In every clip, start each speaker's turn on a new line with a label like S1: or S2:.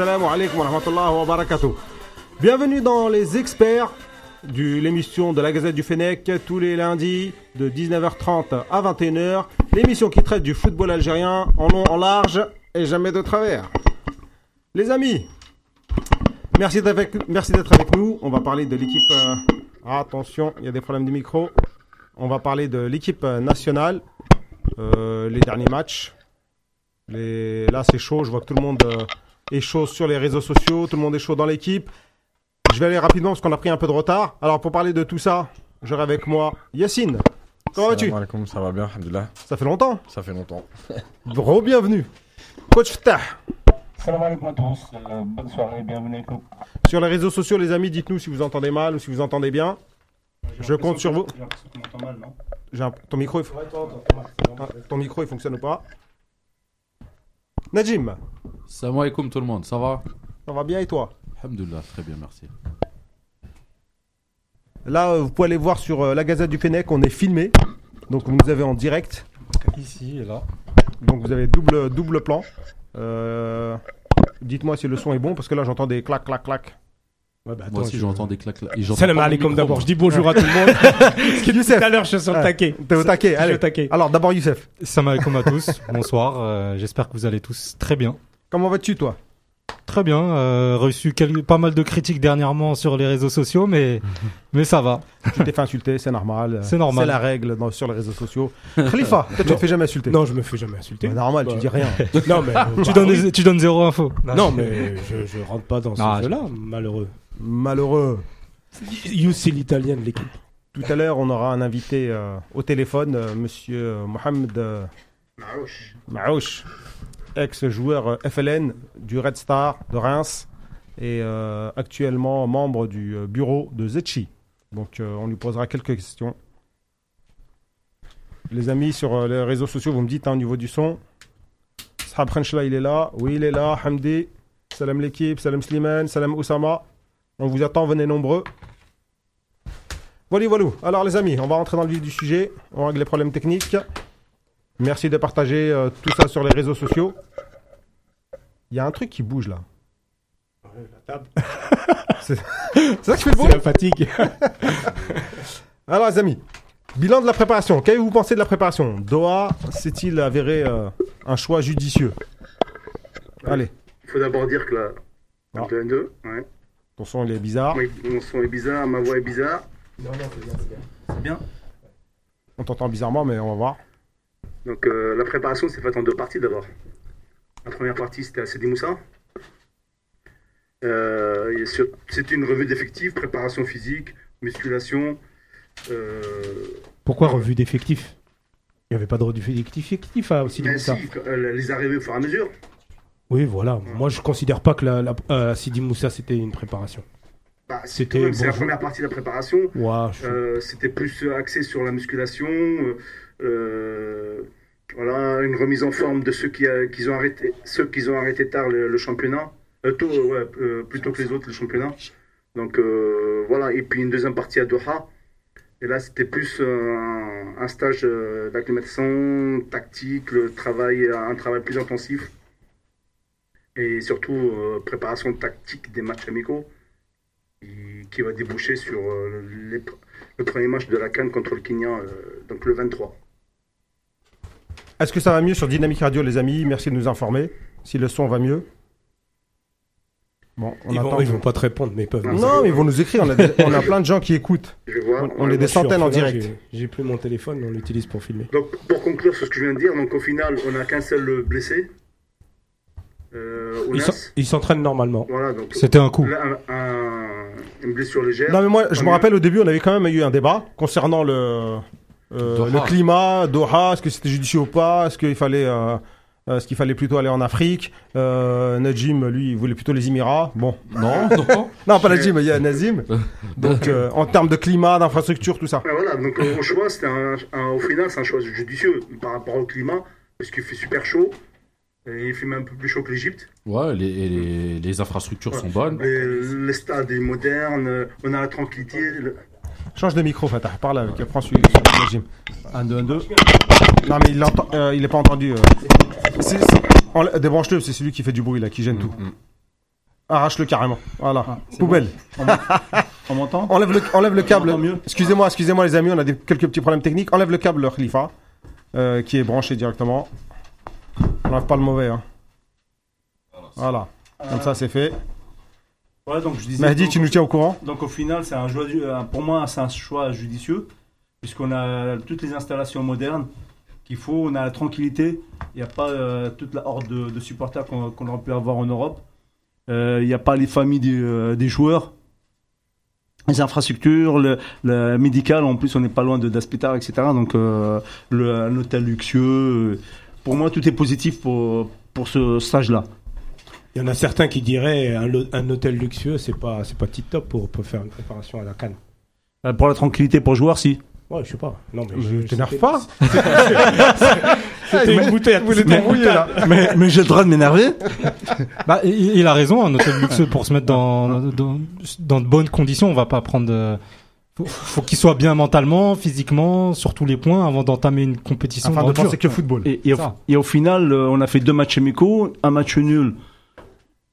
S1: Salam alaikum wa rahmatullahi wa barakatuh. Bienvenue dans les experts de l'émission de la Gazette du Fennec tous les lundis de 19h30 à 21h. L'émission qui traite du football algérien en long, en large et jamais de travers. Les amis, merci d'être avec, nous. On va parler de l'équipe. euh, ah, attention, il y a des problèmes de micro. On va parler de l'équipe euh, nationale. Euh, les derniers matchs. Là, c'est chaud. Je vois que tout le monde est chaud sur les réseaux sociaux. Tout le monde est chaud dans l'équipe. Je vais aller rapidement parce qu'on a pris un peu de retard. Alors, pour parler de tout ça, j'aurai avec moi Yacine. Comment vas-tu?
S2: Ça va bien.
S1: Ça fait longtemps.
S2: Ça fait longtemps.
S1: Re-bienvenue. Coach Ftah.
S3: Salam alaikum à tous, euh, bonne soirée, bienvenue.
S1: Sur les réseaux sociaux, les amis, dites-nous si vous entendez mal ou si vous entendez bien. Je compte sur vous.
S3: J'ai l'impression qu'on entend mal, non?
S1: J'ai un- Ton micro, il faut- Ah, ton micro, il fonctionne ou pas? Najim,
S4: Salam alaikum tout le monde, ça va?
S1: Ça va bien et toi?
S4: Alhamdulillah, très bien, merci.
S1: Là, euh, vous pouvez aller voir sur euh, la Gazette du Fennec, on est filmé. Donc vous nous avez en direct.
S2: Ici et là.
S1: Donc vous avez double, double plan. Euh, Dites-moi si le son est bon, parce que là j'entends des clac, clac, clac.
S5: Ouais, bah,
S4: Moi aussi
S5: je-
S4: j'entends des claques. j'entends
S5: Salam alaikum d'abord. Je dis bonjour à tout le monde. Tout
S1: Youssef,
S5: à l'heure, je suis sur le taquet.
S1: t'es au taquet, allez.
S5: au taquet.
S1: Alors d'abord Youssef,
S6: Salam alaikum à tous, bonsoir, euh, j'espère que vous allez tous très bien.
S1: comment vas-tu toi?
S6: Très bien, euh, reçu pas mal de critiques dernièrement sur les réseaux sociaux, mais, mais ça va.
S1: Tu t'es fait insulter, c'est normal.
S6: C'est normal.
S1: C'est la règle dans- sur les réseaux sociaux. Khalifa, toi tu te fais jamais insulter.
S5: Non, je me fais jamais insulter.
S1: C'est normal, tu
S5: Bah,
S1: dis rien.
S5: Non, mais.
S6: Tu,
S5: bah,
S6: donnes,
S5: oui.
S6: tu donnes zéro info.
S5: Non, mais je, je rentre pas dans ce jeu-là, malheureux.
S1: Malheureux.
S5: You, c'est l'italien de l'équipe.
S1: Tout à l'heure, on aura un invité euh, au téléphone, euh, monsieur Mohamed euh, Maouch, ex-joueur euh, FLN du Red Star de Reims et euh, actuellement membre du euh, bureau de Zetchi. Donc, euh, on lui posera quelques questions. Les amis, sur euh, les réseaux sociaux, vous me dites hein, au niveau du son. Sahab il est là. Oui, il est là. Hamdi. Salam l'équipe. Salam Slimane. Salam Oussama. On vous attend, venez nombreux. Voilà, voilà. Alors les amis, on va rentrer dans le vif du sujet. On règle les problèmes techniques. Merci de partager euh, tout ça sur les réseaux sociaux. Il y a un truc qui bouge là.
S5: La table.
S1: C'est ça qui fait le
S5: C'est la fatigue.
S1: Alors les amis, bilan de la préparation. Qu'avez-vous pensé de la préparation? Doha s'est-il avéré euh, un choix judicieux? Allez,
S7: Il faut d'abord dire que
S1: Ah.
S7: 1, 2, ouais.
S1: Ton son il est bizarre.
S7: Oui, mon son est bizarre, ma voix est bizarre.
S5: Non, non, c'est bien, c'est bien.
S7: C'est bien.
S1: On t'entend bizarrement mais on va voir.
S7: Donc euh, la préparation s'est faite en deux parties d'abord. La première partie c'était à Sidi Moussa. Euh, c'était une revue d'effectifs, préparation physique, musculation. euh,
S5: Pourquoi revue d'effectifs? Il n'y avait pas de revue d'effectifs à Sidi
S7: mais
S5: Moussa.
S7: si, euh, les arrivées au fur et à mesure.
S5: Oui, voilà. Moi, je considère pas que la, la- euh, Sidi Moussa, c'était une préparation.
S7: Bah,
S5: C'était
S7: C'est la première partie de la préparation.
S5: Je-
S7: Euh, c'était plus axé sur la musculation, euh, euh, voilà, une remise en forme de ceux qui, ont arrêté, ceux qui ont arrêté tard le, le championnat, Euh, tôt, euh, ouais, euh, plutôt que les autres le championnat. Donc euh, voilà, et puis une deuxième partie à Doha. Et là, c'était plus euh, un, un stage euh, d'acclimatation tactique, le travail, un travail plus intensif, et surtout euh, préparation tactique des matchs amicaux qui, qui va déboucher sur euh, les- le premier match de la Cannes contre le Kenya, euh, donc le 23.
S1: Est-ce que ça va mieux sur Dynamique Radio les amis? Merci de nous informer. Si le son va mieux. Bon, on
S5: ils,
S1: attend.
S5: vont, ils vont pas te répondre, mais ils peuvent.
S7: Non,
S5: nous-
S1: Non, mais ils vont nous écrire. On a, des- on a plein de gens qui écoutent.
S7: Je voir.
S1: On est des centaines en direct.
S5: j'ai- J'ai plus mon téléphone, on l'utilise pour filmer.
S7: Donc pour conclure sur ce que je viens de dire, donc au final, on n'a qu'un seul blessé. Euh,
S5: Ils
S7: Ounas.
S5: s'en- Ils s'entraînent normalement.
S7: Voilà,
S6: C'était un coup.
S7: là, un- un- une blessure légère.
S1: Non, mais moi, je me rappelle au début, on avait quand même eu un débat concernant le, euh,
S4: Doha.
S1: le climat, Doha, est-ce que c'était judicieux ou pas, est-ce qu'il fallait, euh, est-ce qu'il fallait plutôt aller en Afrique. Euh, Najim, lui, il voulait plutôt les Émirats. Bon,
S4: Non, non.
S1: non, pas Najim, il y a Nazim. Donc, euh, en termes de climat, d'infrastructure, tout ça.
S7: Voilà, donc euh, au choix, c'était un, un- au final, c'est un choix judicieux par rapport au climat, parce qu'il fait super chaud. Et il fait même un peu plus chaud que l'Égypte.
S4: Ouais, les, les, les infrastructures sont bonnes.
S7: Les, les stades est moderne, euh, on a la tranquillité. le-
S1: Change de micro, Fatah. Parle avec, prends celui sur Najim. 1, 2, 1, 2. Non, mais il l'entend, euh, il est pas entendu. euh. Débranche-le, c'est celui qui fait du bruit, là, qui gêne tout.
S4: Mm, mm.
S1: Arrache-le carrément. Voilà.
S8: Ah,
S1: Poubelle.
S8: On m'entend?
S1: Enlève le, enlève le câble. Excusez-moi, excusez-moi les amis, on a des, quelques petits problèmes techniques. Enlève le câble Khalifa, euh, qui est branché directement. Enlève pas le mauvais. Hein. Voilà. Comme ça, c'est fait.
S8: Voilà, donc je disais.
S1: Mahdi,
S8: donc-
S1: tu nous tiens au courant
S8: Donc au final, c'est un choix, euh, pour moi, c'est un choix judicieux, puisqu'on a toutes les installations modernes qu'il faut, on a la tranquillité, il n'y a pas euh, toute la horde de, de supporters qu'on aurait pu avoir en Europe, Euh, il n'y a pas les familles des, euh, des joueurs, les infrastructures, le, le médical, en plus on n'est pas loin de d'Aspitar, etc. Donc euh, le, un hôtel luxueux, pour moi tout est positif pour, pour ce stage-là.
S5: Il y en a certains qui diraient un, hôtel luxueux, c'est pas, c'est pas tip top pour, pour faire une préparation à la canne.
S8: Euh, Pour la tranquillité pour joueurs, si.
S5: Ouais, je sais pas. Non, mais
S1: Je
S5: je
S1: t'énerve
S5: c'était-
S1: pas
S5: C'était une bouteille.
S1: Vous t'embrouiller là
S8: mais mais j'ai le droit de m'énerver
S6: Bah, il, il a raison, un hôtel luxueux pour se mettre dans, dans, dans de bonnes conditions, on va pas prendre. Faut, faut qu'il soit bien mentalement, physiquement, sur tous les points avant d'entamer une compétition.
S1: Afin de penser que football.
S8: Et, et, au,
S6: Ça.
S8: et au final, euh, on a fait deux matchs amicaux, un match nul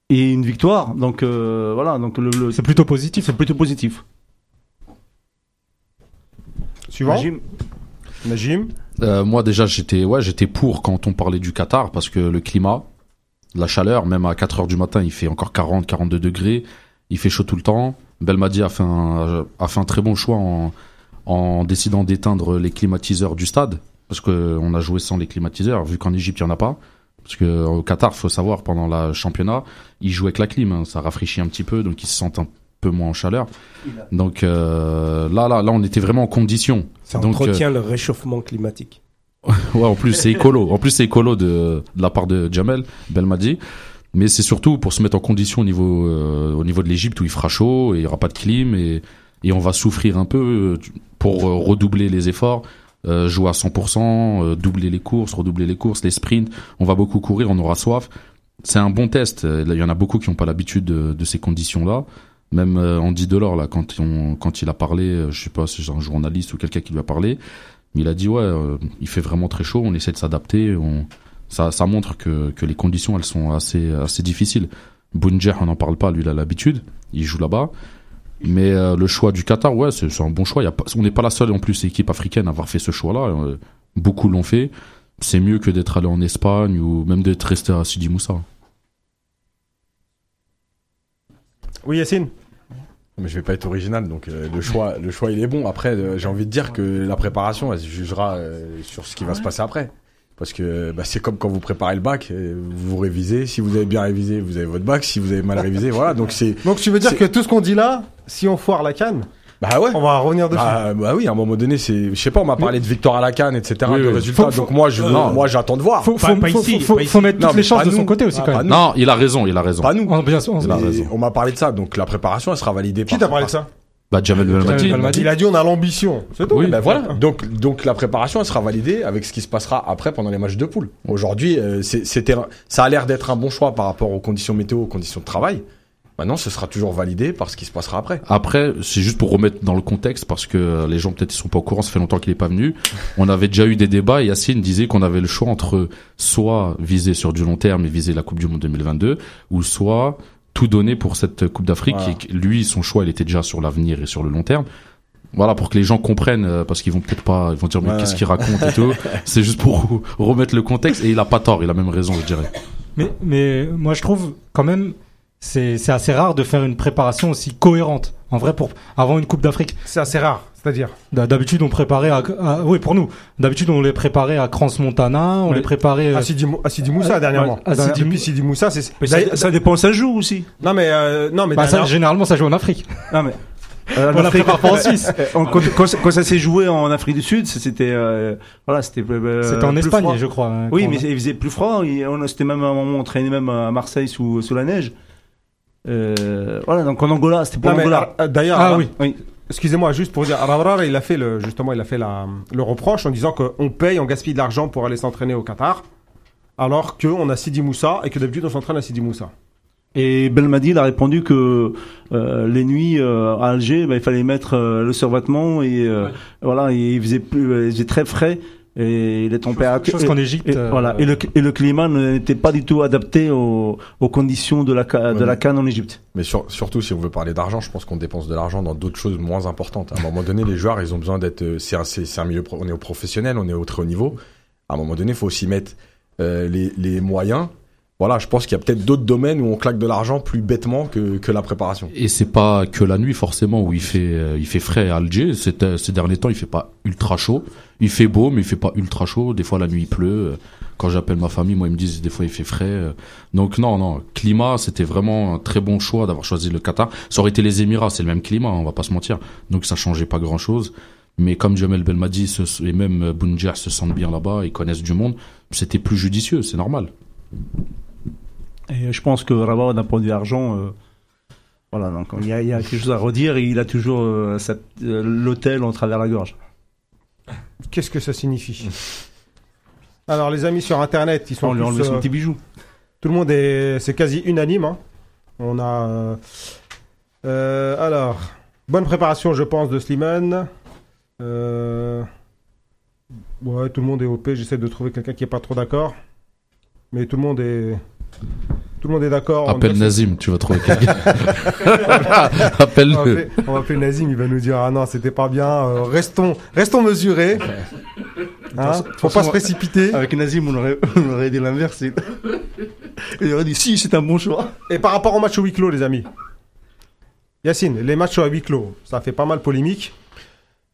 S8: et une victoire. Donc euh, voilà, donc le, le-
S6: C'est plutôt positif.
S8: c'est plutôt positif.
S1: Suivant
S8: Najim,
S1: Najim.
S4: Euh, moi déjà j'étais ouais j'étais pour quand on parlait du Qatar parce que le climat, la chaleur, même à 4 heures du matin il fait encore 40 42 degrés, il fait chaud tout le temps. Belmadi a fait un a fait un très bon choix en en décidant d'éteindre les climatiseurs du stade parce que on a joué sans les climatiseurs vu qu'en Égypte il y en a pas. Parce que au Qatar, faut savoir, pendant le championnat, ils jouent avec la clim, hein, ça rafraîchit un petit peu, donc ils se sentent un peu moins en chaleur. Donc euh, là, là, là, on était vraiment en condition.
S5: Ça
S4: Donc,
S5: entretient le réchauffement climatique.
S4: Ouais, en plus c'est écolo. En plus c'est écolo de, de la part de Jamel Belmadi. Mais c'est surtout pour se mettre en condition au niveau euh, au niveau de l'Égypte où il fera chaud et il y aura pas de clim et et on va souffrir un peu euh, pour euh, redoubler les efforts, jouer à 100%, euh, doubler les courses, redoubler les courses, les sprints. On va beaucoup courir, on aura soif. C'est un bon test. Il y en a beaucoup qui n'ont pas l'habitude de, ces conditions-là. Même Andy Delors là, quand quand il a parlé, je sais pas si c'est un journaliste ou quelqu'un qui lui a parlé, il a dit ouais, il fait vraiment très chaud, on essaie de s'adapter, ça, ça montre que, que les conditions elles sont assez assez difficiles. Bounjer, on n'en parle pas, lui il a l'habitude, il joue là-bas. Mais euh, le choix du Qatar, ouais, c'est un bon choix. Il y a pas, on n'est pas la seule en plus équipe africaine à avoir fait ce choix-là. Euh, beaucoup l'ont fait. C'est mieux que d'être allé en Espagne ou même d'être resté à Sidi Moussa.
S1: Oui, Yacine.
S2: Mais je vais pas être original, donc euh, le choix, le choix il est bon. Après, euh, j'ai envie de dire que la préparation, elle se jugera euh, sur ce qui va se passer après. Parce que bah, c'est comme quand vous préparez le bac, euh, vous révisez. Si vous avez bien révisé, vous avez votre bac. Si vous avez mal révisé, voilà. Donc c'est
S1: Donc tu veux dire que tout ce qu'on dit là, si on foire la canne,
S2: bah ouais.
S1: on va revenir dessus.
S2: Bah, bah oui, à un moment donné, c'est, je sais pas, on m'a parlé de victoire à la canne, etc.
S4: Oui,
S2: de
S4: oui.
S2: résultats.
S6: Faut- faut-
S2: donc moi, je,
S6: non.
S2: moi, j'attends de voir.
S6: Faut,
S5: Pas-
S6: faut,
S5: pas
S6: faut,
S5: ici,
S6: faut-
S5: pas
S6: faut
S5: ici.
S6: mettre
S2: Non,
S6: toutes les chances de son côté aussi
S2: Ah,
S6: quand même.
S4: Non, il a raison, il a raison.
S2: Pas nous.
S6: Oh, bien sûr, on-
S2: on m'a parlé de ça, donc la préparation, elle sera validée
S1: Qui
S2: par.
S1: t'a parlé de ça
S4: Bah Jamel Belmadi.
S1: Il a dit on a l'ambition. C'est tout.
S4: Oui.
S2: Ben voilà. Donc, donc la préparation, elle sera validée avec ce qui se passera après pendant les matchs de poule. Aujourd'hui, euh, c'est- c'était, ça a l'air d'être un bon choix par rapport aux conditions météo, aux conditions de travail. Maintenant, ce sera toujours validé par ce qui se passera après.
S4: Après, c'est juste pour remettre dans le contexte parce que euh, les gens peut-être ils sont pas au courant, ça fait longtemps qu'il est pas venu. On avait déjà eu des débats et Yacine disait qu'on avait le choix entre soit viser sur du long terme et viser la Coupe du Monde 2022 ou soit tout donner pour cette Coupe d'Afrique
S2: Voilà.
S4: et que lui son choix il était déjà sur l'avenir et sur le long terme. Voilà pour que les gens comprennent euh, parce qu'ils vont peut-être pas ils vont dire mais
S2: Ouais,
S4: qu'est-ce
S2: ouais.
S4: qu'il raconte et tout. C'est juste pour remettre le contexte et il a pas tort, il a même raison, je dirais.
S6: Mais, mais moi, je trouve quand même, c'est c'est assez rare de faire une préparation aussi cohérente. En vrai, pour avant une Coupe d'Afrique,
S1: C'est assez rare. C'est-à-dire
S6: D'hab- d'habitude on préparait à, à- oui pour nous. D'habitude on les préparait à Crans Montana, on
S1: Oui.
S6: les préparait. euh,
S1: à Sidi, à Sidi Moussa dernièrement.
S6: à Sidi
S1: Depuis Sidi Moussa, c'est.
S8: Ça, ça dépend, ça joue aussi.
S1: Non mais euh, non mais
S6: bah, ça, généralement ça joue en Afrique.
S8: Non mais. euh,
S6: On la
S8: l'Afrique-
S6: prépare pas en Suisse.
S8: Euh, quand, quand, quand ça s'est joué en Afrique du Sud, c'était euh, voilà, c'était euh,
S6: C'était en Espagne,
S8: froid.
S6: je crois. hein,
S8: Oui, mais
S6: on a-
S8: il faisait plus froid. On c'était même à un moment on traînait même à Marseille sous sous la neige. Euh, voilà, donc en Angola, c'était pour l'Angola.
S1: euh, D'ailleurs,
S6: Ah oui.
S8: Oui.
S1: Excusez-moi, juste pour dire, Arawara, il a fait le, justement, il a fait la, le reproche en disant qu'on paye, on gaspille de l'argent pour aller s'entraîner au Qatar, alors qu'on a Sidi Moussa et que d'habitude on s'entraîne à Sidi Moussa.
S8: Et Belmadi il a répondu que euh, les nuits euh, à Alger, bah, il fallait mettre euh, le survêtement et voilà, et il faisait plus, il faisait très frais Et les températures.
S6: chose qu'en Égypte,
S8: et,
S6: euh,
S8: voilà. Et le, et le climat n'était pas du tout adapté aux, aux conditions de la, de
S2: Ouais,
S8: la canne en Égypte.
S2: Mais sur- surtout, si on veut parler d'argent, je pense qu'on dépense de l'argent dans d'autres choses moins importantes. À un moment donné, les joueurs, ils ont besoin d'être. euh, C'est un, un milieu. On est au professionnel, on est au très haut niveau. À un moment donné, il faut aussi mettre euh, les, les moyens. Voilà, je pense qu'il y a peut-être d'autres domaines où on claque de l'argent plus bêtement que, que la préparation.
S4: Et c'est pas que la nuit forcément où il fait euh, il fait frais à Alger. Ces, ces derniers temps, il fait pas ultra chaud. Il fait beau, mais il fait pas ultra chaud. Des fois, la nuit il pleut. Euh, Quand j'appelle ma famille, moi ils me disent des fois il fait frais. Euh, Donc non, non, climat, c'était vraiment un très bon choix d'avoir choisi le Qatar. Ça aurait été les Émirats, c'est le même climat, on va pas se mentir. Donc ça changeait pas grand chose. Mais comme Jamel Belmadi et même euh, Bounjer se sentent bien là-bas, ils connaissent du monde, c'était plus judicieux, c'est normal.
S8: Et je pense que Rabat, d'un point de vue argent, euh, voilà, donc il y, a, il y a quelque chose à redire et il a toujours euh, euh, l'hôtel en travers la gorge.
S1: Qu'est-ce que ça signifie? Alors, les amis sur Internet, ils sont
S8: On lui enlevé son petit bijou.
S1: Tout le monde est, c'est quasi unanime. hein. On a, alors, bonne préparation, je pense, de Slimane. Ouais, tout le monde est OP. J'essaie de trouver quelqu'un qui est pas trop d'accord, mais tout le monde est, tout le monde est d'accord.
S4: Appelle Nazim, tu vas trouver quelqu'un.
S1: on va, on va appeler Nazim, il va nous dire ah non, c'était pas bien. euh, restons, restons mesurés. Hein, faut pas se précipiter.
S8: Avec Nazim, on aurait, on aurait dit l'inverse. Il... il aurait dit si, c'est un bon choix.
S1: Et par rapport au match au huis clos, les amis. Yacine, les matchs à huis clos, ça fait pas mal polémique.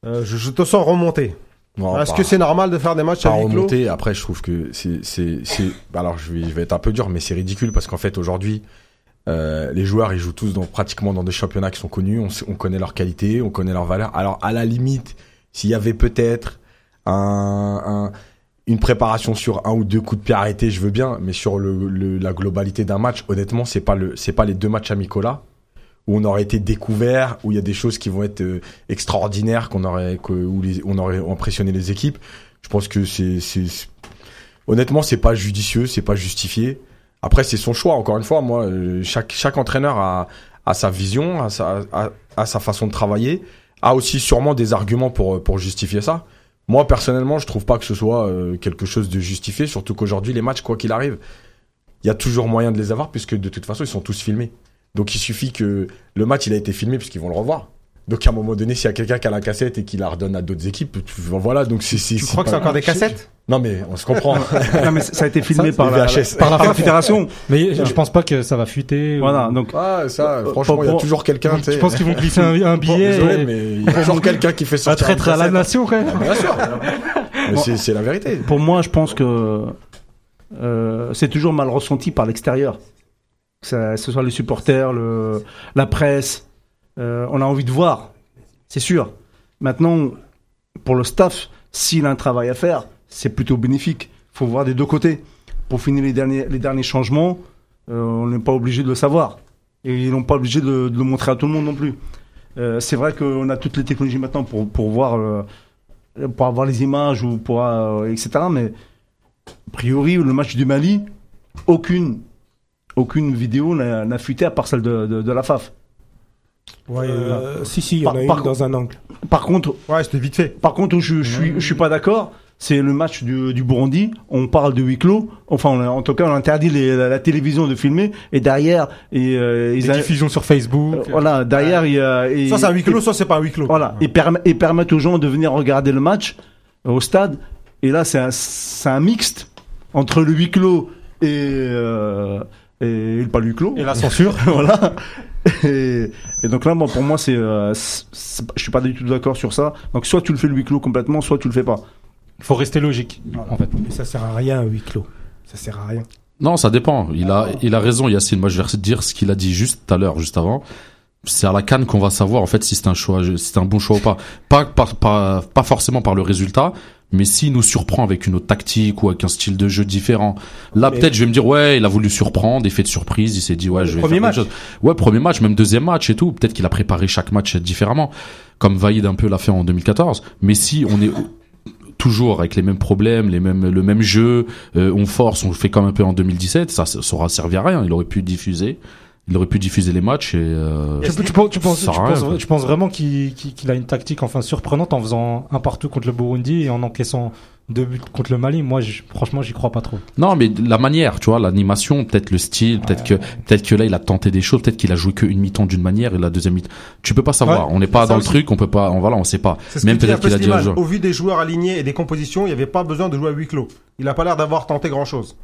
S1: Euh, je, je te sens remonter.
S2: Non,
S1: Est-ce
S2: pas-
S1: que c'est normal de faire des matchs à
S2: remonter. Après, je trouve que c'est, c'est, c'est. Alors, je vais, je vais être un peu dur, mais c'est ridicule parce qu'en fait, aujourd'hui, euh, les joueurs, ils jouent tous dans pratiquement dans des championnats qui sont connus. On, connaît leur qualité, on connaît leur valeur. Alors, à la limite, s'il y avait peut-être un, un- une préparation sur un ou deux coups de pied arrêtés, je veux bien. Mais sur le, le- la globalité d'un match, honnêtement, c'est pas le, c'est pas les deux matchs amicaux là où on aurait été découvert, où il y a des choses qui vont être euh, extraordinaires, qu'on aurait, que, où on aurait impressionné les équipes. Je pense que c'est, c'est, c'est- honnêtement, c'est pas judicieux, c'est pas justifié. Après, c'est son choix. Encore une fois, moi, euh, chaque chaque entraîneur a, a sa vision, a sa, a, a sa façon de travailler, a aussi sûrement des arguments pour pour justifier ça. Moi, personnellement, je trouve pas que ce soit euh, quelque chose de justifié, surtout qu'aujourd'hui, les matchs, quoi qu'il arrive, il y a toujours moyen de les avoir, puisque de toute façon, ils sont tous filmés. Donc, il suffit que le match, il a été filmé, puisqu'ils vont le revoir. Donc, à un moment donné, s'il y a quelqu'un qui a la cassette et qui la redonne à d'autres équipes, tu- voilà. Donc, c'est,
S1: Tu crois que c'est
S2: pas-
S1: encore des cassettes
S2: Non, mais on se comprend.
S8: non, mais ça a été filmé
S2: Ça,
S8: par, la,
S2: VHS.
S8: par la fédération.
S6: Mais je pense pas que ça va fuiter.
S8: Voilà, donc
S2: Ah, ça,
S8: Euh,
S2: franchement, il y a toujours quelqu'un.
S6: Je pense qu'ils vont glisser un, un
S2: Bon,
S6: billet.
S2: désolé,
S6: et-
S2: mais il y a toujours quelqu'un qui fait
S6: Un
S2: sortir.
S6: traître
S2: une
S6: à la nation, quand même.
S2: Ah, Bien sûr. Mais c'est, c'est la vérité.
S8: pour moi, je pense que euh, c'est toujours mal ressenti par l'extérieur. Que ce soit les supporters, la presse. euh, on a envie de voir, c'est sûr. Maintenant, pour le staff, s'il a un travail à faire, c'est plutôt bénéfique. Il faut voir des deux côtés. Pour finir les derniers, changements, euh, on n'est pas obligé de le savoir. Et ils n'ont pas obligé de, le montrer à tout le monde non plus. Euh, c'est vrai qu'on a toutes les technologies maintenant pour, voir, avoir les images ou pour, etc. Mais a priori, le match du Mali, aucune, aucune vidéo n'a fuité à part celle de, de, de la FAF.
S5: Ouais, euh, si, si, il y en
S8: Par-
S5: a une
S8: par-
S5: dans un angle.
S8: Par contre,
S1: Ouais, c'était vite fait.
S8: par contre, je, je suis, je suis pas d'accord, c'est le match du, du Burundi. On parle de huis clos. Enfin, on en tout cas, on interdit les- la, la télévision de filmer. Et derrière, et, euh, ils
S6: Les
S8: a-
S6: diffusions sur Facebook.
S8: euh, voilà, derrière, il y a. et-
S1: Soit c'est un huis clos, soit c'est pas un huis clos.
S8: Voilà, et, perm- et permettent aux gens de venir regarder le match euh, au stade. Et là, c'est un, mixte entre le huis clos et, euh, et le pas le huis clos.
S6: Et la censure.
S8: voilà. Et, et donc là, moi, pour moi, c'est, euh, je suis pas du tout d'accord sur ça. Donc soit tu le fais le huis clos complètement, soit tu le fais pas.
S6: Il faut rester logique, en fait.
S5: Mais ça sert à rien, un huis clos. Ça sert à rien.
S4: Non, ça dépend. Il a, il a raison, Yacine. Moi, je vais dire ce qu'il a dit juste tout à l'heure, juste avant. C'est à la canne qu'on va savoir, en fait, si c'est un choix, si c'est un bon choix ou pas. Pas, par- pas, pas forcément par le résultat, mais s'il nous surprend avec une autre tactique ou avec un style de jeu différent. Là,
S5: Mais-
S4: peut-être, je vais me dire, ouais, il a voulu surprendre, effet de surprise, il s'est dit, ouais, je vais
S5: premier
S4: faire quelque
S5: match.
S4: chose. Ouais, premier match, même deuxième match et tout. Peut-être qu'il a préparé chaque match différemment. Comme Vaïd un peu l'a fait en 2014. Mais si on est toujours avec les mêmes problèmes, les mêmes, le même jeu, euh, on force, on fait comme un peu en 2017, ça, ça aura servi à rien. Il aurait pu diffuser, il aurait pu diffuser les matchs et. Euh,
S6: Tu, tu penses, tu penses, tu penses- tu penses vraiment qu'il a une tactique enfin surprenante en faisant un partout contre le Burundi et en encaissant deux buts contre le Mali? Moi, je- franchement, j'y crois pas trop.
S4: Non, mais la manière, tu vois, l'animation, peut-être le style, peut-être que, peut-être que là, il a tenté des choses, peut-être qu'il a joué qu'une mi-temps d'une manière et la deuxième mi-temps. Tu peux pas savoir.
S1: Ouais,
S4: on n'est pas dans le truc, on peut pas, on, voilà, on sait pas. Même peut-être qu'il a dit.
S1: Au vu des joueurs alignés et des compositions, il n'y avait pas besoin de jouer à huis clos. Il a pas l'air d'avoir tenté grand-chose.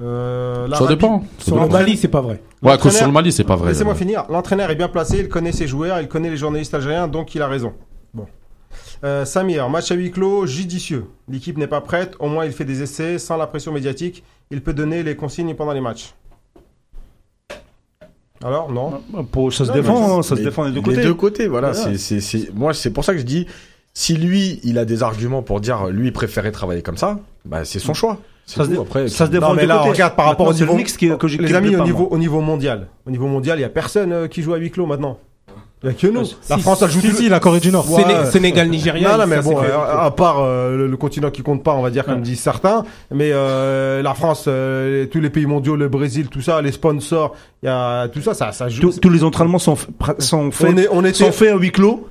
S1: Euh,
S4: Ça dépend.
S5: Sur le. Mali, c'est pas vrai.
S4: Ouais, que sur le Mali, c'est pas vrai.
S1: Laissez-moi finir. L'entraîneur est bien placé, il connaît ses joueurs, il connaît les journalistes algériens, donc il a raison. Bon. Euh, Samir, match à huis clos, judicieux. L'équipe n'est pas prête, au moins il fait des essais sans la pression médiatique. Il peut donner les consignes pendant les matchs. Alors, non
S9: Pour, ça se
S1: Non,
S9: défend, ça se défend des deux
S2: Les
S9: côtés.
S2: deux côtés, voilà.
S9: Voilà.
S2: c'est c'est, c'est, moi, c'est pour ça que je dis, si lui, il a des arguments pour dire, lui, il préférait travailler comme ça, bah, c'est son choix.
S9: Ça se
S2: tout. Après,
S9: ça se défend
S1: Non,
S9: des
S1: mais là, on regarde par rapport au
S9: le
S1: niveau.
S9: mix qui- que j'ai-
S1: les amis, au niveau,
S9: moi.
S1: au niveau mondial. Au niveau mondial, il n'y a personne euh, qui joue à huis clos maintenant. Il n'y a que nous. La
S5: Si,
S1: France, elle joue
S6: Si, si, la Corée du Nord.
S1: Ouais.
S5: Sénégal, Nigeria.
S1: Non, non, mais
S5: ça,
S1: bon, euh, à part euh, le, le continent qui compte pas, on va dire, comme disent certains, mais euh, la France, tous les pays mondiaux, le Brésil, tout ça, les sponsors, il y a tout ça, ça, ça joue.
S9: Tous tous les entraînements sont, sont faits,
S1: on, est, on était.
S9: sont faits à huis clos.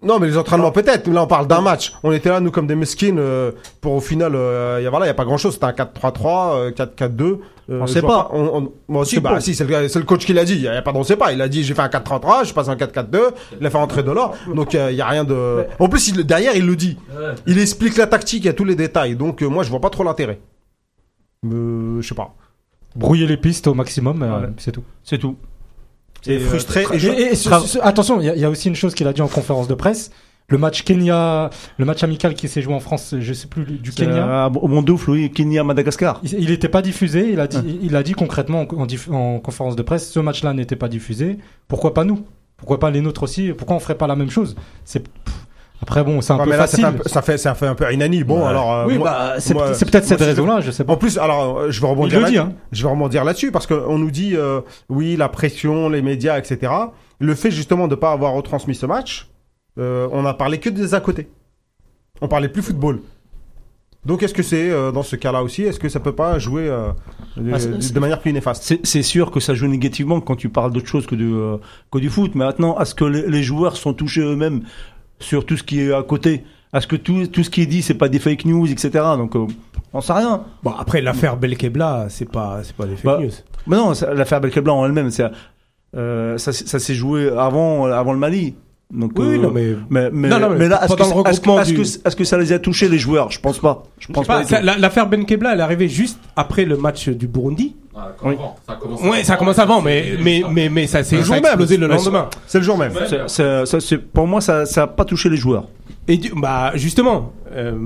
S1: Non, mais les entraînements peut-être. Là, on parle d'un match. On était là, nous, comme des mesquines. euh, pour au final, euh, y a, voilà, il y a pas grand-chose. C'était un 4-3-3, euh, 4-4-2. euh,
S9: On
S1: je
S9: sait pas.
S1: On, on- moi aussi,
S9: Si,
S1: bah, si, c'est le, c'est le coach qui l'a dit. Il y a pas de on sait pas. Il a dit, j'ai fait un 4-3-3, je passe un 4-4-2. Il a fait rentrer de l'or. Donc, il y a rien de. En plus, il, derrière, il le dit. Il explique la tactique, il y a tous les détails. Donc, euh, moi, je vois pas trop l'intérêt. Euh, je sais pas.
S6: Brouiller les pistes au maximum, euh,
S9: Ouais.
S6: c'est tout.
S9: C'est tout.
S1: Et
S9: euh,
S1: frustré.
S9: tra-
S1: et je-
S6: Et, et sur- sur- attention, il y, a- il y a aussi une chose qu'il a dit en conférence de presse. Le match Kenya, le match amical qui s'est joué en France, je sais plus du Kenya.
S9: Euh, au Mondoufle, oui, Kenya, Madagascar.
S6: Il n'était pas diffusé. Il a dit, il a dit concrètement en, en diff- en conférence de presse, ce match-là n'était pas diffusé. Pourquoi pas nous? Pourquoi pas les nôtres aussi? Pourquoi on ferait pas la même chose? C'est. Après bon, c'est un
S1: Ouais,
S6: peu
S1: mais là, ça
S6: facile.
S1: fait un peu, ça fait, ça fait un peu Inani. Bon,
S2: Ouais.
S1: alors. euh,
S6: oui,
S1: moi-
S6: bah, c'est
S1: moi-
S6: c'est peut-être cette raison-là, je sais pas.
S1: En plus, alors, euh, je vais
S6: Il
S1: rebondir
S6: le dit,
S1: là-dessus.
S6: hein.
S1: Je vais rebondir là-dessus parce qu'on nous dit, euh, oui, la pression, les médias, etc. Le fait justement de pas avoir retransmis ce match, euh, on a parlé que des à côté. On parlait plus football. Donc, est-ce que c'est euh, dans ce cas-là aussi, est-ce que ça peut pas jouer euh, de,
S9: Ah,
S1: de- de manière plus néfaste?
S9: C'est c'est sûr que ça joue négativement quand tu parles d'autre chose que, du euh, que du foot. Mais maintenant, est-ce que les, les joueurs sont touchés eux-mêmes sur tout ce qui est à côté Est-ce que tout, tout ce qui est dit, c'est pas des fake news, etc. Donc, euh, on sait rien.
S5: Bon, après, l'affaire Belkebla, c'est pas, c'est pas des fake
S9: Bah,
S5: news.
S9: Mais non, l'affaire Belkebla en elle-même, c'est, euh, ça, ça s'est joué avant, avant le Mali. Donc,
S5: Oui,
S9: euh,
S5: non, mais.
S9: mais, mais,
S5: Non, non, mais
S9: mais là, est-ce que,
S5: le
S9: est-ce que, est-ce que,
S5: du-
S9: ça les a touchés, les joueurs? Je pense pas. Je pense
S5: pas,
S9: pas. du
S5: ça- L'affaire Benkebla, elle est arrivée juste après le match du Burundi.
S9: Oui.
S5: Ouais, ça commence avant, mais, mais, mais, mais ça s'est
S1: Le
S5: ça
S1: jour
S5: a
S1: même.
S5: explosé le lendemain.
S1: C'est le jour même.
S9: Ça, pour moi, ça, ça a pas touché les joueurs.
S5: Et du- bah justement, euh,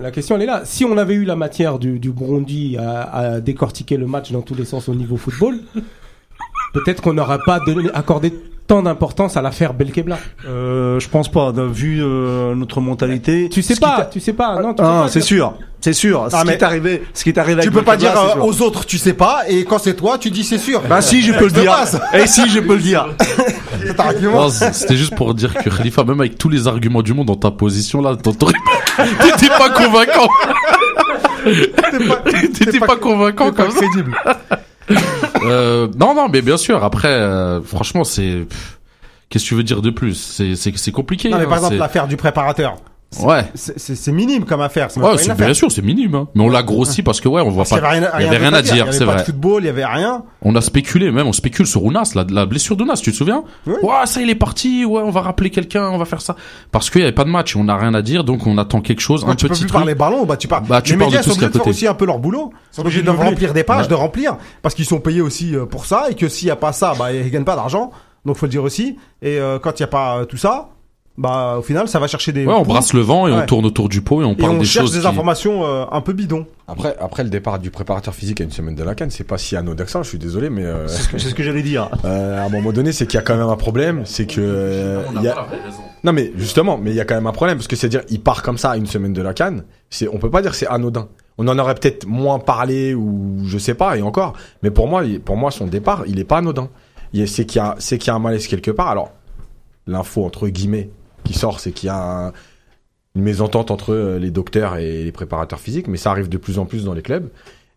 S5: la question elle est là. Si on avait eu la matière du, du Burundi à, à décortiquer le match dans tous les sens au niveau football, peut-être qu'on n'aurait pas donné, accordé tant d'importance à l'affaire Belkebla.
S9: Euh, je pense pas. Vu euh, notre mentalité.
S5: Tu sais pas, tu sais pas. Non,
S9: Ah, c'est sûr, c'est sûr.
S1: Ah,
S9: ce
S1: mais-
S9: qui est arrivé, ce qui est arrivé.
S1: Tu
S9: avec
S1: peux pas dire euh, aux autres, tu sais pas, et quand c'est toi, tu dis c'est sûr.
S9: Bah si, je peux le dire. Et si, je peux le dire.
S4: C'était juste pour dire que Khalifa, même avec tous les arguments du monde dans ta position là, t'étais pas convaincant. T'étais pas convaincant comme ça.
S1: crédible.
S4: Euh, non, non, mais bien sûr. Après, euh, franchement, c'est. Qu'est-ce que tu veux dire de plus? C'est c'est c'est compliqué.
S1: Non, mais
S4: hein,
S1: par exemple,
S4: c'est-
S1: l'affaire du préparateur.
S4: Ouais.
S1: C'est- C'est c'est minime comme affaire. C'est
S4: Ouais, c'est
S1: affaire.
S4: bien sûr, c'est minime. Hein. Mais on l'a grossi parce que ouais, on voit
S1: Parce qu'il y
S4: pas.
S1: avait rien,
S4: il y avait rien à dire,
S1: Il y avait
S4: c'est
S1: pas de
S4: vrai.
S1: football, il y avait rien.
S4: On a spéculé, même on spécule sur Ounas, la, la blessure de Nas, tu te souviens
S1: Oui.
S4: Ouais, ça il est parti, ouais, on va rappeler quelqu'un, on va faire ça. Parce qu'il y avait pas de match, on n'a rien à dire, donc on attend quelque chose,
S1: Quand
S4: un
S1: tu peux
S4: petit
S1: plus
S4: truc.
S1: parler ballon, bah tu parles.
S4: Bah, tu
S1: les
S4: de
S1: médias
S4: tout
S1: sont obligés de faire aussi un peu leur boulot. Ils sont obligés de remplir des pages, de remplir, parce qu'ils sont payés aussi euh, pour ça, et que s'il y a pas ça, bah ils gagnent pas d'argent. Donc faut le dire aussi. Et euh, quand il y a pas euh, tout ça, bah au final ça va chercher des.
S4: Ouais, on brasse le vent et on tourne autour du pot et on
S1: et
S4: parle
S1: on
S4: des
S1: cherche
S4: choses
S1: des
S4: qui...
S1: informations euh, un peu bidons.
S2: Après, après le départ du préparateur physique à une semaine de la canne, c'est pas si anodin que ça, je suis désolé, mais euh,
S9: C'est ce que- c'est ce que j'allais dire.
S2: euh, à un moment donné, c'est qu'il y a quand même un problème, c'est que euh, il y a... non mais justement, mais il y a quand même un problème parce que c'est à dire il part comme ça à une semaine de la canne, c'est on peut pas dire que c'est anodin. On en aurait peut-être moins parlé ou je sais pas et encore, mais pour moi, pour moi son départ, il est pas anodin. C'est qu'il y a c'est qu'il y a un malaise quelque part. Alors l'info entre guillemets qui sort, c'est qu'il y a un- une mésentente entre euh, les docteurs et les préparateurs physiques, mais ça arrive de plus en plus dans les clubs.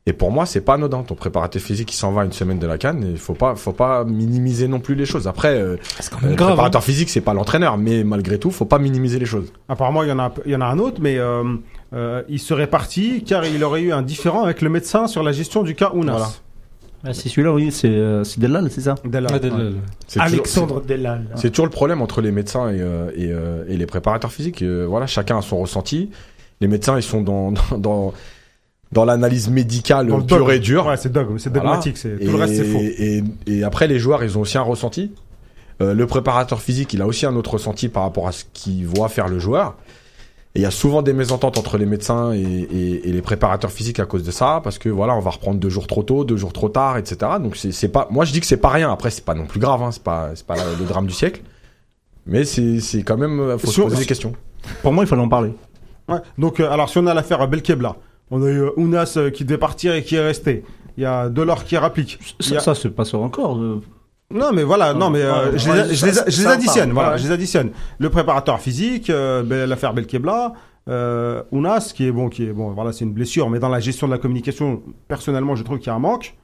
S2: Et pour moi, c'est pas anodin. Ton préparateur physique qui s'en va une semaine de la canne, il faut pas, faut pas minimiser non plus les choses. Après, euh,
S6: quand
S2: euh,
S6: même
S2: le
S6: grave. hein.
S2: préparateur physique, c'est pas l'entraîneur, mais malgré tout, faut pas minimiser les choses.
S1: Apparemment, il y en a, il y en a un autre, mais euh, euh, il serait parti car il aurait eu un différent avec le médecin sur la gestion du cas Ounas.
S2: Voilà.
S8: Ah, c'est celui-là, oui, c'est euh, c'est Delal, c'est ça
S1: Della.
S6: Ouais, de-
S1: Ouais.
S6: de-
S2: C'est toujours-
S5: Alexandre Delal.
S2: C'est toujours le problème entre les médecins et, euh, et, euh, et les préparateurs physiques. Euh, voilà, chacun a son ressenti. Les médecins, ils sont dans dans dans, dans l'analyse médicale
S1: Dans le
S2: pure
S1: dogme.
S2: et dure.
S1: Ouais, c'est dogme, c'est
S2: Voilà.
S1: dogmatique, c'est
S2: Et,
S1: tout le reste c'est faux.
S2: Et, et après, les joueurs, ils ont aussi un ressenti. Euh, le préparateur physique, il a aussi un autre ressenti par rapport à ce qu'il voit faire le joueur. Et il y a souvent des mésententes entre les médecins et, et- et les préparateurs physiques à cause de ça, parce que voilà, on va reprendre deux jours trop tôt, deux jours trop tard, etc. Donc c'est pas, moi je dis que c'est pas rien. Après c'est pas non plus grave, hein, c'est pas c'est pas le drame du siècle, mais c'est c'est quand même euh, faut se
S1: Sur-
S2: poser des questions.
S8: Pour moi, il fallait en parler.
S1: Ouais. Donc, euh, alors si on a l'affaire à Belkebla, on a eu euh, Ounas euh, qui devait partir et qui est resté. Il y a Delors qui rapplique.
S8: Ça,
S1: a-
S8: ça se passe encore.
S1: Non, mais voilà, non, mais euh,
S8: Ouais,
S1: je,
S8: ouais,
S1: les, je les-
S8: ça-
S1: je les
S8: ça
S1: additionne, voilà,
S8: ouais.
S1: je les additionne. Le préparateur physique, euh, ben, l'affaire Belkebla, euh, Ounas, qui est bon, qui est bon, voilà, c'est une blessure, mais dans la gestion de la communication, personnellement, je trouve qu'il y a un manque.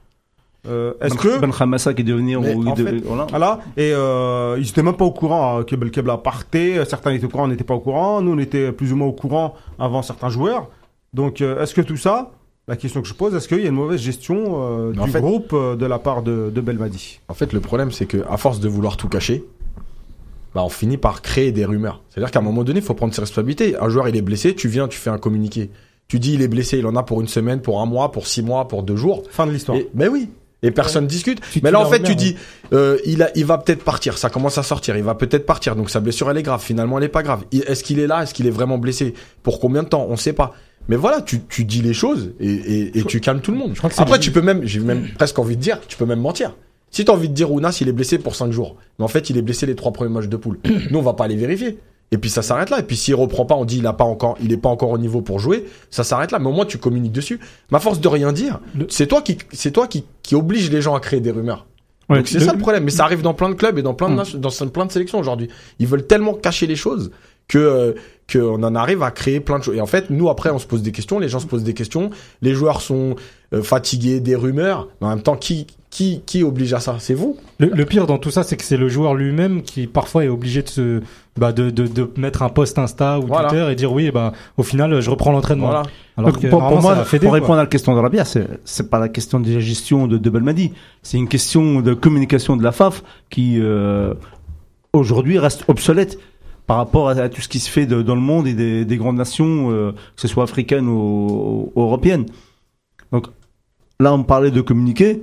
S1: Euh, Est-ce que
S8: Ben Khamassa qui est devenu.
S2: Mais
S8: ou-
S2: en
S8: de-
S2: fait-
S8: voilà.
S1: Voilà. Et euh, ils étaient même pas au courant hein, que Belkebla partait. Certains étaient au courant, on n'était pas au courant. Nous, on était plus ou moins au courant avant certains joueurs. Donc, euh, est-ce que tout ça, la question que je pose, est-ce qu'il y a une mauvaise gestion euh, du
S2: fait-
S1: groupe euh, de la part de, de Belmadi?
S2: En fait, le problème, c'est que à force de vouloir tout cacher, bah, on finit par créer des rumeurs. C'est-à-dire qu'à un moment donné, il faut prendre ses responsabilités. Un joueur, il est blessé, tu viens, tu fais un communiqué. Tu dis, il est blessé, il en a pour une semaine, pour un mois, pour six mois, pour deux jours.
S1: Fin de l'histoire.
S2: Mais oui. Et personne discute.
S5: Tu
S2: mais là, en fait,
S5: rumeur,
S2: tu dis, euh, il, a, il va peut-être partir. Ça commence à sortir. Il va peut-être partir. Donc sa blessure, elle est grave. Finalement, elle est pas grave. Est-ce qu'il est là? Est-ce qu'il est vraiment blessé? Pour combien de temps? On sait pas. Mais voilà, tu, tu dis les choses et, et, et tu calmes tout le monde.
S6: crois que
S2: Après, tu peux même, j'ai même presque envie de dire, tu peux même mentir. Si t'as envie de dire Ounas, il est blessé pour 5 jours. Mais en fait, il est blessé les trois premiers matchs de poule. Nous, on va pas aller vérifier. Et puis ça s'arrête là. Et puis s'il reprend pas, on dit il a pas encore, il est pas encore au niveau pour jouer. Ça s'arrête là. Mais au moins tu communiques dessus. Ma force de rien dire,
S6: Le-
S2: c'est toi qui, c'est toi qui, qui oblige les gens à créer des rumeurs.
S8: Ouais,
S2: Donc c'est
S8: le-
S2: ça le problème. Mais ça arrive dans plein de clubs et dans plein de,
S8: Mm.
S2: nation- dans plein de sélections aujourd'hui. Ils veulent tellement cacher les choses que euh, qu'on en arrive à créer plein de choses. Et en fait, nous après, on se pose des questions. Les gens se posent des questions. Les joueurs sont euh, fatigués des rumeurs. Mais en même temps, qui qui qui oblige à ça? C'est vous?
S6: Le, le pire dans tout ça, c'est que c'est le joueur lui-même qui parfois est obligé de se, bah, de, de, de mettre un post Insta ou
S2: Voilà.
S6: Twitter et dire oui, bah, au final, je reprends l'entraînement.
S2: Voilà.
S6: Alors que
S8: pour, moi, pour
S6: quoi.
S8: répondre à la question de Rabia, c'est c'est pas la question de la gestion de, de Belmadi, c'est une question de communication de la FAF qui euh, aujourd'hui reste obsolète par rapport à, tout ce qui se fait de- dans le monde et des, des grandes nations, euh, que ce soit africaines ou, européennes. Donc là, on parlait de communiquer.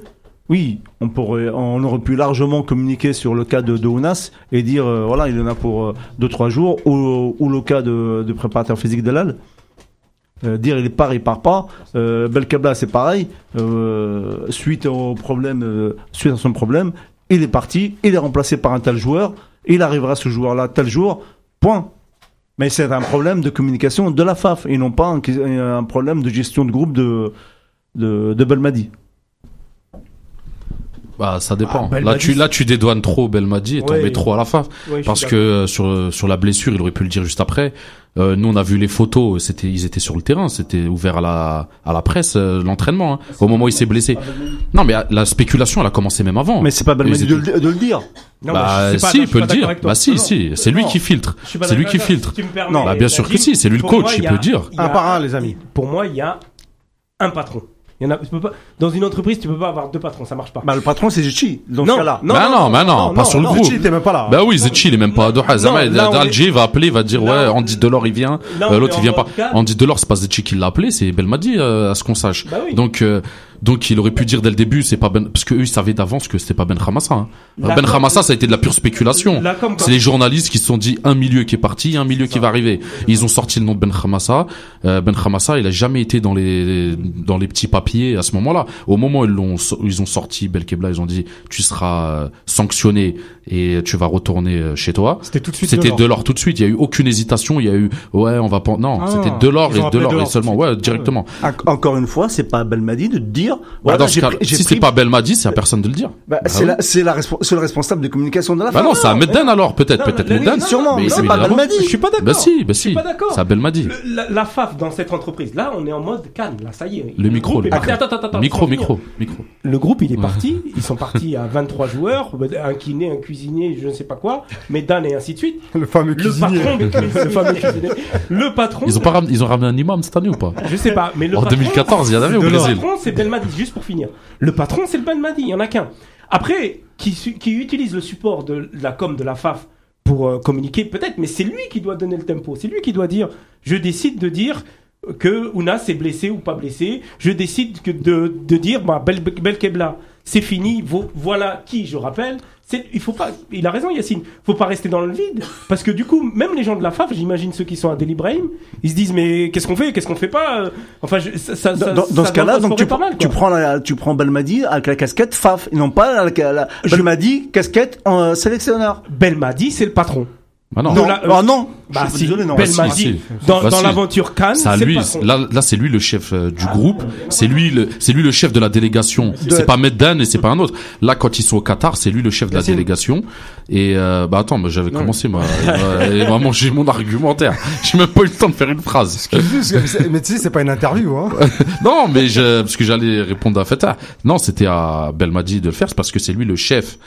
S8: Oui, on aurait pu largement communiquer sur le cas de, de Ounas et dire euh, voilà, il en a pour euh, deux trois jours, ou, ou le cas de, de préparateur physique Delal. Euh, dire il part, il part pas. Euh, Belkabla, c'est pareil. Euh, suite au problème, euh, suite à son problème, il est parti, il est remplacé par un tel joueur. Il arrivera ce joueur-là tel jour. Point. Mais c'est un problème de communication de la FAF et non pas un, problème de gestion de groupe de de, de Belmadi.
S4: Bah, ça dépend.
S5: Ah,
S4: là, tu, là, tu dédouanes trop Belmadi et t'en
S5: Ouais.
S4: mets trop à la fin.
S5: Ouais,
S4: Parce que euh, sur sur la blessure, il aurait pu le dire juste après. Euh, nous, on a vu les photos. C'était, ils étaient sur le terrain. C'était ouvert à la à la presse euh, l'entraînement. hein, au moment où il s'est blessé. Non, mais la spéculation, elle a commencé même avant.
S8: Mais c'est pas Belmadi
S4: Ils
S8: de, le- de le dire.
S5: Non, mais
S4: bah,
S5: pas-
S4: si,
S5: non,
S4: il peut le dire. Bah, si,
S5: Non,
S4: si, c'est lui qui filtre. C'est lui qui filtre.
S8: Non,
S4: bah, bien sûr que si, c'est lui le coach, il peut dire.
S1: Un par un, les amis.
S5: Pour moi, il y a un patron. Il y en a, tu peux pas, dans une entreprise, tu peux pas avoir deux patrons, ça marche pas.
S8: Bah, le patron, c'est Zetchi, dans
S5: Non,
S8: ce cas-là.
S5: non,
S4: bah non, bah non, pas sur le groupe.
S1: Zetchi, il était même pas là.
S4: Bah oui, Zetchi, il est même pas à Doha.
S5: Non,
S4: Dalji va appeler, il va dire,
S5: Là,
S4: ouais,
S5: on-
S4: Andy Delors, il vient. Euh,
S5: on
S4: L'autre, il vient
S5: en
S4: pas. Andy Delors, c'est pas Zetchi qui l'a appelé, c'est Belmadi, euh, à ce qu'on sache.
S5: Bah oui.
S4: Donc, euh, donc, il aurait pu dire dès le début, c'est pas Ben, parce que eux, ils savaient d'avance que c'était pas Ben Khamassa. Hein.
S5: La
S4: Ben
S5: com-
S4: Khamassa, ça a été de la pure spéculation. C'est les journalistes qui se sont dit un milieu qui est parti, un milieu qui va arriver. Ils ont sorti le nom de Ben Khamassa. Euh, ben Khamassa, il a jamais été dans les dans les petits papiers à ce moment-là. Au moment où ils l'ont ils ont sorti Belkebla, ils ont dit tu seras euh, sanctionné et tu vas retourner euh, chez toi.
S6: C'était tout de suite.
S4: C'était
S6: Delors.
S4: Delors tout de suite. Il y a eu aucune hésitation. Il y a eu ouais, on va pas. Non,
S6: Ah,
S4: c'était Delors et
S6: appelé
S4: Delors et
S6: Delors
S4: seulement. Ouais, directement.
S8: En- Encore une fois, c'est pas à Belmadi de dire.
S4: Bah,
S8: voilà,
S4: dans ce
S8: j'ai
S4: cas,
S8: pris- j'ai
S4: si
S8: pris-
S4: c'est pas Belmadi, c'est à personne de le dire.
S8: Bah,
S4: Bah
S8: c'est
S4: oui.
S8: la- c'est la respo- c'est le responsable de communication de la
S4: Bah non, c'est à Medden alors peut-être,
S5: Non,
S4: peut-être Medden.
S8: sûrement,
S4: mais
S8: c'est pas Belmadi.
S5: Je suis pas d'accord.
S4: Bah si, bah si.
S5: pas d'accord.
S4: C'est à Belmadi.
S5: Le- la, FAF dans cette entreprise, là, on est en mode canne, là, ça y est.
S4: Le micro, le. Micro, micro, micro.
S5: Le groupe, il est parti. Ils sont partis à 23 joueurs, un kiné, un cuisinier, je ne sais pas quoi, Medan et ainsi de suite.
S1: Le fameux
S5: Le
S1: cuisinier.
S5: patron, le fameux cuisinier. Le patron.
S4: Ils ont pas ramené, ils ont ramené un imam cette année ou pas
S5: Je sais pas, mais le
S4: En
S5: patron,
S4: 2014, il y en avait au
S5: le
S4: Brésil.
S5: patron, c'est Belmadi, juste pour finir. Le patron, c'est le Belmadi, il y en a qu'un. Après, qui utilise le support de la com de la FAF pour euh, communiquer, peut-être, mais c'est lui qui doit donner le tempo. C'est lui qui doit dire, je décide de dire que Ounas est blessé ou pas blessé. Je décide que de, de dire, bah, Bel, Belkebla, c'est fini. vo- voilà qui, je rappelle. Il faut pas, il a raison Yacine, faut pas rester dans le vide. Parce que du coup, même les gens de la FAF, j'imagine ceux qui sont à Del Ibrahim, ils se disent, mais qu'est-ce qu'on fait, qu'est-ce qu'on fait pas? Euh, Enfin, je- ça, ça,
S8: Dans,
S5: ça-
S8: dans-
S5: ça
S8: ce cas-là, donc tu,
S5: pas mal,
S8: tu prends la, tu prends Belmadi avec la casquette FAF, et non pas la, la, la- Belmadi casquette en sélectionneur.
S5: Belmadi, c'est le patron.
S4: Ah non.
S5: La-
S8: ah non,
S5: Bah,
S8: je suis
S5: si,
S8: désolé, non.
S5: Belmadi,
S4: si, si.
S5: dans,
S4: Bah,
S5: dans
S4: si.
S5: l'aventure Cannes, le
S4: lui.
S5: patron.
S4: Là, là, c'est lui le chef euh, du groupe. C'est lui le, c'est lui le chef de la délégation.
S8: De-
S4: C'est pas Meddan et c'est pas un autre. Là, quand ils sont au Qatar, c'est lui le chef de la délégation. Et euh, bah attends, bah, j'avais commencé moi. il m'a mangé mon argumentaire. J'ai même pas eu le temps de faire une phrase.
S1: Mais tu sais, c'est pas une interview, hein.
S4: non, mais je, parce que j'allais répondre à Feta. Non, c'était à Belmadi de le faire, c'est parce que c'est lui le chef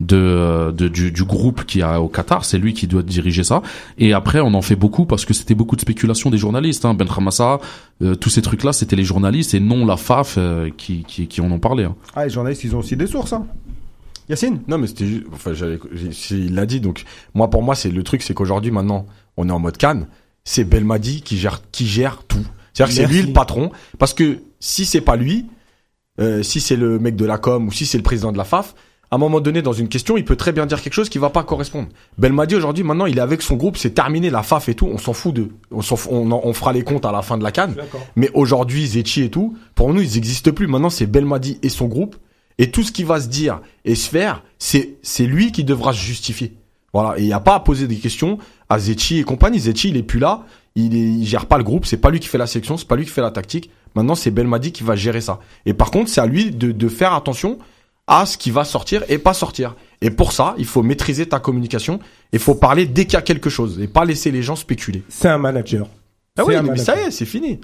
S4: de, de du, du groupe qui a au Qatar, c'est lui qui doit diriger ça. Et après, on en fait beaucoup parce que c'était beaucoup de spéculation des journalistes. Hein. Ben Hamassa, euh, tous ces trucs-là, c'était les journalistes et non la FAF euh, qui, qui, qui en ont parlé. Hein.
S1: Ah, les journalistes, ils ont aussi des sources, hein. Yacine?
S2: Non, mais c'était juste, enfin, il l'a dit, donc, moi, pour moi, c'est le truc, c'est qu'aujourd'hui, maintenant, on est en mode Cannes, c'est Belmadi qui gère, qui gère tout. C'est-à-dire que c'est lui le patron, parce que si c'est pas lui, euh, si c'est le mec de la com ou si c'est le président de la FAF, à un moment donné, dans une question, il peut très bien dire quelque chose qui va pas correspondre. Belmadi, aujourd'hui, maintenant, il est avec son groupe, c'est terminé, la FAF et tout, on s'en fout de, on fout- on, en- on fera les comptes à la fin de la.
S5: D'accord.
S2: Mais aujourd'hui, Zetchi et tout, pour nous, ils n'existent plus. Maintenant, c'est Belmadi et son groupe. Et tout ce qui va se dire et se faire, c'est, c'est lui qui devra se justifier. Voilà. Et il n'y a pas à poser des questions à Zetchi et compagnie. Zetchi, il est plus là. Il, est, il gère pas le groupe. C'est pas lui qui fait la sélection. C'est pas lui qui fait la tactique. Maintenant, c'est Belmadi qui va gérer ça. Et par contre, c'est à lui de, de faire attention à ce qui va sortir et pas sortir. Et pour ça, il faut maîtriser ta communication. Il faut parler dès qu'il y a quelque chose et pas laisser les gens spéculer.
S5: C'est un manager.
S2: Ah oui, mais ça y est, c'est fini.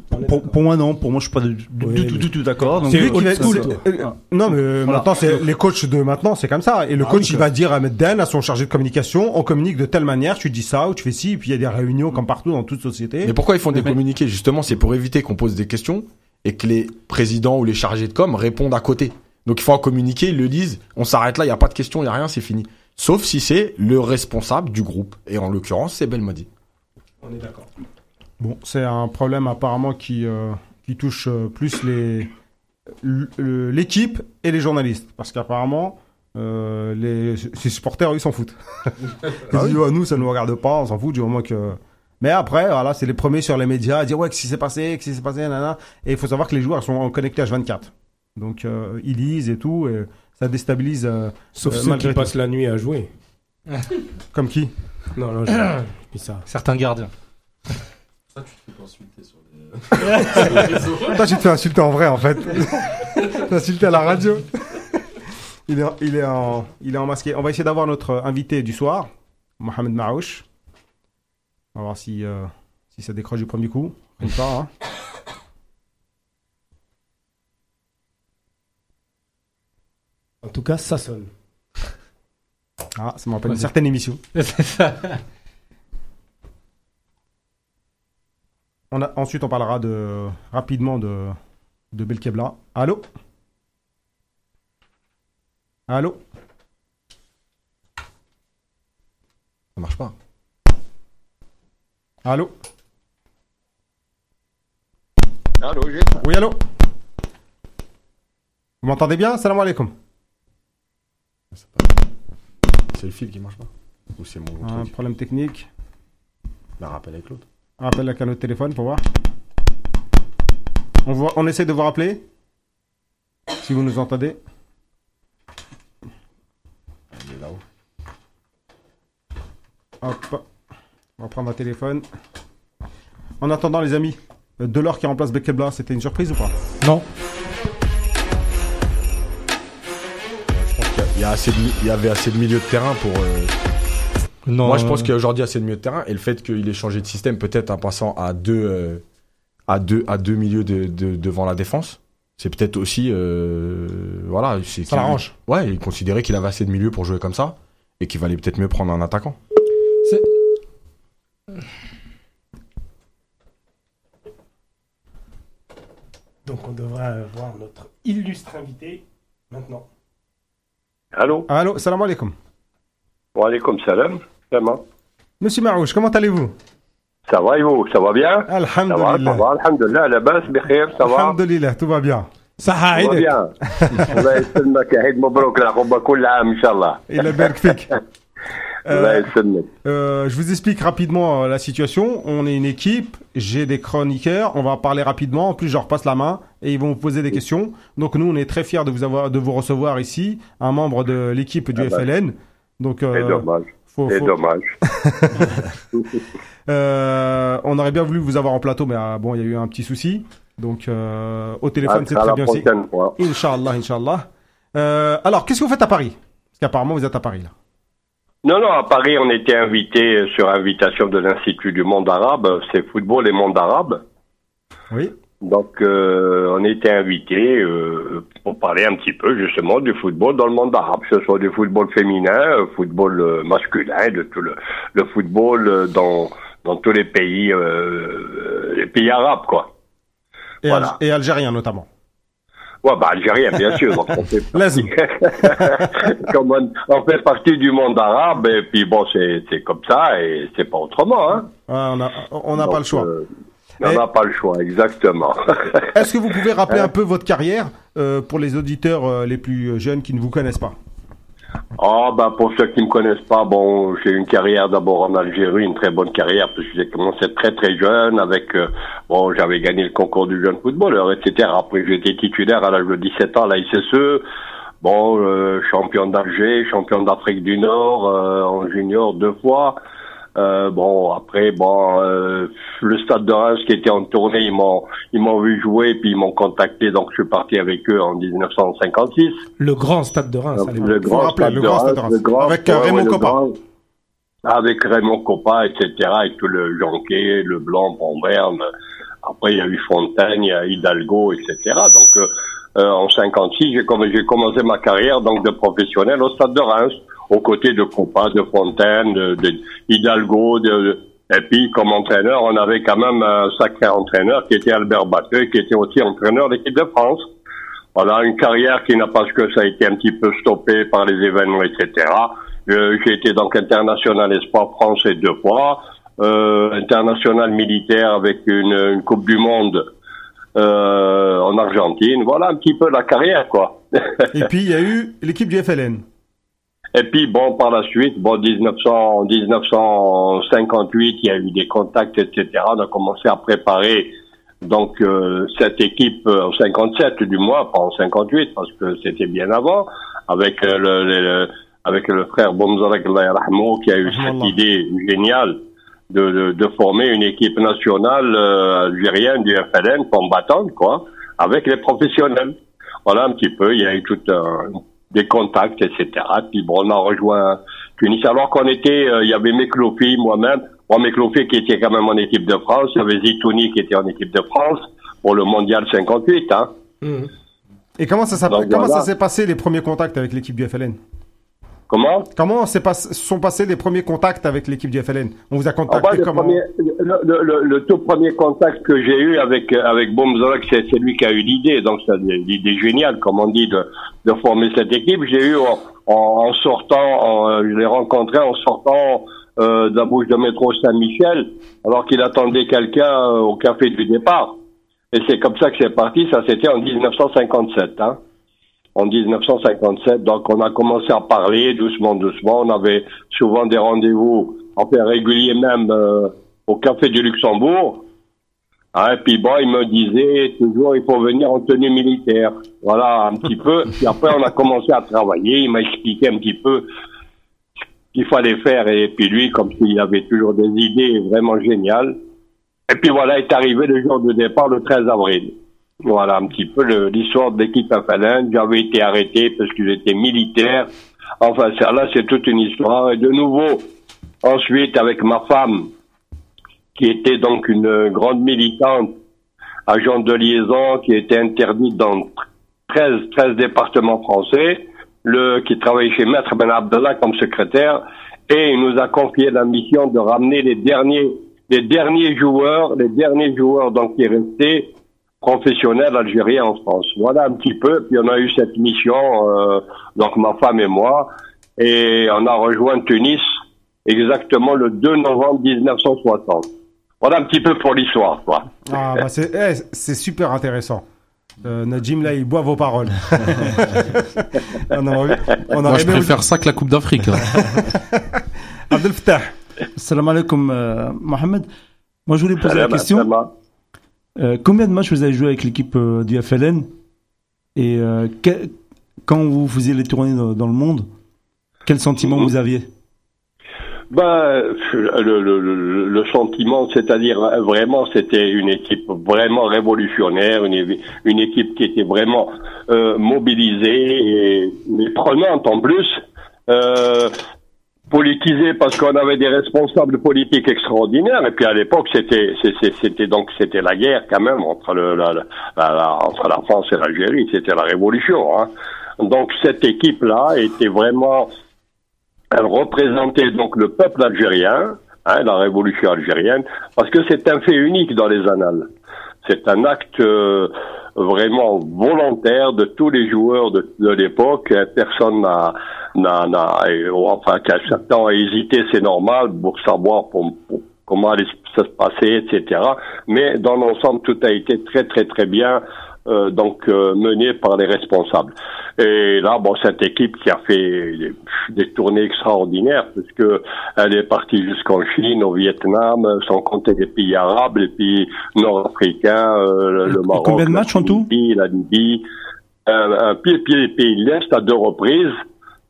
S8: Pour, moi, non. Pour moi, je suis pas du,
S5: Oui,
S8: tout, tout d'accord. Donc,
S5: C'est
S1: Lui
S5: old
S1: qui va-
S5: school.
S1: c'est- euh, Non, mais euh,
S8: Voilà.
S1: maintenant, c'est les coachs de maintenant, c'est comme ça. Et le
S8: Ah
S1: coach,
S8: oui,
S1: il va dire à Medden, à son chargé de communication, on communique de telle manière, tu dis ça ou tu fais ci, et puis il y a des réunions comme partout dans toute société.
S2: Mais pourquoi ils font des communiqués? Justement, c'est pour éviter qu'on pose des questions et que les présidents ou les chargés de com répondent à côté. Donc il faut en communiquer, ils le disent, on s'arrête là, il n'y a pas de questions, il n'y a rien, c'est fini. Sauf si c'est le responsable du groupe. Et en l'occurrence, c'est Belmadi.
S5: On est d'accord.
S1: Bon, c'est un problème apparemment qui euh, qui touche euh, plus les l'équipe et les journalistes, parce qu'apparemment euh, les ces supporters ils s'en foutent. Ils disent Ouais, nous ça nous regarde pas, on s'en fout du moment que. Mais après, voilà, c'est les premiers sur les médias à dire ouais, qu'est-ce qui s'est passé, qu'est-ce qui s'est passé, nanana. Et il faut savoir que les joueurs sont connectés H24. Donc euh, ils lisent et tout, et ça déstabilise. euh,
S5: Sauf
S1: Euh,
S5: ceux qui
S1: malgré
S5: passent la nuit à jouer.
S1: comme qui?
S5: Non, non, je ça.
S6: Certains gardiens.
S1: Toi, tu te fais insulter en vrai, en fait. T'es insulté à la radio. Il est, il, est en, il est en masqué. On va essayer d'avoir notre invité du soir, Mohamed Marouche. On va voir si, euh, si ça décroche du premier coup. Ça, hein.
S5: En tout cas, ça sonne.
S1: Ah, ça me rappelle une certaine émission.
S6: C'est ça.
S1: On a, ensuite, on parlera de, rapidement de, de Belkebla. Allô? Allô?
S2: Ça marche pas.
S1: Allô?
S10: Allô, j'ai
S1: Oui, allô? Vous m'entendez bien? Salam alaikum.
S2: C'est le fil qui marche pas. Ou c'est mon
S1: Un
S2: truc.
S1: problème technique.
S2: La rappel avec l'autre.
S1: Rappelle la canot de téléphone pour voir. On, voit, on essaie de vous rappeler. Si vous nous entendez.
S2: Il est là-haut.
S1: Hop. On va prendre un téléphone. En attendant, les amis, Delors qui remplace Bekebla, c'était une surprise ou pas?
S6: Non.
S2: Y a- il y, a assez de mi- il y avait assez de milieu de terrain pour. euh,
S6: Non.
S2: Moi, je pense qu'il y a aujourd'hui assez de milieu de terrain et le fait qu'il ait changé de système, peut-être en passant à deux, euh, à deux, à deux milieux de, de- devant la défense, c'est peut-être aussi, euh, voilà, c'est
S1: Ça l'arrange.
S2: Ouais, il considérait qu'il avait assez de milieu pour jouer comme ça et qu'il valait peut-être mieux prendre un attaquant.
S5: Donc on devrait voir notre illustre invité maintenant.
S10: Allô
S1: Allô, salam alaikum.
S10: Wa alaikum salam. Comment
S1: Monsieur Marouche, comment allez-vous
S10: Ça va et vous Ça va bien Ça va, ça
S1: Alhamdulillah.
S10: va, alhamdulillah, la base, بخير, ça va
S1: Alhamdulillah, tout va bien.
S5: Ça
S10: Ça va bien. الله يسلمك عيد مبروك العقوبة كل عام إن شاء الله.
S1: Et la berk fik.
S10: الله يسلمك.
S1: Euh, je vous explique rapidement euh, la situation. On est une équipe, j'ai des chroniqueurs, on va parler rapidement. En plus, je leur passe la main et ils vont vous poser des questions. Donc nous, on est très fiers de vous avoir, de vous recevoir ici, un membre de l'équipe du
S10: Ah bah.
S1: FLN. Donc,
S10: C'est
S1: euh,
S10: dommage.
S1: faut-
S10: dommage.
S1: Euh, on aurait bien voulu vous avoir en plateau, mais ah, bon, il y a eu un petit souci. Donc, euh, au téléphone,
S10: Ah,
S1: c'est très bien aussi. Inch'Allah, Inch'Allah. Euh, alors, qu'est-ce que vous faites à Paris? Parce qu'apparemment, vous êtes à Paris, là.
S10: Non, non, à Paris, on était invité sur invitation de l'Institut du monde arabe. C'est football et monde arabe.
S1: Oui.
S10: Donc, euh, on était invité euh, pour parler un petit peu justement du football dans le monde arabe, que ce soit du football féminin, euh, football masculin, de tout le, le football dans dans tous les pays, euh, les pays arabes, quoi.
S1: Et,
S10: Voilà.
S1: Al- et algérien, notamment.
S10: Ouais, bah algérien, bien sûr. Donc on fait
S1: Lazim.
S10: comme on, on fait partie du monde arabe et puis bon, c'est comme ça et c'est pas autrement, hein.
S1: Ouais, on n'a pas le choix.
S10: Euh, on n'a pas le choix, exactement.
S1: Est-ce que vous pouvez rappeler
S10: Hein
S1: un peu votre carrière euh, pour les auditeurs euh, les plus jeunes qui ne vous connaissent pas?
S10: Ah bah pour ceux qui me connaissent pas, bon, j'ai une carrière d'abord en Algérie, une très bonne carrière parce que j'ai commencé très très jeune avec euh, bon, j'avais gagné le concours du jeune footballeur, etc. Après j'étais titulaire à l'âge de 17 ans à la ICSE. Bon, euh, champion d'Alger, champion d'Afrique du Nord euh, en junior deux fois. Euh, bon après bon euh, le stade de Reims qui était en tournée ils m'ont ils m'ont vu jouer puis ils m'ont contacté donc je suis parti avec eux en 1956
S5: Le grand stade de Reims. l'époque.
S10: le grand stade
S1: le
S10: de
S1: grand
S10: Reims,
S1: stade de Reims.
S10: le grand-
S1: Avec, euh,
S10: ouais,
S1: Raymond
S10: ouais,
S1: Coppa.
S10: grand- Avec Raymond Coppa, etc. Et tout le Jonquet, le Blanc, Bomberne. Après, il y a eu Fontaine, il y a Hidalgo, etc. Donc, euh, euh, en 56, j'ai comm- j'ai commencé ma carrière donc de professionnel au stade de Reims, aux côtés de Coppa, de Fontaine, de, Hidalgo, et puis comme entraîneur, on avait quand même un sacré entraîneur qui était Albert Batteux, qui était aussi entraîneur de l'équipe de France. Voilà, une carrière qui n'a pas que ça a été un petit peu stoppé par les événements, etc. Euh, J'ai été donc international espoir français deux fois, euh, international militaire avec une, une Coupe du Monde euh, en Argentine. Voilà un petit peu la carrière, quoi.
S1: Et puis, il y a eu l'équipe du FLN.
S10: Et puis bon, par la suite, bon, 1900, 1958, il y a eu des contacts, etc. On a commencé à préparer donc euh, cette équipe euh, en 57 du moins, pas en 58 parce que c'était bien avant, avec euh, le, le- le- avec le frère Bomzarek Allah yarhamou, qui a eu cette idée géniale de, de, de former une équipe nationale euh, algérienne du FLN combattante, quoi, avec les professionnels. Voilà un petit peu, il y a eu tout un, des contacts, etc. Puis bon, on a rejoint Tunis. Alors qu'on était, euh, il y avait Mekloufi, moi-même. Bon, Mekloufi qui était quand même en équipe de France. Il y avait Zitouni qui était en équipe de France pour le Mondial 58. Hein.
S5: Mhm.
S1: Et comment
S10: voilà.
S1: ça s'est passé les premiers contacts avec l'équipe du FLN
S10: Comment
S1: Comment pas- sont passés les premiers contacts avec l'équipe du FLN On vous a
S10: Ah bah,
S1: contacté
S10: le,
S1: comment?
S10: premier- le, le- le- le tout premier contact que j'ai eu avec avec c'est lui qui a eu l'idée, donc c'est l'idée géniale, comme on dit, de, de former cette équipe. J'ai eu en, sortant, en- je l'ai rencontré en sortant euh, de la bouche de métro Saint-Michel, alors qu'il attendait quelqu'un euh, au café du départ. Et c'est comme ça que c'est parti. Ça, c'était en 1957. Hein en 1957. Donc on a commencé à parler doucement, doucement. On avait souvent des rendez-vous, enfin réguliers même, euh, au Café du Luxembourg. Hein, et puis bon, il me disait toujours il faut venir en tenue militaire. Voilà un petit peu. Puis après on a commencé à travailler. Il m'a expliqué un petit peu ce qu'il fallait faire. Et puis lui, comme s'il avait toujours des idées vraiment géniales. Et puis voilà, est arrivé le jour de départ, le 13 avril. Voilà un petit peu l'histoire de l'équipe Afalin. J'avais été arrêté parce que j'étais militaire. Enfin, ça, là, c'est toute une histoire. Et de nouveau, ensuite, avec ma femme, qui était donc une grande militante agent de liaison qui était interdit dans 13, 13 départements français, le, qui travaillait chez Maître Ben Abdallah comme secrétaire, et il nous a confié la mission de ramener les derniers, les derniers joueurs, les derniers joueurs donc qui restaient professionnels algériens en France. Voilà un petit peu. Puis on a eu cette mission, euh, donc ma femme et moi, et on a rejoint Tunis exactement le 2 novembre 1960. Voilà un petit peu pour l'histoire, quoi.
S1: Ah, bah, c'est eh, c'est super intéressant. Euh, Najim, là, il boit vos paroles. on aurait, on
S4: Moi, je préfère ça que la Coupe d'Afrique. hein.
S1: Abdel Fattah.
S8: Salam alaikum, euh, Mohamed. Moi, je voulais poser la question.
S10: salam.
S8: Euh, combien de matchs vous avez joué avec l'équipe euh, du FLN Et euh, que- quand vous faisiez les tournées dans, dans le monde, quel sentiment
S10: Mhm.
S8: vous aviez?
S10: Ben, le, le, le, le sentiment, c'est-à-dire vraiment, c'était une équipe vraiment révolutionnaire, une, équipe qui était vraiment mobilisée et prenante en plus, euh, politisée parce qu'on avait des responsables politiques extraordinaires. Et puis à l'époque, c'était donc c'était la guerre quand même entre le la, la- la- entre la France et l'Algérie. C'était la révolution. Hein. Donc cette équipe-là était vraiment elle représentait donc le peuple algérien, hein, la révolution algérienne, parce que c'est un fait unique dans les annales. C'est un acte euh, vraiment volontaire de tous les joueurs de, de l'époque. Personne n'a, n'a, n'a- et, enfin, qu'à certains ont hésité, c'est normal, pour savoir pour- pour- comment allait ça se passer, etc. Mais dans l'ensemble, tout a été très, très, très bien. Euh, donc euh, mené par les responsables. Et là, bon, cette équipe qui a fait des, des tournées extraordinaires, puisque elle est partie jusqu'en Chine, au Vietnam, sans compter les pays arabes, les pays nord-africains, euh, le, le Maroc,
S8: combien de matchs
S10: la
S8: en tout
S10: la Libye, euh, un pied pied les pays de l'Est à deux reprises.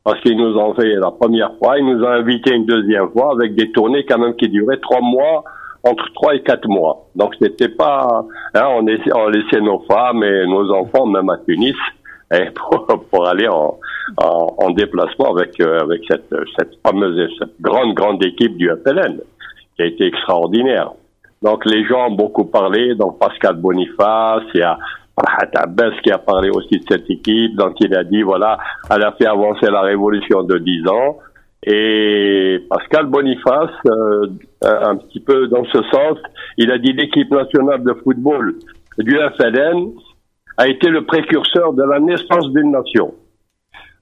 S10: Parce qu'ils nous ont fait la première fois, ils nous ont invités une deuxième fois avec des tournées quand même qui duraient trois mois, entre trois et quatre mois. Donc c'était pas, hein, on, laissait, on laissait nos femmes et nos enfants même à Tunis et pour, pour aller en, en, en déplacement avec euh, avec cette cette fameuse cette grande grande équipe du FLN qui a été extraordinaire. Donc les gens ont beaucoup parlé, donc Pascal Boniface, il y a Farhat Abbas qui a parlé aussi de cette équipe, donc il a dit voilà, elle a fait avancer la révolution de 10 ans. Et Pascal Boniface, euh, un petit peu dans ce sens, il a dit l'équipe nationale de football du FLN a été le précurseur de la naissance d'une nation.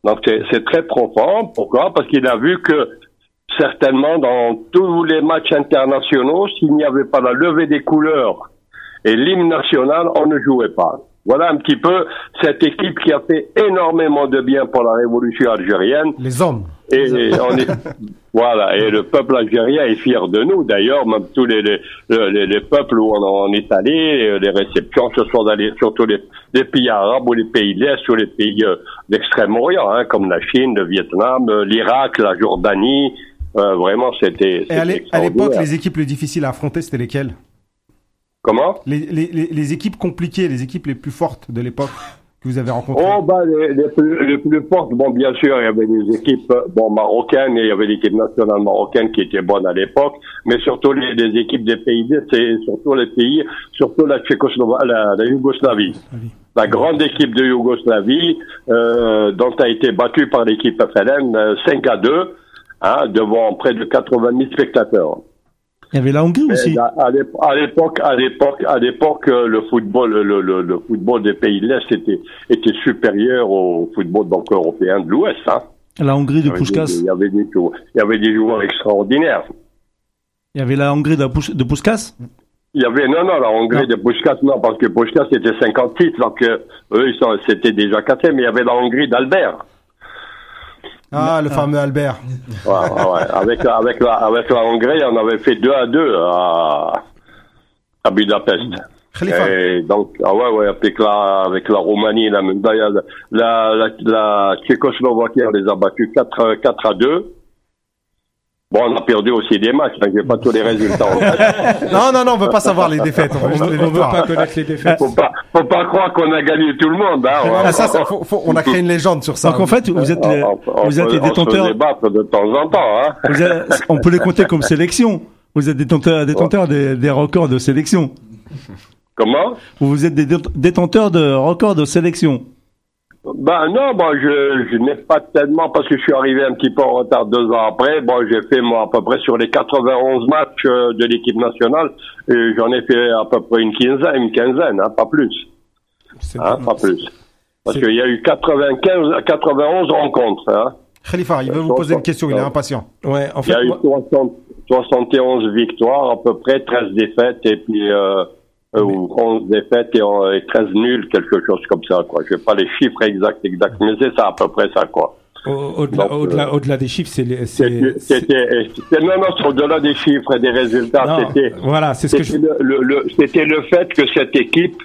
S10: Donc c'est très profond. Pourquoi? Parce qu'il a vu que certainement dans tous les matchs internationaux, s'il n'y avait pas la levée des couleurs et l'hymne national, on ne jouait pas. Voilà un petit peu cette équipe qui a fait énormément de bien pour la révolution algérienne.
S1: Les hommes.
S10: Et on est, voilà, et le peuple algérien est fier de nous. D'ailleurs, même tous les, les, les, les peuples où on, on est allé, les réceptions, ce sont d'aller surtout les, les pays arabes ou les pays de l'Est ou les pays euh, d'Extrême-Orient, hein, comme la Chine, le Vietnam, euh, l'Irak, la Jordanie. Euh, vraiment, c'était.
S1: Et à l'époque, les équipes les difficiles à affronter, c'était lesquelles?
S10: Comment?
S1: Les, les, les équipes compliquées, les équipes les plus fortes de l'époque que vous avez rencontrées
S10: Oh bah les, les plus, les plus fortes, bon bien sûr il y avait des équipes euh, bon marocaines et il y avait l'équipe nationale marocaine qui était bonne à l'époque, mais surtout les, les équipes des pays c'est surtout les pays, surtout la Tchécoslovaquie, la, la Yougoslavie. La grande équipe de Yougoslavie, euh, dont a été battue par l'équipe FLN euh, 5 à 2, hein, devant près de 80 000 spectateurs.
S8: Il y avait la Hongrie aussi.
S10: À- à l'ép- à l'époque, à l'époque, à l'époque, euh, le football, le, le, le football des pays de l'Est était, était supérieur au football donc européen de l'Ouest. Hein.
S8: La Hongrie de Puskas.
S10: Il y avait des joueurs, il y avait des joueurs extraordinaires.
S8: Il y avait la Hongrie de, de Puskas?
S10: Il y avait non non la Hongrie de Puskas non parce que Puskas c'était 56 donc euh, eux c'était déjà cassé mais il y avait la Hongrie d'Albert.
S1: Ah, le fameux Albert.
S10: Ouais, ouais. Avec la, avec la avec la Hongrie on avait fait 2 à 2 à à Budapest. Et donc, ah ouais, ouais, avec la, avec la Roumanie, la, la, la, la, la Tchécoslovaquie, on les a battus 4, 4 à 2. Bon, on a perdu aussi des matchs, hein, j'ai pas tous les résultats en.
S1: Non, non, non, on veut pas savoir les défaites. On veut juste les
S5: On veut pas connaître les défaites.
S10: Faut pas, faut pas croire qu'on a gagné tout le monde, hein. On,
S1: Ah, ça, ça, faut- faut- on a créé une légende sur ça.
S8: Donc en fait, vous êtes les,
S10: on- on-
S8: vous êtes
S10: on-
S8: les
S10: on se
S8: détenteurs.
S10: battre de temps en temps, hein.
S8: vous êtes- on peut les compter comme sélection. Vous êtes détenteurs, détenteurs des, des records de sélection.
S10: Comment?
S8: Vous êtes des dé- détenteurs de records de sélection.
S10: Ben non, bon, je, je n'ai pas tellement parce que je suis arrivé un petit peu en retard deux ans après. Bon, j'ai fait moi à peu près sur les 91 matchs euh, de l'équipe nationale, j'en ai fait à peu près une quinzaine, une quinzaine, hein, pas plus, hein, pas plus. Parce qu'il y a eu 95, 91 rencontres. Hein.
S1: Khalifa, il veut vous poser une question, il est impatient.
S5: Ouais, en
S10: Il y
S5: fait,
S10: a eu
S5: moi-
S10: 60 71 victoires, à peu près 13 défaites et puis euh, euh, ou 11 défaites et, euh, et 13 nuls, quelque chose comme ça. quoi. Je n'ai pas les chiffres exacts, exacts, mais c'est ça à peu près ça. quoi.
S5: au- au-delà, au-delà,
S10: euh,
S5: au-delà des chiffres, c'est,
S10: non, non, au-delà des chiffres et des résultats. C'était,
S5: voilà, c'est ce que je-
S10: c'était le, le- le- c'était le fait que cette équipe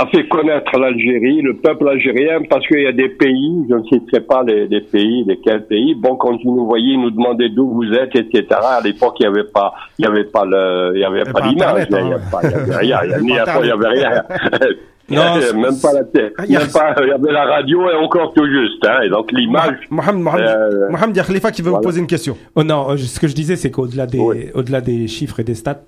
S10: a fait connaître l'Algérie, le peuple algérien, parce qu'il y a des pays, je ne citerai pas les, les pays, lesquels pays, bon, quand ils nous voyaient, ils nous demandaient d'où vous êtes, etc. À l'époque, il n'y avait pas, il y avait pas le, il y avait pas
S1: Internet,
S10: il n'y
S1: hein.
S10: avait rien, il y avait-
S1: Et pas
S10: il y avait rien.
S5: Non,
S10: même pas la télé,
S1: Il y a-
S10: même pas, il y avait la radio et encore tout juste, hein, et donc l'image,
S1: Mohamed, Mohamed,
S10: Euh,
S1: Mohamed, il y a Khalifa qui veut
S10: voilà.
S1: vous poser une question.
S5: Oh non, euh, ce que je disais, c'est qu'au-delà des,
S10: Oui.
S5: au-delà des chiffres et des stats,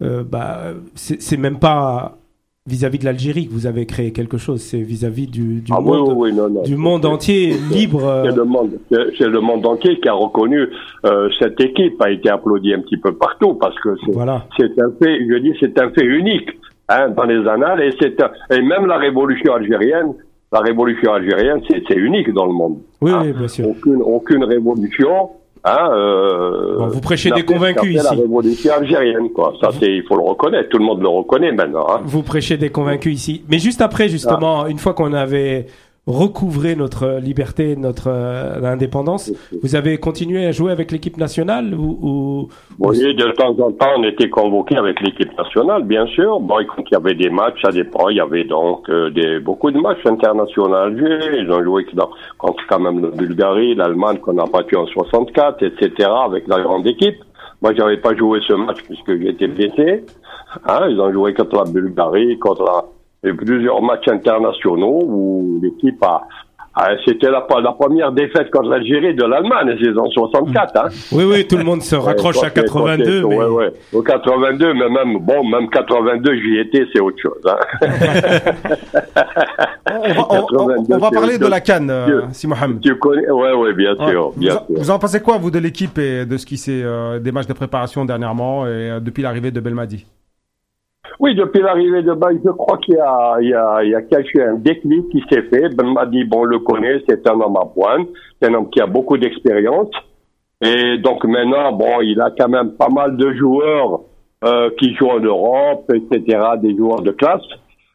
S5: euh, bah, c'est, c'est même pas vis-à-vis de l'Algérie que vous avez créé quelque chose, c'est vis-à-vis du, du
S10: ah
S5: monde,
S10: oui, oui, non, non.
S5: du monde entier libre. euh,
S10: C'est le monde, c'est c'est le monde entier qui a reconnu euh, cette équipe, a été applaudi un petit peu partout parce que c'est
S5: Voilà.
S10: un fait, je dis, c'est un fait unique hein, dans les annales et c'est un- et même la révolution algérienne, la révolution algérienne, c'est c'est unique dans le monde.
S5: Oui,
S10: Hein.
S5: oui, bien sûr.
S10: Aucune aucune révolution. Hein, euh,
S5: Bon, vous prêchez des convaincus ici.
S10: La révolution algérienne, quoi. Ça, c'est, il faut le reconnaître. Tout le monde le reconnaît maintenant. Hein.
S5: Vous prêchez des convaincus ici. Mais juste après, justement, une fois qu'on avait recouvré notre liberté, notre euh, indépendance, vous avez continué à jouer avec l'équipe nationale ou, ou-
S10: Oui, de temps en temps, on était convoqué avec l'équipe nationale, bien sûr. Bon, il y avait des matchs, ça dépend. Il y avait donc euh, des, beaucoup de matchs internationaux. Ils ont joué contre quand même la Bulgarie, l'Allemagne qu'on a battu en 64, etc., avec la grande équipe. Moi, j'avais pas joué ce match puisque j'étais blessé. Hein, ils ont joué contre la Bulgarie, contre la, et plusieurs matchs internationaux où l'équipe a, a- c'était la, la première défaite contre l'Algérie de l'Allemagne, la saison 64, hein.
S5: Oui, oui, tout le monde se raccroche
S10: Ouais,
S5: à
S10: quand c'est- quand
S5: 82,
S10: c'est-
S5: mais
S10: ouais, ouais. Au 82, mais même, bon, même 82, j'y étais, c'est autre chose, hein.
S1: On va, on- on- on va parler de la canne, euh, si Mohamed.
S10: tu connais, ouais, ouais, bien sûr,
S1: Vous,
S10: bien
S1: en-
S10: sûr.
S1: vous en pensez quoi, vous, de l'équipe et de ce qui s'est euh, des matchs de préparation dernièrement et euh, depuis l'arrivée de Belmadi?
S10: Oui, depuis l'arrivée de Baye, je crois qu'il y a, il y a, il un déclic qui s'est fait. Ben Madi, bon, on le connaît, c'est un homme à pointe, c'est un homme qui a beaucoup d'expérience. Et donc maintenant, bon, il a quand même pas mal de joueurs euh, qui jouent en Europe, etc., des joueurs de classe.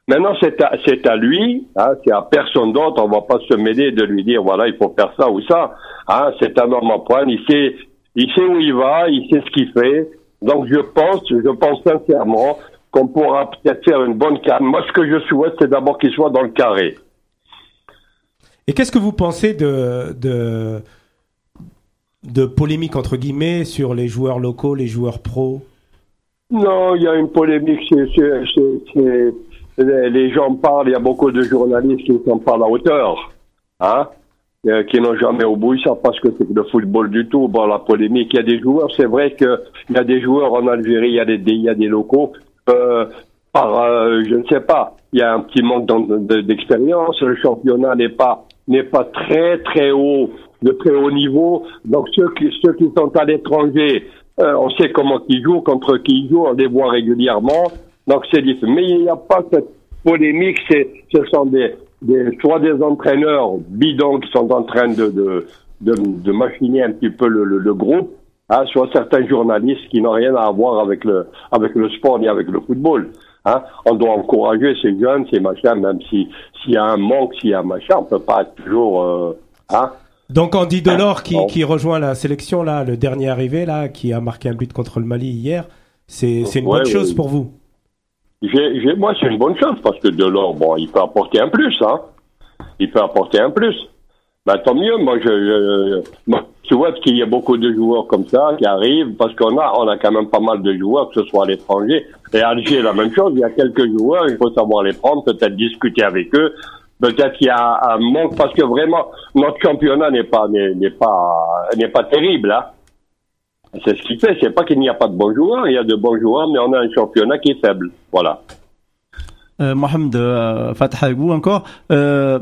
S10: Maintenant, c'est à, c'est à lui, hein, c'est à personne d'autre. On va pas se mêler de lui dire, voilà, il faut faire ça ou ça. Hein, c'est un homme à pointe, il sait, il sait où il va, il sait ce qu'il fait. Donc, je pense, je pense sincèrement qu'on pourra peut-être faire une bonne canne. Moi, ce que je souhaite, c'est d'abord qu'il soit dans le carré.
S5: Et qu'est-ce que vous pensez de, de, de polémique, entre guillemets, sur les joueurs locaux, les joueurs pros
S10: Non, il y a une polémique. c'est- les gens parlent. Il y a beaucoup de journalistes qui ne sont pas à la hauteur, hein, euh, qui n'ont jamais au bout. Ils savent pas ce que c'est le football du tout. Bon, la polémique. Il y a des joueurs. C'est vrai que il y a des joueurs en Algérie. Il y a des- il y a des locaux. Euh, par, euh, je ne sais pas. Il y a un petit manque d'expérience. Le championnat n'est pas n'est pas très très haut, de très haut niveau. Donc ceux qui ceux qui sont à l'étranger, euh, on sait comment ils jouent, contre qui ils jouent, on les voit régulièrement. Donc c'est difficile. Mais il n'y a pas cette polémique. Ce sont des des soit des entraîneurs bidons qui sont en train de de de, de machiner un petit peu le, le groupe. Hein, soit certains journalistes qui n'ont rien à voir avec le avec le sport ni avec le football. Hein, on doit encourager ces jeunes, ces machins, même si s'il y a un manque, s'il y a un machin, on peut pas être toujours. Euh, hein,
S5: Donc Andy Delors qui, qui rejoint la sélection là, le dernier arrivé là, qui a marqué un but contre le Mali hier, c'est une
S10: Ouais,
S5: bonne chose
S10: ouais.
S5: pour vous?
S10: Moi, c'est une bonne chose parce que Delors, bon, il peut apporter un plus, hein. Il peut apporter un plus. Ben, tant mieux. Moi, je, je, moi, tu vois, parce qu'il y a beaucoup de joueurs comme ça qui arrivent parce qu'on a, on a quand même pas mal de joueurs, que ce soit à l'étranger. Et à Alger, la même chose. Il y a quelques joueurs, il faut savoir les prendre, peut-être discuter avec eux. Peut-être qu'il y a un manque parce que vraiment, notre championnat n'est pas, n'est, pas, n'est pas terrible, hein. C'est ce qui fait. C'est pas qu'il n'y a pas de bons joueurs. Il y a de bons joueurs, mais on a un championnat qui est faible. Voilà.
S8: Euh, Mohamed euh, Fatah, vous encore. Euh,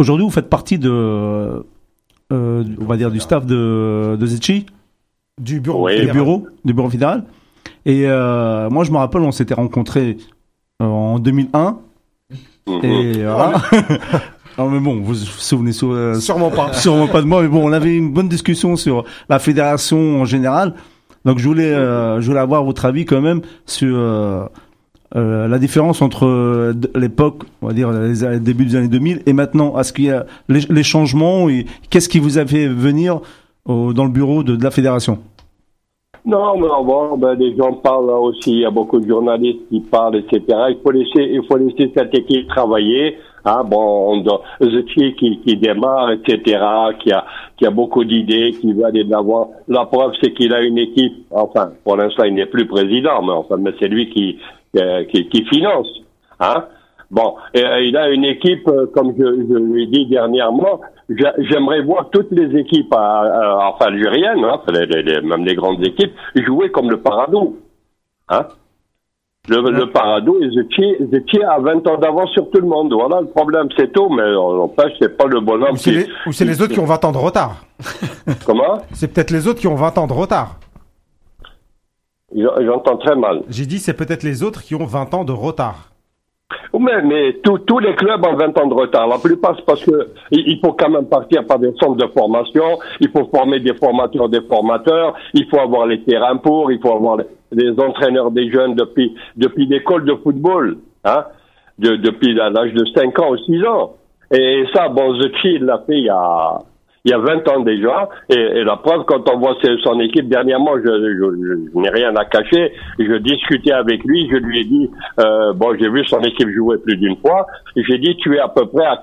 S8: Aujourd'hui, vous faites partie de, euh, on va dire, du staff de, de Zetchi,
S1: Du bureau.
S10: Oui.
S8: du
S1: fédéral.
S8: bureau, du bureau fédéral. Et euh, moi, je me rappelle, on s'était rencontrés euh, en 2001.
S10: Mhm.
S8: Et voilà. non, mais bon, vous vous souvenez sou- euh,
S1: Sûrement pas.
S8: sûrement pas de moi, mais bon, on avait une bonne discussion sur la fédération en général. Donc, je voulais, euh, je voulais avoir votre avis quand même sur euh, euh, la différence entre euh, l'époque, on va dire les a- début des années 2000, et maintenant, à ce qu'il y a les, les changements et qu'est-ce qui vous a fait venir dans le bureau de, la fédération?
S10: Non, mais bon, ben, les gens parlent aussi. Il y a beaucoup de journalistes qui parlent, etc. Il faut laisser, il faut laisser cette équipe travailler. Hein, bon, Zetchi qui, démarre, etc., qui a, qui a beaucoup d'idées, qui veut aller de l'avant. La preuve, c'est qu'il a une équipe. Enfin, pour l'instant, il n'est plus président, mais enfin, mais c'est lui qui, qui, qui finance. Hein. Bon, et, euh, il a une équipe, euh, comme je, je lui ai dit dernièrement, j'a- j'aimerais voir toutes les équipes, euh, euh, enfin algériennes, hein, les, les- les- même les grandes équipes, jouer comme le Paradou. Hein le, le Paradou, et Zetchi, Zetchi a 20 ans d'avance sur tout le monde. Voilà, le problème, c'est tout, mais en fait, c'est pas le bonhomme
S1: Ou c'est
S10: qui...
S1: les, ou c'est les autres qui ont 20 ans de retard.
S10: Comment?
S1: C'est peut-être les autres qui ont 20 ans de retard.
S10: J'en- J'entends très mal.
S1: J'ai dit c'est peut-être les autres qui ont 20 ans de retard.
S10: Mais, mais tous- tous les clubs ont 20 ans de retard. La plupart, c'est parce que il faut quand même partir par des centres de formation. Il faut former des formateurs, des formateurs. Il faut avoir les terrains pour. Il faut avoir les, entraîneurs des jeunes depuis depuis l'école de football, hein, de, depuis l'âge de 5 ans ou 6 ans. Et ça, bon, Zetchi, il l'a fait il y a il y a 20 ans déjà, et, et la preuve, quand on voit son équipe, dernièrement, je, je- je n'ai rien à cacher, je discutais avec lui, je lui ai dit, euh, bon, j'ai vu son équipe jouer plus d'une fois, j'ai dit, tu es à peu près à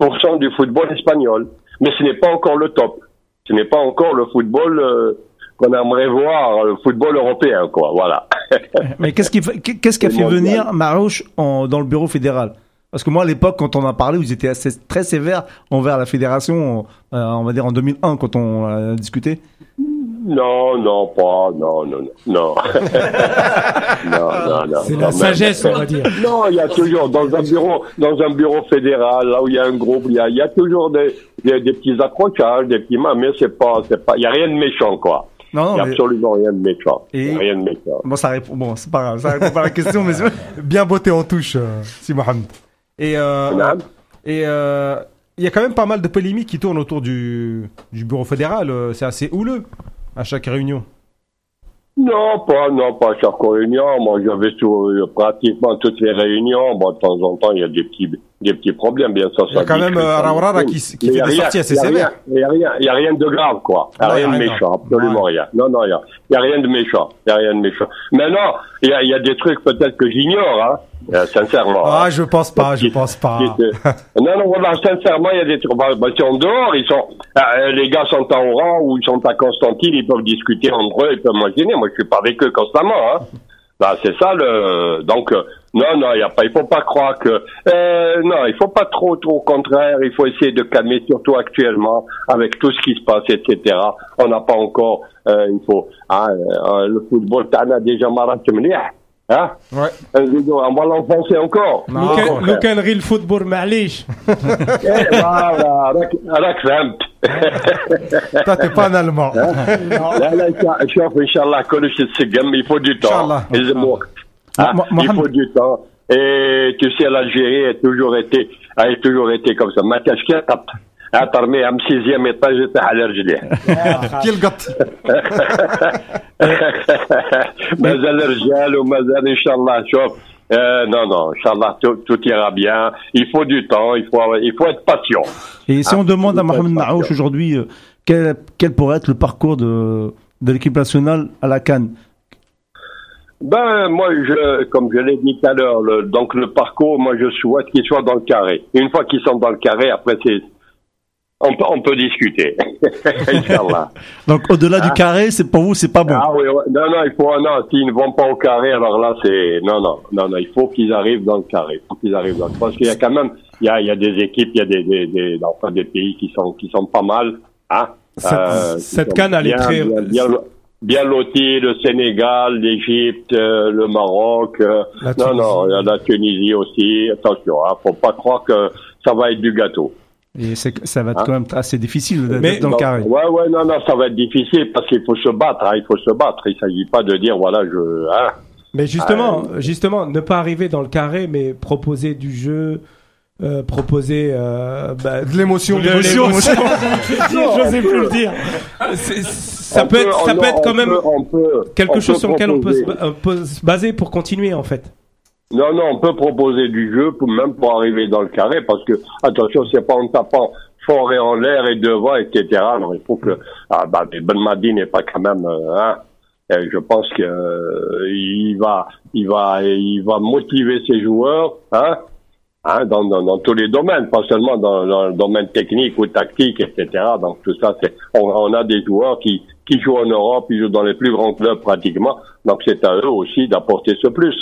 S10: 40-45% du football espagnol. Mais ce n'est pas encore le top. Ce n'est pas encore le football euh, qu'on aimerait voir, le football européen, quoi, voilà.
S8: Mais qu'est-ce qui, qu'est-ce qui a fait venir Marouche en, dans le bureau fédéral? Parce que moi, à l'époque, quand on en a parlé, vous étiez assez, très sévère envers la fédération, euh, on va dire en 2001, quand on a discuté.
S10: Non, non, pas, non, non, non, non. non, non, non.
S5: C'est la
S10: même.
S5: sagesse, on va dire.
S10: Non, il y a toujours dans un bureau, dans un bureau fédéral, là où il y a un groupe, il y a, il y a toujours des, des, des petits accrochages, des petits mains, mais c'est pas, c'est pas, il y a rien de méchant, quoi.
S8: Non,
S10: Il y
S8: non,
S10: a
S8: mais-
S10: absolument rien de méchant. Il y a
S8: Et-
S10: rien de méchant.
S8: Bon, ça répond, bon, c'est pas grave, ça répond pas à la question, mais
S1: Bien botté en touche, euh, si Mohamed. Et euh, et euh, il y a quand même pas mal de polémiques qui tournent autour du, du bureau fédéral. euh, C'est assez houleux à chaque réunion.
S10: Non, pas, non, pas à chaque réunion. Moi, j'avais sur euh, pratiquement toutes les réunions. Bon, de temps en temps, il y a des petits, des petits problèmes, bien sûr.
S1: Il y a quand même
S10: discute.
S1: qui, fait des sorties assez sévères.
S10: Il y a rien, il y a rien de grave, quoi. Il y a rien de méchant, absolument rien. Non, non, il y a, rien de méchant. Il y a rien de méchant. Maintenant, il y a, il y a des trucs peut-être que j'ignore, hein, euh, sincèrement.
S1: Ah,
S10: hein.
S1: je pense pas, je pense pas.
S10: non, non, voilà, sincèrement, il y a des trucs. Bah, bah, ils sont dehors, ils sont, euh, les gars sont en Oran ou ils sont à Constantine, ils peuvent discuter entre eux, ils peuvent m'imaginer. Moi, je suis pas avec eux constamment, hein. Bah, c'est ça le, donc, euh, non, non, il y a pas, il faut pas croire que, euh, non, il faut pas trop, trop au contraire, il faut essayer de calmer, surtout actuellement, avec tout ce qui se passe, etc. On n'a pas encore, euh, il faut, hein, euh, le football, t'en as déjà marre Hein?
S1: Ouais.
S10: Euh, On va l'enfoncer encore.
S1: Non,
S10: Au
S1: au
S5: لو
S10: contraire.
S5: كان- لو كان غير الفوتبول معليش
S10: إيه، فوالا، راك راك فهمت
S1: Toi, t'es pas un Allemand.
S10: لا لا شا- شوف ان شاء الله كلش يتسقم il faut du
S1: إن شاء
S10: temps
S1: الله.
S10: يلزم وقت Ah,
S8: Mo-
S10: il
S8: Mohamed-
S10: faut du temps et tu sais l'Algérie a toujours été a toujours été comme ça ما كاش كي قط ترميها من سيزيام ايطاج تاع على رجليه
S1: Qui est le gâte
S10: مازال رجال ومازال ان شاء الله شوف euh, non, non, Inch'Allah, tout, tout ira bien. Il faut du temps, il faut, il faut être patient.
S8: Et si
S10: Ah,
S8: on demande à
S10: je sais
S8: Mohamed
S10: pas.
S8: Marouche aujourd'hui, euh, quel, quel pourrait être le parcours de, de l'équipe nationale à la Cannes
S10: Ben, moi, je, comme je l'ai dit tout à l'heure, le, donc le parcours, moi, je souhaite qu'ils soient dans le carré. Une fois qu'ils sont dans le carré, après, c'est, on peut, on peut discuter.
S8: Donc au-delà du carré, c'est pour vous, c'est pas bon.
S10: Ah oui, ouais. non, non, il faut, non, s'ils ne vont pas au carré, alors là, c'est, non, non, non, non, il faut qu'ils arrivent dans le carré. Il faut qu'ils arrivent dans le, parce qu'il y a quand même, il y a, il y a des équipes, il y a des, des, des, enfin, des pays qui sont, qui sont pas mal, hein.
S5: Cette,
S10: Euh,
S5: cette canne, elle est
S10: bien,
S5: très.
S10: bien, bien, bien lotis, le Sénégal, l'Égypte, euh, le Maroc. euh, non, non, il y a
S5: Tunisie.
S10: la Tunisie aussi. Attention, hein, faut pas croire que ça va être du gâteau.
S8: Et c'est- ça va être
S10: Hein?
S8: quand même assez difficile d'être
S5: Mais-
S8: dans le
S10: Non,
S8: carré.
S10: Ouais, ouais, non, non, ça va être difficile parce qu'il faut se battre. hein, il faut se battre. Il s'agit pas de dire voilà, je. Hein,
S5: Mais justement, justement, ne pas arriver dans le carré, mais proposer du jeu, euh, proposer euh, bah,
S1: De l'émotion.
S5: de l'émotion. Je sais plus le dire. C'est- Ça
S10: on
S5: peut être, ça
S10: on-
S5: peut être quand
S10: on
S5: même
S10: peut- on
S5: quelque
S10: on
S5: chose
S10: peut
S5: sur lequel on peut se, euh, peut se baser pour continuer en fait.
S10: Non, non, on peut proposer du jeu pour même pour arriver dans le carré parce que attention, c'est pas en tapant fort et en l'air et devant, etc. Alors il faut que ah, bah, Ben Madi n'est pas quand même. euh, hein, je pense que euh, il va, il va, il va motiver ses joueurs, hein, hein, dans, dans, dans tous les domaines, pas seulement dans, dans le domaine technique ou tactique, etc. Donc tout ça, c'est, on, on a des joueurs qui qui jouent en Europe, ils jouent dans les plus grands clubs pratiquement. Donc c'est à eux aussi d'apporter ce plus.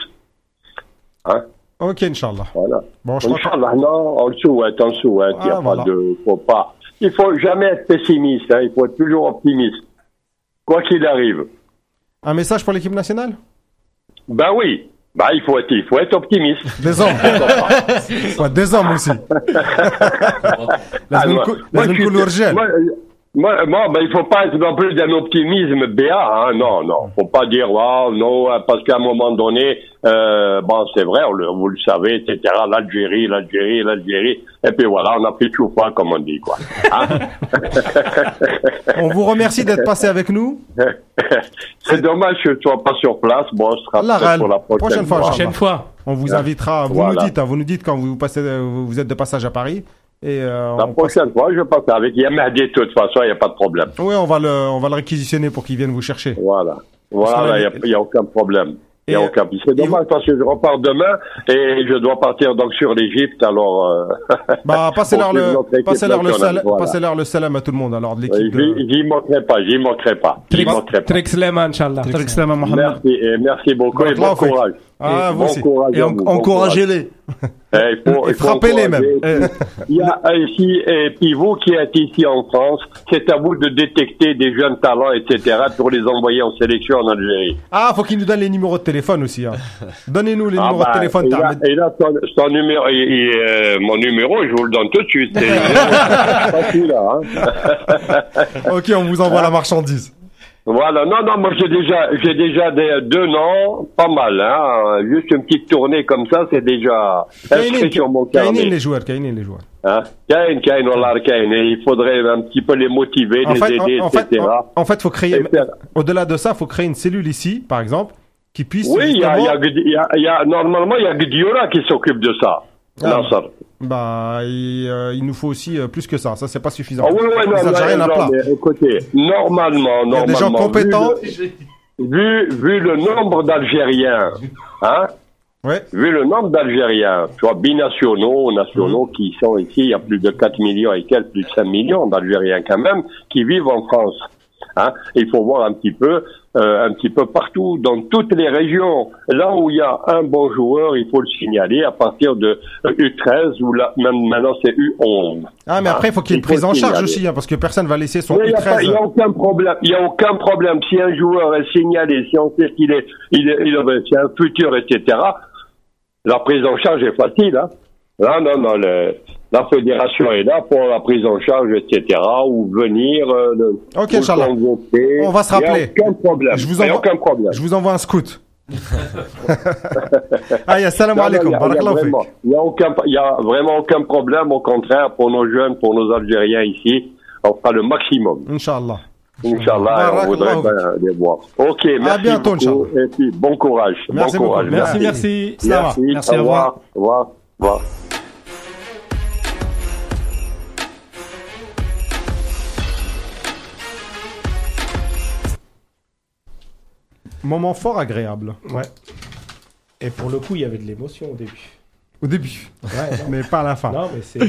S10: Hein?
S1: Ok, Inch'Allah.
S10: Voilà.
S1: Bon, je
S10: Inch'Allah, non, on le souhaite, souhaite.
S1: Ah,
S10: il
S1: ne
S10: voilà. faut pas. Il faut jamais être pessimiste, hein, il faut être toujours optimiste. Quoi qu'il arrive.
S1: Un message pour l'équipe nationale?
S10: Ben oui. Ben, il faut être, il faut être optimiste.
S1: Des hommes. des hommes aussi.
S10: Ah,
S1: la
S10: moi, moi, moi, ben, il faut pas être non plus d'un optimisme béat, hein. Non, non. Faut pas dire, waouh, non, hein, parce qu'à un moment donné, euh, bon, c'est vrai, on le- vous le savez, etc. L'Algérie, l'Algérie, l'Algérie. Et puis voilà, on a pris tout froid, comme on dit, quoi. Hein?
S1: On vous remercie d'être passé avec nous.
S10: c'est dommage que je sois pas sur place. Bon, ce sera
S1: râle.
S10: pour la prochaine,
S1: Prochaine fois.
S5: Prochaine fois.
S1: On vous
S10: Ouais.
S1: invitera. Vous
S10: Voilà.
S1: nous dites, hein, vous nous dites quand vous passez, euh, vous êtes de passage à Paris. Et euh,
S10: La prochaine fois, je passe avec Yamahdi de toute façon, il n'y a pas de problème.
S1: Oui, on va le, on va le réquisitionner pour qu'il vienne vous chercher.
S10: Voilà. Voilà, il n'y a, aucun problème. Il y a
S1: Et-
S10: aucun... C'est dommage parce que je repars demain et je dois partir donc sur l'Égypte, alors... Euh...
S1: Bah, passez-leur
S10: pour suivre
S1: le, passez-leur le,
S10: nationale,
S1: sal-
S10: voilà.
S1: passez-leur le salam à tout le monde. Alors de l'équipe. de-
S10: J'y manquerai pas, j'y manquerai pas.
S5: Trix Lema, Inch'Allah.
S8: Slama Mohamed.
S10: Merci, et merci beaucoup et bon courage.
S1: Ah,
S10: Et
S1: vous aussi.
S8: en- encouragez-les.
S10: Eh,
S1: Et
S10: faut
S1: frappez-les même.
S10: Il y a ici, et puis vous qui êtes ici en France, c'est à vous de détecter des jeunes talents, etc., pour les envoyer en sélection en Algérie.
S1: Ah, faut qu'il nous donne les numéros de téléphone aussi. hein. Donnez-nous les
S10: Ah
S1: numéros
S10: bah,
S1: de téléphone.
S10: et là,
S1: Ahmed.
S10: et là, son, son numéro, et- euh, mon numéro, je vous le donne tout de suite. C'est hein.
S1: Ok, on vous envoie la marchandise.
S10: Voilà, non, non, moi j'ai déjà, j'ai déjà des, deux noms, pas mal, hein. Juste une petite tournée comme ça, c'est déjà inscrit sur mon
S1: Kainin
S10: carnet.
S1: les joueurs, Kainin les joueurs.
S10: Hein? Kain, Kain, Wallah, Kain. Et il faudrait un petit peu les motiver,
S1: En
S10: les
S1: fait,
S10: aider,
S1: en, en fait,
S10: etc.
S1: en, en fait, faut créer. Au-delà de ça, faut créer une cellule ici, par exemple, qui puisse.
S10: Oui, il y a, il y, a, y a- y a- normalement, il y a Guardiola qui s'occupe de ça.
S1: Ah. Bah, il, euh, il nous faut aussi euh, plus que ça. Ça, c'est pas suffisant.
S10: Ah oui, oui, non,
S1: Les
S10: non, mais écoutez, normalement,
S1: Il y a des gens compétents.
S10: Vu le, vu, vu le nombre d'Algériens, hein,
S1: Ouais.
S10: vu le nombre d'Algériens, soit binationaux, nationaux, qui sont ici, il y a plus de 4 millions et quelques, plus de 5 millions d'Algériens quand même, qui vivent en France. Hein. Il faut voir un petit peu, euh, un petit peu partout, dans toutes les régions. Là où il y a un bon joueur, il faut le signaler à partir de euh, U13 ou là, même maintenant c'est U11.
S1: Ah, mais
S10: Hein.
S1: après, il faut qu'il y ait une prise en charge aussi, hein, parce que personne va laisser son
S10: Mais il n'y
S1: U13.
S10: a aucun problème. Il y a aucun problème. Si un joueur est signalé, si on sait qu'il est, il est, il est, c'est un futur, etc. La prise en charge est facile. Hein. Non, non, non. le- la fédération est là pour la prise en charge, etc. Ou venir. Euh,
S1: Ok,
S10: convoquer.
S1: On va se rappeler.
S10: aucun problème.
S1: Je vous envoie-
S10: aucun problème.
S1: Je vous envoie un scout. ah, salam alaikum.
S10: y a- il y a
S1: Barakallahu fik.
S10: vraiment- Il y a aucun, y a vraiment aucun problème. Au contraire, pour nos jeunes, pour nos Algériens ici, on fera le maximum.
S1: Inch'Allah.
S10: Inch'Allah, on voudrait bien les voir. Ok, merci
S1: bientôt,
S10: beaucoup. Et puis, bon courage.
S1: Merci
S10: bon courage.
S5: Merci, merci.
S1: Slama.
S10: Merci,
S8: Merci,
S10: au
S8: au
S10: revoir. Au revoir. Au revoir.
S1: Moment fort agréable.
S5: Ouais. Et pour le coup, il y avait de l'émotion au début.
S1: Au début.
S5: Ouais, non.
S1: Mais pas à la fin.
S5: Non, mais c'est.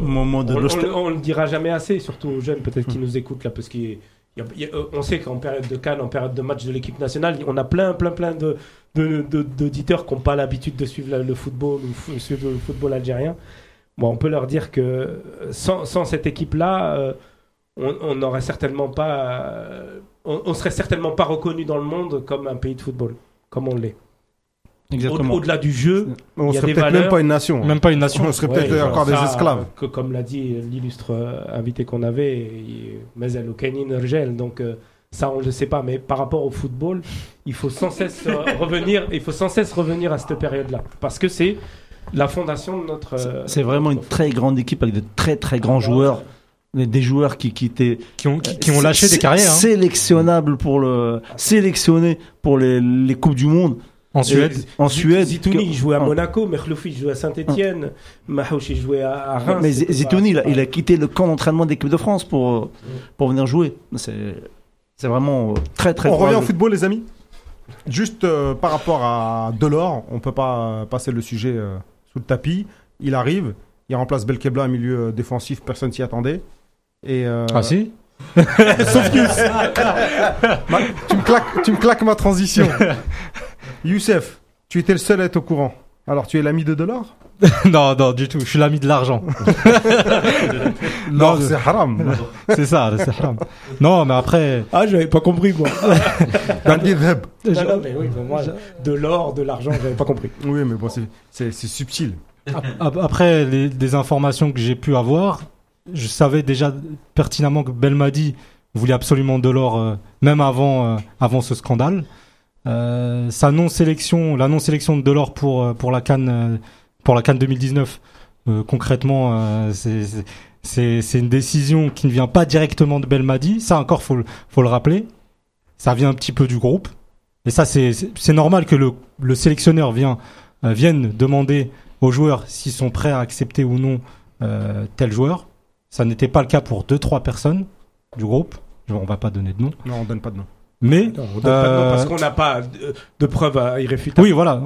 S9: Moment de
S5: On, on,
S9: nostalgie.
S5: le- on dira jamais assez, surtout aux jeunes peut-être qui nous écoutent là, parce qu'on sait qu'en période de Cannes, en période de match de l'équipe nationale, on a plein, plein, plein de d'auditeurs qui n'ont pas l'habitude de suivre le football ou suivre le football algérien. Bon, on peut leur dire que euh, sans, sans cette équipe-là, euh, on on n'aurait certainement pas, euh, on, on serait certainement pas reconnu dans le monde comme un pays de football, comme on l'est. Au-
S8: Exactement.
S5: Au-delà du jeu,
S1: On
S5: y a
S1: serait peut-être même pas une nation.
S6: Même pas une nation.
S1: On serait
S5: Ouais,
S1: peut-être encore des esclaves.
S5: que- comme l'a dit l'illustre euh, invité qu'on avait, Mazel ou Kenin Rgel. Donc euh, ça, on ne le sait pas. Mais par rapport au football, il faut sans cesse euh, revenir. Il faut sans cesse revenir à cette période-là, parce que c'est la fondation de notre. euh,
S8: C'est vraiment une très grande équipe avec de très très grands joueurs. Des joueurs qui, qui étaient
S6: Qui ont, qui, qui ont lâché des carrières. hein.
S8: sélectionnables pour le sélectionnés pour les, les coupes du monde
S6: En Suède.
S8: Et- en Suède
S5: Zitouni, il jouait à
S8: Ah.
S5: Monaco, Merloufi, il jouait à Saint-Etienne, Mahouch, il jouait à, à Reims.
S8: mais Zitouni il, a- il a quitté le camp d'entraînement d'équipe de France pour euh, pour venir jouer c'est c'est vraiment euh, très très
S1: On revient au football, les amis. Juste euh, par rapport à Delors, on peut pas euh, passer le sujet euh, sous le tapis. Il arrive, il remplace Belkebla à milieu euh, défensif, personne s'y attendait. Et euh,
S6: Ah si
S1: sauf Yous. Ma- tu me claques, tu me claques ma transition. Youssef, tu étais le seul à être au courant. Alors tu es l'ami de Delors?
S6: Non, non, du tout. Je suis l'ami de l'argent.
S1: Non,
S6: Non,
S1: c'est haram.
S6: c'est ça, c'est haram. Non, mais après,
S5: Ah, j'avais pas compris, moi.
S1: Dans
S5: non, non, mais oui, mais moi, de l'or, de l'argent, j'avais pas compris.
S1: Oui, mais bon, c'est- subtil.
S6: Ap- Après, les, des informations que j'ai pu avoir, je savais déjà pertinemment que Belmadi voulait absolument de l'or, euh, même avant, euh, avant ce scandale. Euh, sa non-sélection, la non-sélection de Delors pour euh, pour la Cannes euh, pour la Cannes 2019, euh, concrètement, c'est c'est- une décision qui ne vient pas directement de Belmadi. Ça encore, faut faut le rappeler. Ça vient un petit peu du groupe. Et ça, c'est c'est- normal que le le sélectionneur vient vienne demander aux joueurs s'ils sont prêts à accepter ou non tel joueur. Ça n'était pas le cas pour deux trois personnes du groupe. Je- On va pas donner de nom.
S1: Non, on donne pas de nom.
S6: Mais
S5: Non, on donne pas de nom parce
S6: euh,
S5: qu'on n'a pas de, de preuves irréfutables.
S6: oui, voilà.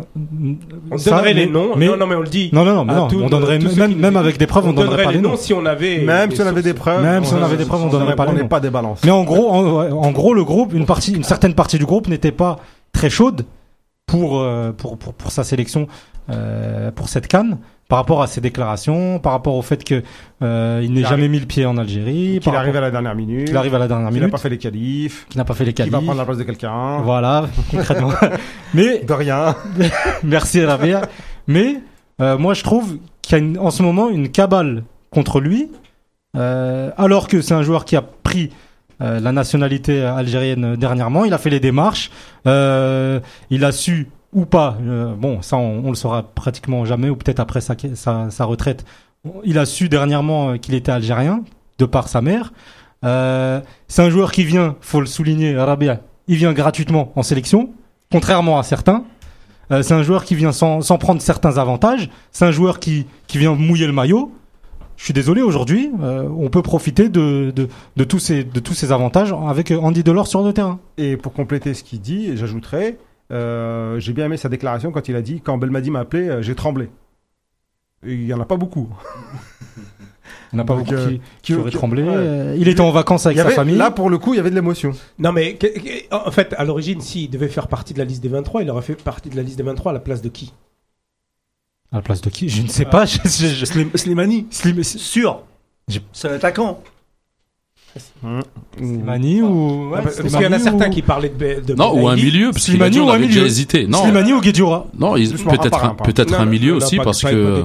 S5: on
S6: Ça,
S5: donnerait les
S6: mais-
S5: noms.
S6: Mais
S5: non, non, mais on le dit.
S6: non, non, non, mais non, on donnerait même avec des preuves, on,
S5: on
S6: donnerait pas les noms.
S5: si on avait.
S1: Même
S5: des
S1: si on avait des preuves.
S6: Même si on avait des preuves, on donnerait pas les
S1: On n'est pas des balances.
S6: Mais en gros, en, en gros, le groupe, une partie, une certaine partie du groupe n'était pas très chaude pour euh, pour, pour pour sa sélection euh, pour cette canne par rapport à ses déclarations, par rapport au fait que euh, il n'ait jamais mis le pied en Algérie,
S1: Qu'il arrive à la dernière minute.
S6: qu'il arrive à la dernière
S1: Qu'il n'a
S6: minute,
S1: pas fait les qualifs.
S6: qu'il n'a pas fait les
S1: Qu'il va
S6: qualifs.
S1: prendre la place de quelqu'un.
S6: Voilà, concrètement. Mais
S1: De rien.
S6: Merci Rabia. Mais euh, moi je trouve qu'il y a une- en ce moment une cabale contre lui, euh, alors que c'est un joueur qui a pris euh, la nationalité algérienne euh, dernièrement. Il a fait les démarches, euh, il a su ou pas. euh, bon, ça on, le saura pratiquement jamais, ou peut-être après sa, sa, sa retraite. Il a su dernièrement euh, qu'il était algérien de par sa mère. Euh, c'est un joueur qui vient, faut le souligner, Rabia. Il vient gratuitement en sélection, contrairement à certains. Euh, c'est un joueur qui vient sans, sans prendre certains avantages. C'est un joueur qui, qui vient mouiller le maillot. Je suis désolé, aujourd'hui, euh, on peut profiter de, de, de, tous ces, de tous ces avantages avec Andy Delors sur le terrain.
S1: Et pour compléter ce qu'il dit, j'ajouterais, euh, j'ai bien aimé sa déclaration quand il a dit quand Belmadi m'a appelé, euh, j'ai tremblé. Et Il y en a pas beaucoup.
S6: On n'a pas
S1: Donc,
S6: beaucoup
S1: euh,
S6: qui, qui auraient tremblé.
S1: ouais.
S6: Il était en vacances avec
S1: Il
S6: sa famille.
S1: Là, pour le coup, il y avait de l'émotion.
S5: Non, mais en fait, à l'origine, s'il devait faire partie de la liste des 23, il aurait fait partie de la liste des 23 à la place de qui?
S6: À la place de qui? Je ne sais pas. Je, je- je-
S8: Slim- Slimani
S6: Slim-
S8: sûr c'est l'attaquant
S6: Slimani ou. ouais,
S5: Parce qu'il y en a certains
S6: ou-
S5: qui parlaient de. de
S4: Non, ou un milieu, parce
S6: Slimani ou un milieu.
S4: hésité. Non,
S6: Slimani ou Guedioura
S4: non,
S1: un
S4: peut-être un,
S1: un,
S4: peut-être un milieu
S5: non,
S4: aussi parce
S5: pas-
S4: que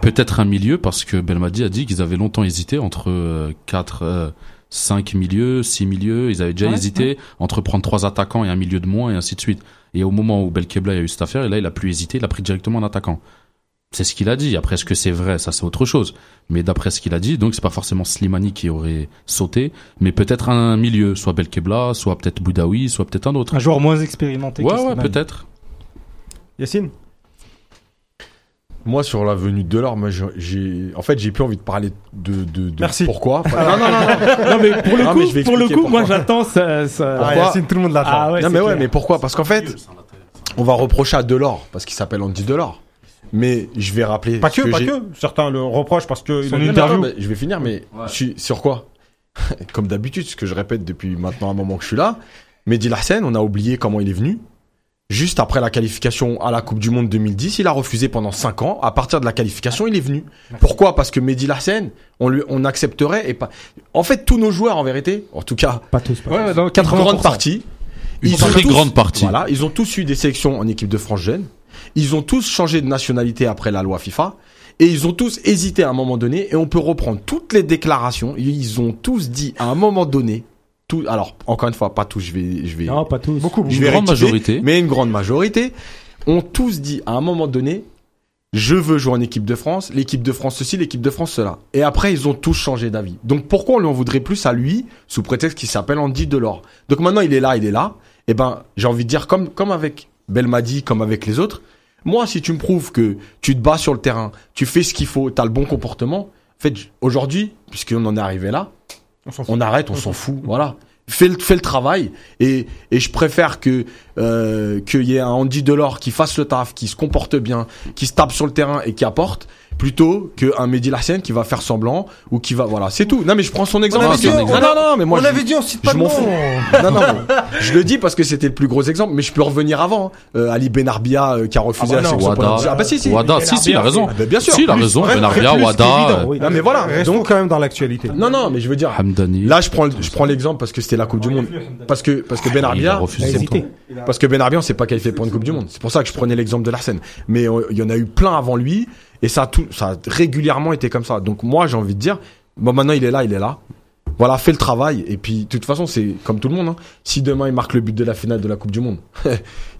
S4: peut-être un milieu parce que Belmadi a dit qu'ils avaient longtemps hésité entre 4 5 milieux, 6 milieux, ils avaient déjà
S6: Ouais,
S4: hésité entre prendre trois attaquants et un milieu de moins et ainsi de suite. Et au moment où Belkebla a eu cette affaire, et là il a plus hésité, il a pris directement un attaquant. C'est ce qu'il a dit. Après, est-ce que c'est vrai? Ça, c'est autre chose. Mais d'après ce qu'il a dit, donc c'est pas forcément Slimani qui aurait sauté, mais peut-être un milieu, soit Belkebla, soit peut-être Boudaoui, soit peut-être un autre.
S6: Un joueur moins expérimenté. que
S4: Ouais, ouais, peut-être.
S1: Yacine
S2: Moi, sur la venue de Delors, moi, j'ai- en fait, j'ai plus envie de parler de, de, de
S1: Merci.
S2: pourquoi. Enfin, non, non, non, non.
S5: Mais pour le
S2: Non,
S5: coup,
S2: mais
S5: pour le coup, moi j'attends ça. ça-
S1: Ah, Yacine, tout le monde l'attend.
S5: Ah ouais,
S2: non, mais ouais,
S5: clair.
S2: mais pourquoi? Parce qu'en fait, on va reprocher à Delors parce qu'il s'appelle Andy Delors. Mais je vais rappeler.
S1: Pas
S2: ce
S1: que, pas que. Certains le reprochent parce que.
S6: Son interview.
S2: mais je vais finir, mais je suis sur quoi? Comme d'habitude, ce que je répète depuis maintenant un moment que je suis là. Mehdi Larsen, on a oublié comment il est venu. Juste après la qualification à la Coupe du Monde 2010, il a refusé pendant 5 ans. À partir de la qualification, il est venu. Pourquoi? Parce que Mehdi Larsen, on lui, on accepterait et pas. En fait, tous nos joueurs, en vérité, en tout cas,
S5: Pas tous. Pas
S6: Ouais, dans
S2: une
S6: 80%.
S2: grande partie,
S4: Une
S2: ont
S4: très
S2: tous-
S4: grande partie.
S2: Voilà, ils ont tous eu des sélections en équipe de France jeune. Ils ont tous changé de nationalité après la loi FIFA. Et ils ont tous hésité à un moment donné. Et on peut reprendre toutes les déclarations. Ils ont tous dit à un moment donné. Tout, alors, encore une fois, pas tous, je vais, je vais,
S5: Non, pas tous.
S1: Beaucoup,
S2: je
S4: Une
S2: vais
S4: grande majorité.
S2: Mais une grande majorité ont tous dit à un moment donné, je veux jouer en équipe de France, l'équipe de France ceci, l'équipe de France cela. Et après, ils ont tous changé d'avis. Donc pourquoi on lui en voudrait plus à lui, sous prétexte qu'il s'appelle Andy Delors? Donc maintenant, il est là, il est là. Et ben, j'ai envie de dire, comme, comme avec Belmadi, comme avec les autres, moi, si tu me prouves que tu te bats sur le terrain, tu fais ce qu'il faut, tu as le bon comportement, en fait, aujourd'hui, puisqu'on en est arrivé là,
S1: On s'en fout.
S2: on arrête, on s'en fout, voilà. Fais le, fais le travail et, et je préfère que euh, qu'il y ait un Andy Delors qui fasse le taf, qui se comporte bien, qui se tape sur le terrain et qui apporte, plutôt qu'un Mehdi Larsen qui va faire semblant ou qui va voilà, c'est tout. Non mais je prends son exemple.
S4: avait dit, on
S2: non, non non mais moi
S1: on
S2: je,
S1: avait dit on cite pas
S2: je m'en
S1: nom.
S2: fous. non non, mais je le dis parce que c'était le plus gros exemple, mais je peux revenir avant. hein. Euh, Ali Benarbia euh, qui a refusé
S5: Ah bah
S2: la
S5: non,
S4: Wada.
S2: Ah bah si si.
S4: Wada, si, si, il a raison.
S2: Ah bah, bien sûr.
S4: Si, il a raison.
S2: plus-
S4: Benarbia,
S2: plus
S4: Wada.
S2: oui. Non mais voilà.
S1: Restons
S2: Donc
S1: quand même dans l'actualité.
S2: non non mais je veux dire
S4: Hamdani.
S2: Là, je prends, je prends l'exemple parce que c'était la Coupe du Monde. Parce que, parce que Ben
S4: il a
S2: Arbia,
S4: refusé
S5: Il a hésité.
S2: parce que Ben Arbia, on s'est pas qualifié pour une Coupe du Monde. C'est pour ça que je prenais l'exemple de Larsen. Mais euh, il y en a eu plein avant lui, et ça a tout, ça a régulièrement été comme ça. Donc moi, j'ai envie de dire, bon, maintenant il est là, il est là. Voilà, fais le travail. Et puis, de toute façon, c'est comme tout le monde. hein. Si demain il marque le but de la finale de la Coupe du Monde,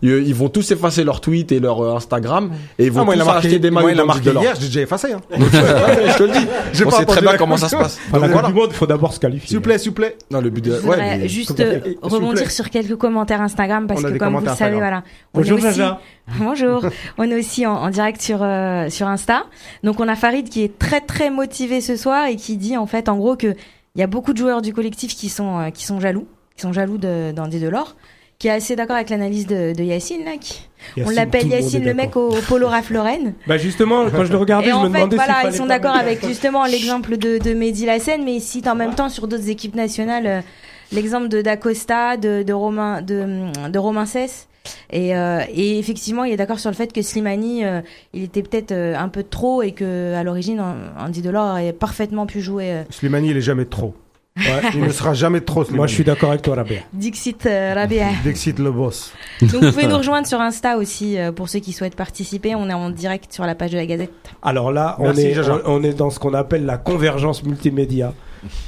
S2: ils ils vont tous effacer leurs tweets et leur euh, Instagram, et ils vont
S1: Ah, moi, il
S2: tous
S1: a marqué,
S2: acheter des
S1: moi,
S2: maillots
S1: il a marqué hier, j'ai déjà effacé. Hein.
S2: Donc, je te le dis.
S1: J'ai
S2: On
S1: pas
S2: sait très bien comment ça se passe.
S5: Enfin, la
S2: Donc,
S5: Coupe
S2: voilà.
S5: du Monde, il faut d'abord se qualifier.
S1: S'il vous plaît, s'il vous plaît.
S2: Non, le but de,
S11: Je voudrais
S2: ouais, mais-
S11: juste euh, rebondir sur quelques commentaires Instagram parce que comme vous le savez,
S1: Instagram.
S11: voilà. on est
S5: Bonjour
S11: aussi-
S5: Jaja.
S11: Bonjour. on est aussi en, en direct sur euh, sur Insta. Donc on a Farid qui est très très motivé ce soir et qui dit en fait en gros que il y a beaucoup de joueurs du collectif qui sont euh, qui sont jaloux, qui sont jaloux de d'Andy Delors, qui est assez d'accord avec l'analyse de, de Yacine là. qui- on l'appelle Yacine le mec au polo Ralph Lauren.
S5: Bah justement, quand je le regardais,
S11: Et
S5: je me
S11: fait,
S5: demandais
S11: voilà, ils sont d'accord avec justement l'exemple de, de Mehdi Lassen, mais ils citent en même temps sur d'autres équipes nationales euh, l'exemple de D'Acosta, de, de Romain, de, de Romain Cesse. Et, euh, et effectivement, il est d'accord sur le fait que Slimani, euh, il était peut-être euh, un peu trop et que à l'origine, Andy Delors aurait parfaitement pu jouer euh,
S1: Slimani, il est jamais trop. il ne sera jamais trop. Slimani.
S5: Moi, je suis d'accord avec toi, Rabia.
S11: Dixit euh, Rabia.
S1: Dixit le boss.
S11: Donc vous pouvez nous rejoindre sur Insta aussi euh, pour ceux qui souhaitent participer. On est en direct sur la page de la Gazette.
S5: Alors là, on
S1: Merci,
S5: est, on, on est dans ce qu'on appelle la convergence multimédia.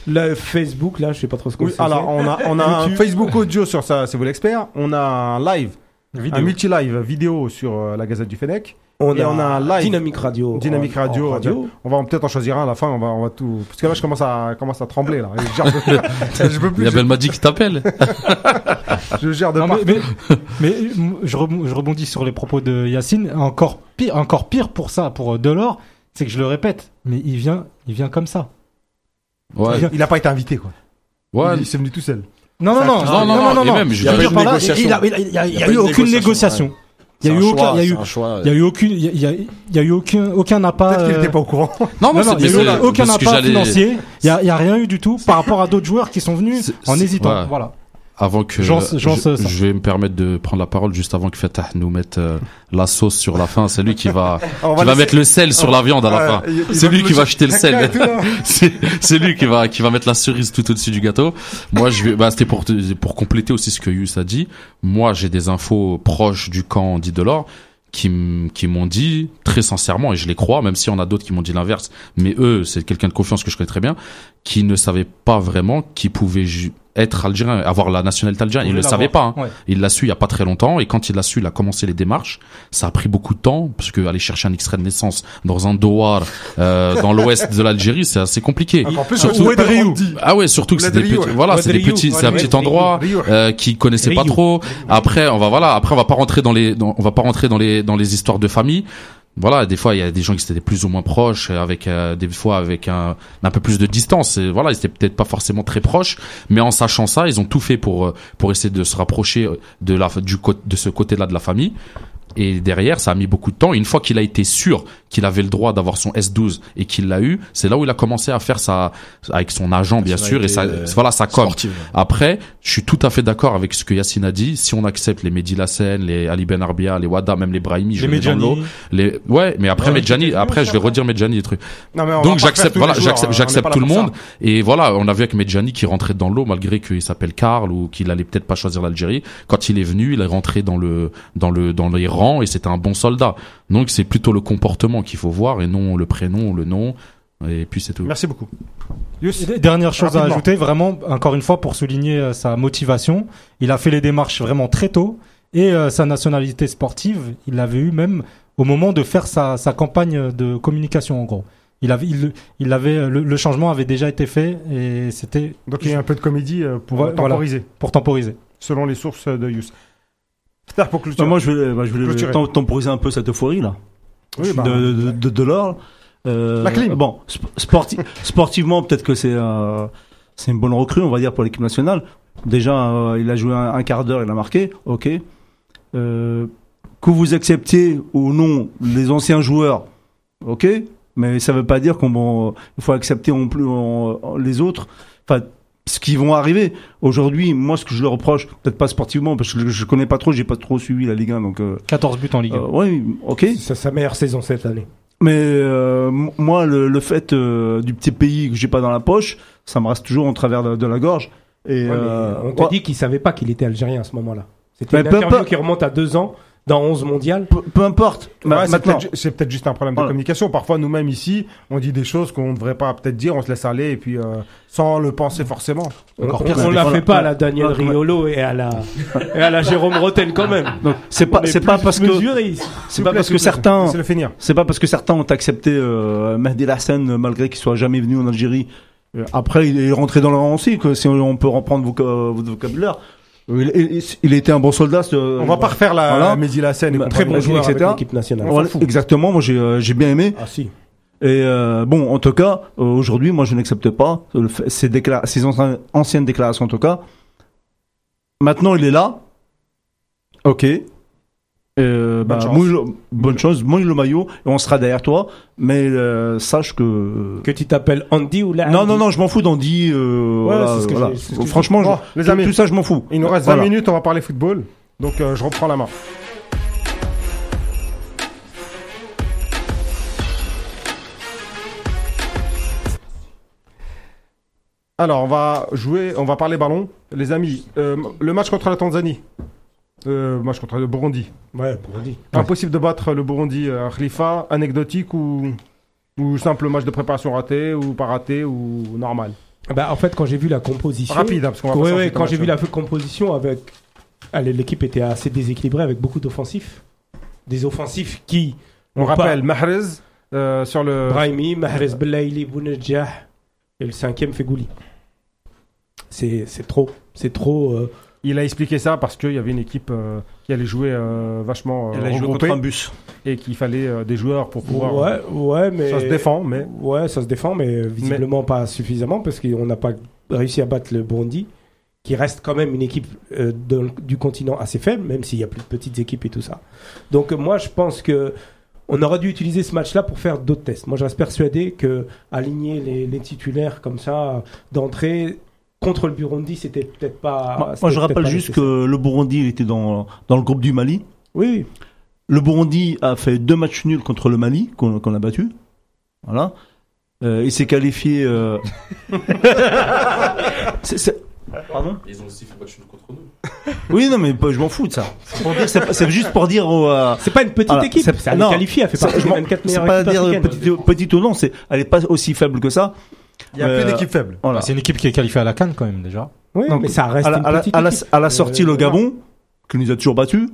S5: Le Facebook, là, je sais pas trop ce que
S1: Oui, alors on a, on a un. Facebook audio sur ça, c'est vous l'expert. On a un live,
S6: Vidéo.
S1: un multi-live vidéo sur euh, la Gazette du Fennec.
S5: on
S1: et
S5: a,
S1: on a un live.
S5: Dynamique Radio.
S1: Dynamique
S5: en- en
S1: Radio.
S5: radio.
S1: On va peut-être en choisir un à la fin. On va, on va tout. Parce que là, je commence à, commence à trembler là. Je gère de, je peux
S4: Il
S1: plus.
S4: y a Belmadi qui t'appelle.
S1: Je, je gère de
S6: Non, mais, mais, mais, je, rebond- je rebondis sur les propos de Yacine. Encore pire, encore pire pour ça, pour euh, Delors, c'est que je le répète, mais il vient, il vient comme ça.
S4: Ouais.
S1: Il a pas été invité quoi.
S4: Ouais.
S1: Il, il s'est venu tout seul.
S6: Non, non, non, non, non, non, non,
S4: même, je
S6: veux dire par là, il il a- a- a
S2: a
S6: eu aucune
S2: négociation.
S6: Il y a eu
S2: un
S6: aucun, il y a eu, il y a eu aucune, il y a, il y eu aucun, aucun appât.
S1: Peut-être qu'il
S6: euh,
S1: n'était pas au courant.
S4: Non,
S6: Non, non, il y a
S4: c'est-
S6: eu aucun appât financier. Il y a, il y a rien eu du tout par rapport à d'autres joueurs qui sont venus en hésitant. Voilà.
S4: Avant que je, vais me permettre de prendre la parole juste avant que Fatah nous mette euh, la sauce sur la fin. C'est lui qui va,
S1: On
S4: qui va mettre le sel sur la viande à la fin. C'est lui qui va jeter le sel.
S1: Là.
S4: c'est lui qui va qui va mettre la cerise tout au-dessus du gâteau. Moi, je vais bah c'était pour pour compléter aussi ce que Yus a dit. Moi, j'ai des infos proches du camp dit Delors qui qui m'ont dit très sincèrement et je les crois même si on a d'autres qui m'ont dit l'inverse mais eux c'est quelqu'un de confiance que je connais très bien qui ne savait pas vraiment qui pouvait être algérien avoir la nationalité algérienne il
S6: Pouvait
S4: le savait pas hein.
S6: Ouais.
S4: il l'a su il y a pas très longtemps et quand il l'a su il a commencé les démarches ça a pris beaucoup de temps parce que aller chercher un extrait de naissance dans un douar euh, dans l'ouest de l'Algérie c'est assez compliqué
S1: plus
S4: Surtout-
S1: Rioux.
S4: ah ouais, surtout que c'est des petits, voilà, c'est des petits, c'est un petit endroit euh, qui connaissait pas trop. Après, on va voilà, après on va pas rentrer dans les, dans- on va pas rentrer dans les dans les histoires de famille. Voilà, des fois il y a des gens qui étaient plus ou moins proches, euh, avec euh, des fois avec un, un peu plus de distance. Et voilà, ils étaient peut-être pas forcément très proches, mais en sachant ça, ils ont tout fait pour euh, pour essayer de se rapprocher de la du de ce côté-là de la famille. Et derrière, ça a mis beaucoup de temps. Et une fois qu'il a été sûr qu'il avait le droit d'avoir son S12 et qu'il l'a eu, c'est là où il a commencé à faire sa, avec son agent, bien sûr, et sa,
S2: euh,
S4: voilà, sa com.
S2: sportive.
S4: Après, je suis tout à fait d'accord avec ce que Yacine a dit. Si on accepte les Mehdi Lassen, les Ali Ben Arbia, les Wada, même les Brahimi, je
S6: Les Medjani.
S4: Les, ouais, mais après
S1: Ouais,
S4: Medjani, après, je vais redire Medjani des trucs.
S1: Non, mais on
S4: Donc j'accepte, voilà, j'accepte,
S1: hein,
S4: j'accepte tout le
S1: ça.
S4: monde. Et voilà, on a vu avec Medjani qui rentrait dans l'eau malgré qu'il s'appelle Karl ou qu'il allait peut-être pas choisir l'Algérie. Quand il est venu, il est rentré dans le dans le dans les et c'était un bon soldat. Donc c'est plutôt le comportement qu'il faut voir et non le prénom, le nom. Et puis c'est tout.
S1: Merci beaucoup.
S6: Dernière chose à ajouter, vraiment, encore une fois, pour souligner euh, sa motivation, il a fait les démarches vraiment très tôt et euh, sa nationalité sportive, il l'avait eu même au moment de faire sa, sa campagne de communication, en gros. Il avait, il, il avait, le, le changement avait déjà été fait et c'était
S1: Donc il y a un peu de comédie euh, pour
S6: voilà.
S1: temporiser,
S6: pour temporiser.
S1: selon les sources de Yous. Pour clôturer.
S8: Moi, je voulais, bah, je voulais temporiser un peu cette euphorie là.
S1: Oui, bah,
S8: de, de, de, de l'or. Euh,
S1: La clim.
S8: Bon, sp- sporti- sportivement, peut-être que c'est euh, c'est une bonne recrue, on va dire, pour l'équipe nationale. Déjà, euh, il a joué un, un quart d'heure, il a marqué, ok. Que vous acceptiez ou non les anciens joueurs, ok. Mais ça veut pas dire qu'on bon, il faut accepter en plus en- en- les autres. Enfin, ce qui vont arriver. Aujourd'hui, moi, ce que je le reproche, peut-être pas sportivement, parce que je, connais pas trop, j'ai pas trop suivi la Ligue 1, donc. Euh,
S6: 14 buts en Ligue 1.
S8: euh, oui, ok.
S5: C'est sa meilleure saison cette année.
S8: Mais euh, moi, le, le fait euh, du petit pays que j'ai pas dans la poche, ça me reste toujours en travers de, de la gorge. Et
S5: Ouais,
S8: euh,
S5: on t'a
S8: ouais,
S5: dit qu'il savait pas qu'il était algérien à ce moment-là. C'était une
S8: peu
S5: interview qui remonte à deux ans dans 11 mondial.
S8: peu, peu importe.
S1: Ouais, c'est peut-être juste un problème de
S8: Voilà.
S1: communication. Parfois, nous-mêmes ici, on dit des choses qu'on ne devrait pas peut-être dire, on se laisse aller et puis euh, sans le penser forcément.
S5: On,
S8: Encore
S5: on-
S8: pire,
S5: on
S8: c'est
S5: la fait pas à la Daniel
S8: Ouais.
S5: Riolo et à la, et à la Jérôme Roten quand même.
S8: c'est pas, c'est pas parce que c'est pas parce que certains,
S1: C'est le finir.
S8: c'est pas parce que certains ont accepté euh, Mehdi Lassen malgré qu'il soit jamais venu en Algérie. Euh, après, il est rentré dans le rang aussi. Que si on, peut reprendre votre vocabulaire, il, il, il était un bon soldat. ce-
S1: On va pas refaire la,
S8: Voilà.
S1: Lassen et
S8: Bah,
S5: Très bon joueur
S8: etc.
S5: avec l'équipe nationale.
S8: Voilà, exactement. Moi, j'ai euh, j'ai bien aimé.
S5: Ah si.
S8: Et euh, bon, en tout cas, euh, aujourd'hui, moi, je n'accepte pas ces, décla- ces anciennes, anciennes déclarations, en tout cas. Maintenant, il est là. Ok. Euh, bah,
S1: chance.
S8: mouille le- bonne chose, mouille le maillot et on sera derrière toi. Mais euh, sache que.
S5: Que tu t'appelles Andy ou la
S8: Non, non, non, je m'en fous d'Andy. Euh,
S5: Ouais,
S8: voilà,
S5: c'est ce que
S8: voilà. Franchement,
S1: Bon,
S8: je-
S1: les
S8: tout-
S1: amis.
S8: tout ça, je m'en fous.
S1: Il nous reste 20
S8: Voilà.
S1: minutes, on va parler football. Donc euh, je reprends la main. Alors, on va jouer, on va parler ballon. Les amis, euh, le match contre la Tanzanie. Euh, match contre le Burundi.
S5: Ouais, pour Andy.
S1: Impossible de battre le Burundi euh, Khalifa. Anecdotique ou, ou simple match de préparation raté ou pas raté ou normal
S5: Bah, en fait, quand j'ai vu la composition.
S1: Rapide, hein, parce qu'on va
S5: Ouais, ouais, quand j'ai vu la composition avec. Allez, l'équipe était assez déséquilibrée avec beaucoup d'offensifs. Des offensifs qui.
S1: On
S5: pas-
S1: rappelle Mahrez euh, sur le.
S5: Brahimi, Mahrez Belaïli, Bounedjah et le cinquième Fegouli. C'est c'est trop. C'est trop. euh,
S1: Il a expliqué ça parce qu'il y avait une équipe euh, qui allait jouer euh, vachement euh,
S8: Elle
S1: regroupée
S8: contre un bus.
S1: et qu'il fallait euh, des joueurs pour pouvoir.
S5: ouais, ouais, mais.
S1: Ça se défend, mais
S5: Ouais, ça se défend, mais visiblement pas suffisamment parce qu'on n'a pas réussi à battre le Burundi, qui reste quand même une équipe euh, de- du continent assez faible, même s'il y a plus de petites équipes et tout ça. Donc moi, je pense que on aurait dû utiliser ce match-là pour faire d'autres tests. Moi, je reste persuadé que aligner les, les titulaires comme ça d'entrée contre le Burundi, c'était peut-être pas.
S8: Moi, je rappelle
S5: pas
S8: juste
S5: nécessaire.
S8: que le Burundi il était dans, dans le groupe du Mali.
S5: oui, oui.
S8: Le Burundi a fait deux matchs nuls contre le Mali, qu'on a battu. Voilà. Euh, il s'est qualifié. euh, c'est- c'est- Pardon?
S4: Ils ont aussi fait match contre nous.
S8: Oui, non, mais pas- je m'en fous de ça. C'est C'est pas- c'est juste pour dire. aux, euh,
S5: C'est pas une petite
S8: Voilà,
S5: équipe.
S8: c'est-
S5: Ça, elle
S8: non,
S5: est qualifiée, elle fait
S8: c'est-
S5: partie des
S8: m'en-
S5: 24
S8: C'est
S5: meilleures
S8: pas
S5: équipes
S8: dire petite, petite ou non, c'est, elle est pas aussi faible que ça.
S1: Il y a
S8: Euh,
S1: plus d'équipe faible.
S8: Voilà.
S6: C'est une équipe qui est qualifiée à la Cannes quand même déjà.
S5: Oui,
S8: Donc,
S5: mais ça reste
S8: à la,
S5: une
S8: à
S5: petite
S8: à la-
S5: équipe.
S8: à la sortie,
S5: Euh,
S8: le
S5: voilà.
S8: Gabon, qui nous a toujours battus.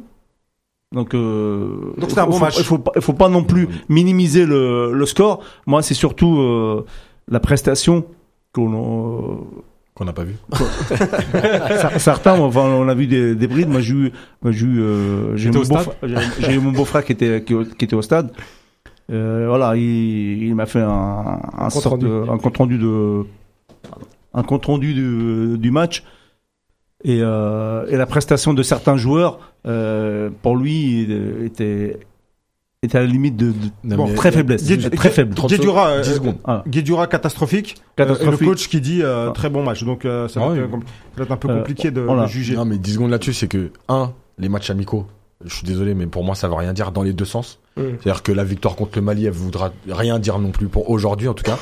S8: Donc, euh,
S1: Donc c'est un
S8: faut-
S1: bon
S8: faut-
S1: match.
S8: Il faut, faut pas non plus minimiser le, le score. Moi, c'est surtout euh, la prestation qu'on
S2: Qu'on n'a pas vu.
S8: Cer- Certains, enfin, on a vu des, des brides. Moi, j'ai eu, j'ai euh, mon beau-frère- j'ai- j'ai eu mon beau-frère qui était, qui, qui était au stade. Euh, voilà, il, il m'a fait un, un,
S5: compte
S8: sorte
S5: rendu.
S8: de- un compte rendu de, un compte rendu du, du match. Et, euh, et la prestation de certains joueurs, euh, pour lui, était, était à la limite de, de-
S2: Non,
S1: Bon,
S2: mais-
S8: très faiblesse. Très faible.
S1: Guedjura, euh,
S2: 10 secondes.
S8: Voilà.
S1: Guedjura catastrophique.
S8: Catastrophique.
S1: Euh, et le coach qui dit euh,
S8: Ah.
S1: très bon match. Donc euh, ça,
S2: Ah
S1: va
S2: oui.
S1: être, compl- ça va être un peu
S8: Euh,
S1: compliqué de,
S8: voilà.
S1: de juger.
S2: Non, mais 10 secondes là-dessus, c'est que, un, les matchs amicaux, je suis désolé, mais pour moi, ça veut rien dire dans les deux sens.
S5: Mm.
S2: C'est-à-dire que la victoire contre le Mali, elle voudra rien dire non plus pour aujourd'hui, en tout cas.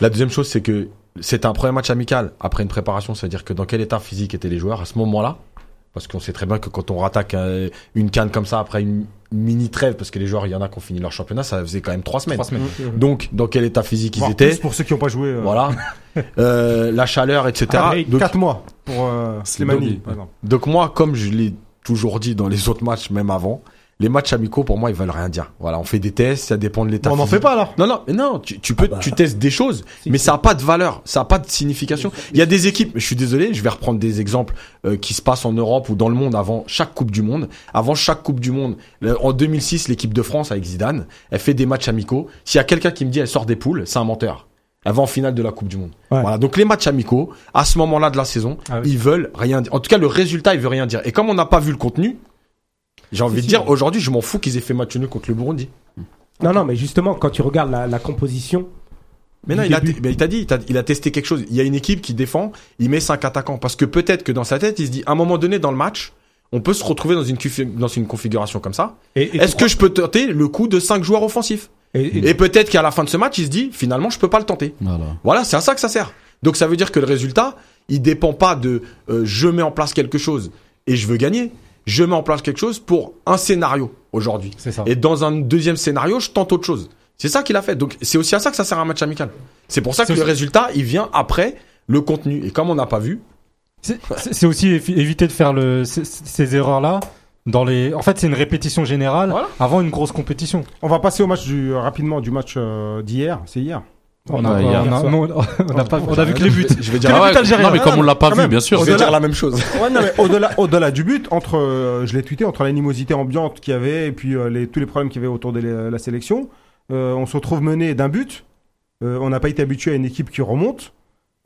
S2: La deuxième chose, c'est que c'était un premier match amical après une préparation, c'est-à-dire que dans quel état physique étaient les joueurs à ce moment-là? Parce qu'on sait très bien que quand on rattaque une canne comme ça après une mini trêve, parce que les joueurs, il y en a qui ont fini leur championnat, ça faisait quand même trois semaines.
S6: Trois semaines.
S2: Donc, dans quel état physique ils étaient
S1: plus pour ceux qui n'ont pas joué. euh,
S2: Voilà. Euh, la chaleur, etc.
S1: ah, mais
S2: Donc,
S1: quatre mois pour euh, Slimani, exemple.
S2: Donc moi, comme je l'ai toujours dit dans les autres matchs, même avant, les matchs amicaux pour moi ils veulent rien dire. Voilà, on fait des tests, ça dépend de l'état.
S1: On n'en fait pas alors.
S2: Non non, mais non, tu, tu peux,
S8: Ah bah.
S2: tu testes des choses,
S5: Si,
S2: mais
S5: si.
S2: ça a pas de valeur, ça a pas de signification. Il y a des équipes, je suis désolé, je vais reprendre des exemples euh, qui se passent en Europe ou dans le monde avant chaque Coupe du Monde. Avant chaque Coupe du Monde, en 2006, l'équipe de France avec Zidane, elle fait des matchs amicaux. S'il y a quelqu'un qui me dit elle sort des poules, c'est un menteur. Elle va en finale de la Coupe du Monde.
S5: Ouais.
S2: Voilà. Donc les matchs amicaux, à ce moment-là de la saison,
S6: Ah oui.
S2: ils veulent rien dire. En tout cas, le résultat, il veut rien dire. Et comme on n'a pas vu le contenu, j'ai envie de dire, aujourd'hui, je m'en fous qu'ils aient fait match nul contre le Burundi.
S5: Non, non, mais justement, quand tu regardes la, la composition,
S2: Mais non, il a,
S5: début.
S2: mais il t'a dit, il, a testé quelque chose. Il y a une équipe qui défend, il met cinq attaquants. Parce que peut-être que dans sa tête, il se dit, à un moment donné dans le match, on peut se retrouver dans une, dans une configuration comme ça. Est-ce que je peux tenter le coup de cinq joueurs offensifs?
S5: Et- et-
S2: Et peut-être qu'à la fin de ce match, il se dit, finalement, je peux pas le tenter.
S4: Voilà.
S2: Voilà, c'est à ça que ça sert. Donc ça veut dire que le résultat, il dépend pas de euh, je mets en place quelque chose et je veux gagner. Je mets en place quelque chose pour un scénario aujourd'hui.
S6: C'est ça.
S2: Et dans un deuxième scénario, je tente autre chose. C'est ça qu'il a fait. Donc c'est aussi à ça que ça sert un match amical. C'est pour ça que le résultat, il vient après le contenu. Et comme on n'a pas vu,
S6: C'est aussi évi- éviter de faire le, ces, ces erreurs-là. Dans les... En fait, c'est une répétition générale
S2: Voilà.
S6: avant une grosse compétition.
S1: On va passer au match du euh, rapidement du match euh, d'hier. C'est hier.
S6: On a,
S4: Ouais,
S6: on
S4: hier
S6: a-
S5: soir.
S6: non, on a pas, on a vu que les buts.
S2: je vais dire,
S4: Ah ouais, non, mais comme on l'a pas vu,
S1: même.
S4: bien sûr.
S2: je vais dire la même chose.
S1: Ouais, non, mais au-delà, au-delà du but, entre, euh, je l'ai tweeté, entre l'animosité ambiante qu'il y avait et puis euh, les, tous les problèmes qu'il y avait autour de la, la sélection, euh, on se retrouve mené d'un but. Euh, on n'a pas été habitué à une équipe qui remonte.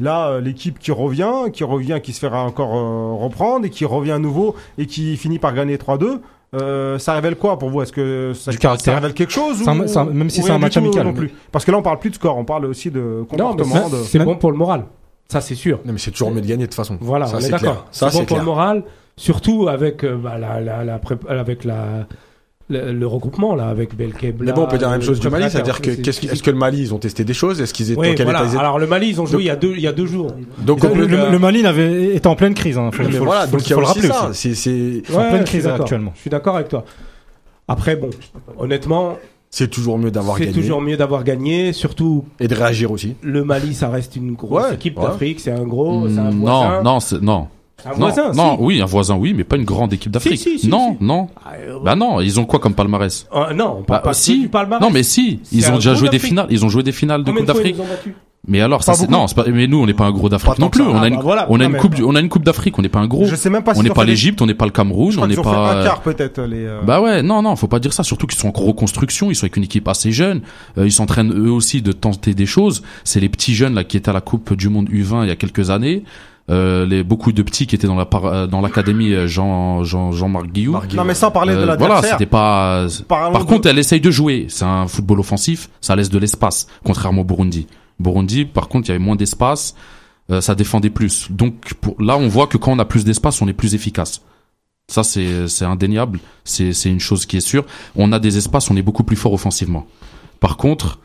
S1: Là, euh, l'équipe qui revient, qui revient, qui se fera encore euh, reprendre et qui revient à nouveau et qui finit par gagner 3-2. Euh, ça révèle quoi pour vous? Est-ce que ça,
S6: Du caractère.
S1: ça révèle quelque chose
S6: un- un- même si c'est un match amical.
S1: non plus Parce que là, on parle plus de score, on parle aussi de comportement. de...
S5: c'est bon pour le moral. Ça, c'est sûr.
S2: Non, mais c'est toujours mieux de gagner de toute façon.
S5: Voilà,
S2: ça,
S5: on est
S2: c'est
S5: d'accord.
S2: clair. Ça,
S5: C'est bon pour le moral, surtout avec euh, bah, la, la, la pré- avec la le, le regroupement là, avec Belkebla.
S2: Mais bon, on peut dire la même chose du Mali, c'est-à-dire que
S5: C'est-
S2: qu'est-ce
S5: c'est-
S2: est-ce que le Mali, ils ont testé des choses? Est-ce qu'ils étaient
S5: Oui, voilà.
S2: état ils
S5: Alors le Mali, ils ont joué
S2: Donc-
S5: il y a deux il y a deux jours.
S2: Donc,
S6: Le, le Mali avait, est en pleine crise. Hein. Faut,
S2: Mais
S6: faut-
S2: voilà,
S6: faut-
S2: donc il
S6: faut le rappeler.
S2: C'est, c'est,
S6: en pleine crise actuellement.
S5: Je suis d'accord avec toi. Après, bon, honnêtement,
S2: c'est toujours mieux d'avoir
S5: c'est
S2: gagné.
S5: toujours mieux d'avoir gagné. Surtout,
S2: Et de réagir aussi.
S5: le Mali, ça reste une grosse
S2: Ouais,
S5: équipe
S2: ouais.
S5: d'Afrique. C'est un gros, c'est un
S4: non, non, c'est- non.
S5: Un
S4: Non,
S5: voisin.
S4: non,
S5: si.
S4: oui, un voisin, oui, mais pas une grande équipe d'Afrique.
S5: Si, si, si,
S4: non,
S5: si.
S4: non.
S5: Ah, euh,
S4: Bah non, ils ont quoi comme palmarès
S5: euh, non, on parle
S4: Bah
S5: pas
S4: si.
S5: du palmarès.
S4: Non, mais si, ils ont déjà joué des finales. Ils ont joué des finales de Coupe d'Afrique. Mais alors, ça
S1: Pas
S4: c'est
S1: beaucoup.
S4: non, c'est pas. Mais nous, on n'est pas un gros d'Afrique non plus.
S2: ça.
S4: On a
S5: Ah,
S4: une,
S5: bah voilà.
S4: on a une coupe, on a une coupe d'Afrique. On n'est pas un gros.
S1: Je sais même pas
S4: On
S1: s'ils
S4: n'est pas l'Égypte, on n'est pas le Cameroun, on n'est pas.
S1: un quart peut-être les. euh,
S4: Bah ouais, non, non, faut pas dire ça. Surtout qu'ils sont en reconstruction, ils sont avec une équipe assez jeune. Euh, ils s'entraînent eux aussi de tenter des choses. C'est les petits jeunes là qui étaient à la Coupe du Monde U20 il y a quelques années. Euh, les beaucoup de petits qui étaient dans la euh, dans l'académie euh, Jean Jean Jean-Marc Guillou.
S1: Non mais sans parler de l'adversaire.
S4: voilà, c'était pas.
S1: Parlons
S4: Par
S1: de-
S4: contre, elle essaye de jouer. C'est un football offensif, ça laisse de l'espace, contrairement au Burundi. Burundi, par contre, il y avait moins d'espace, euh, ça défendait plus. Donc pour, là, on voit que quand on a plus d'espace, on est plus efficace. Ça, c'est c'est indéniable. C'est c'est une chose qui est sûre. On a des espaces, on est beaucoup plus fort offensivement. Par contre,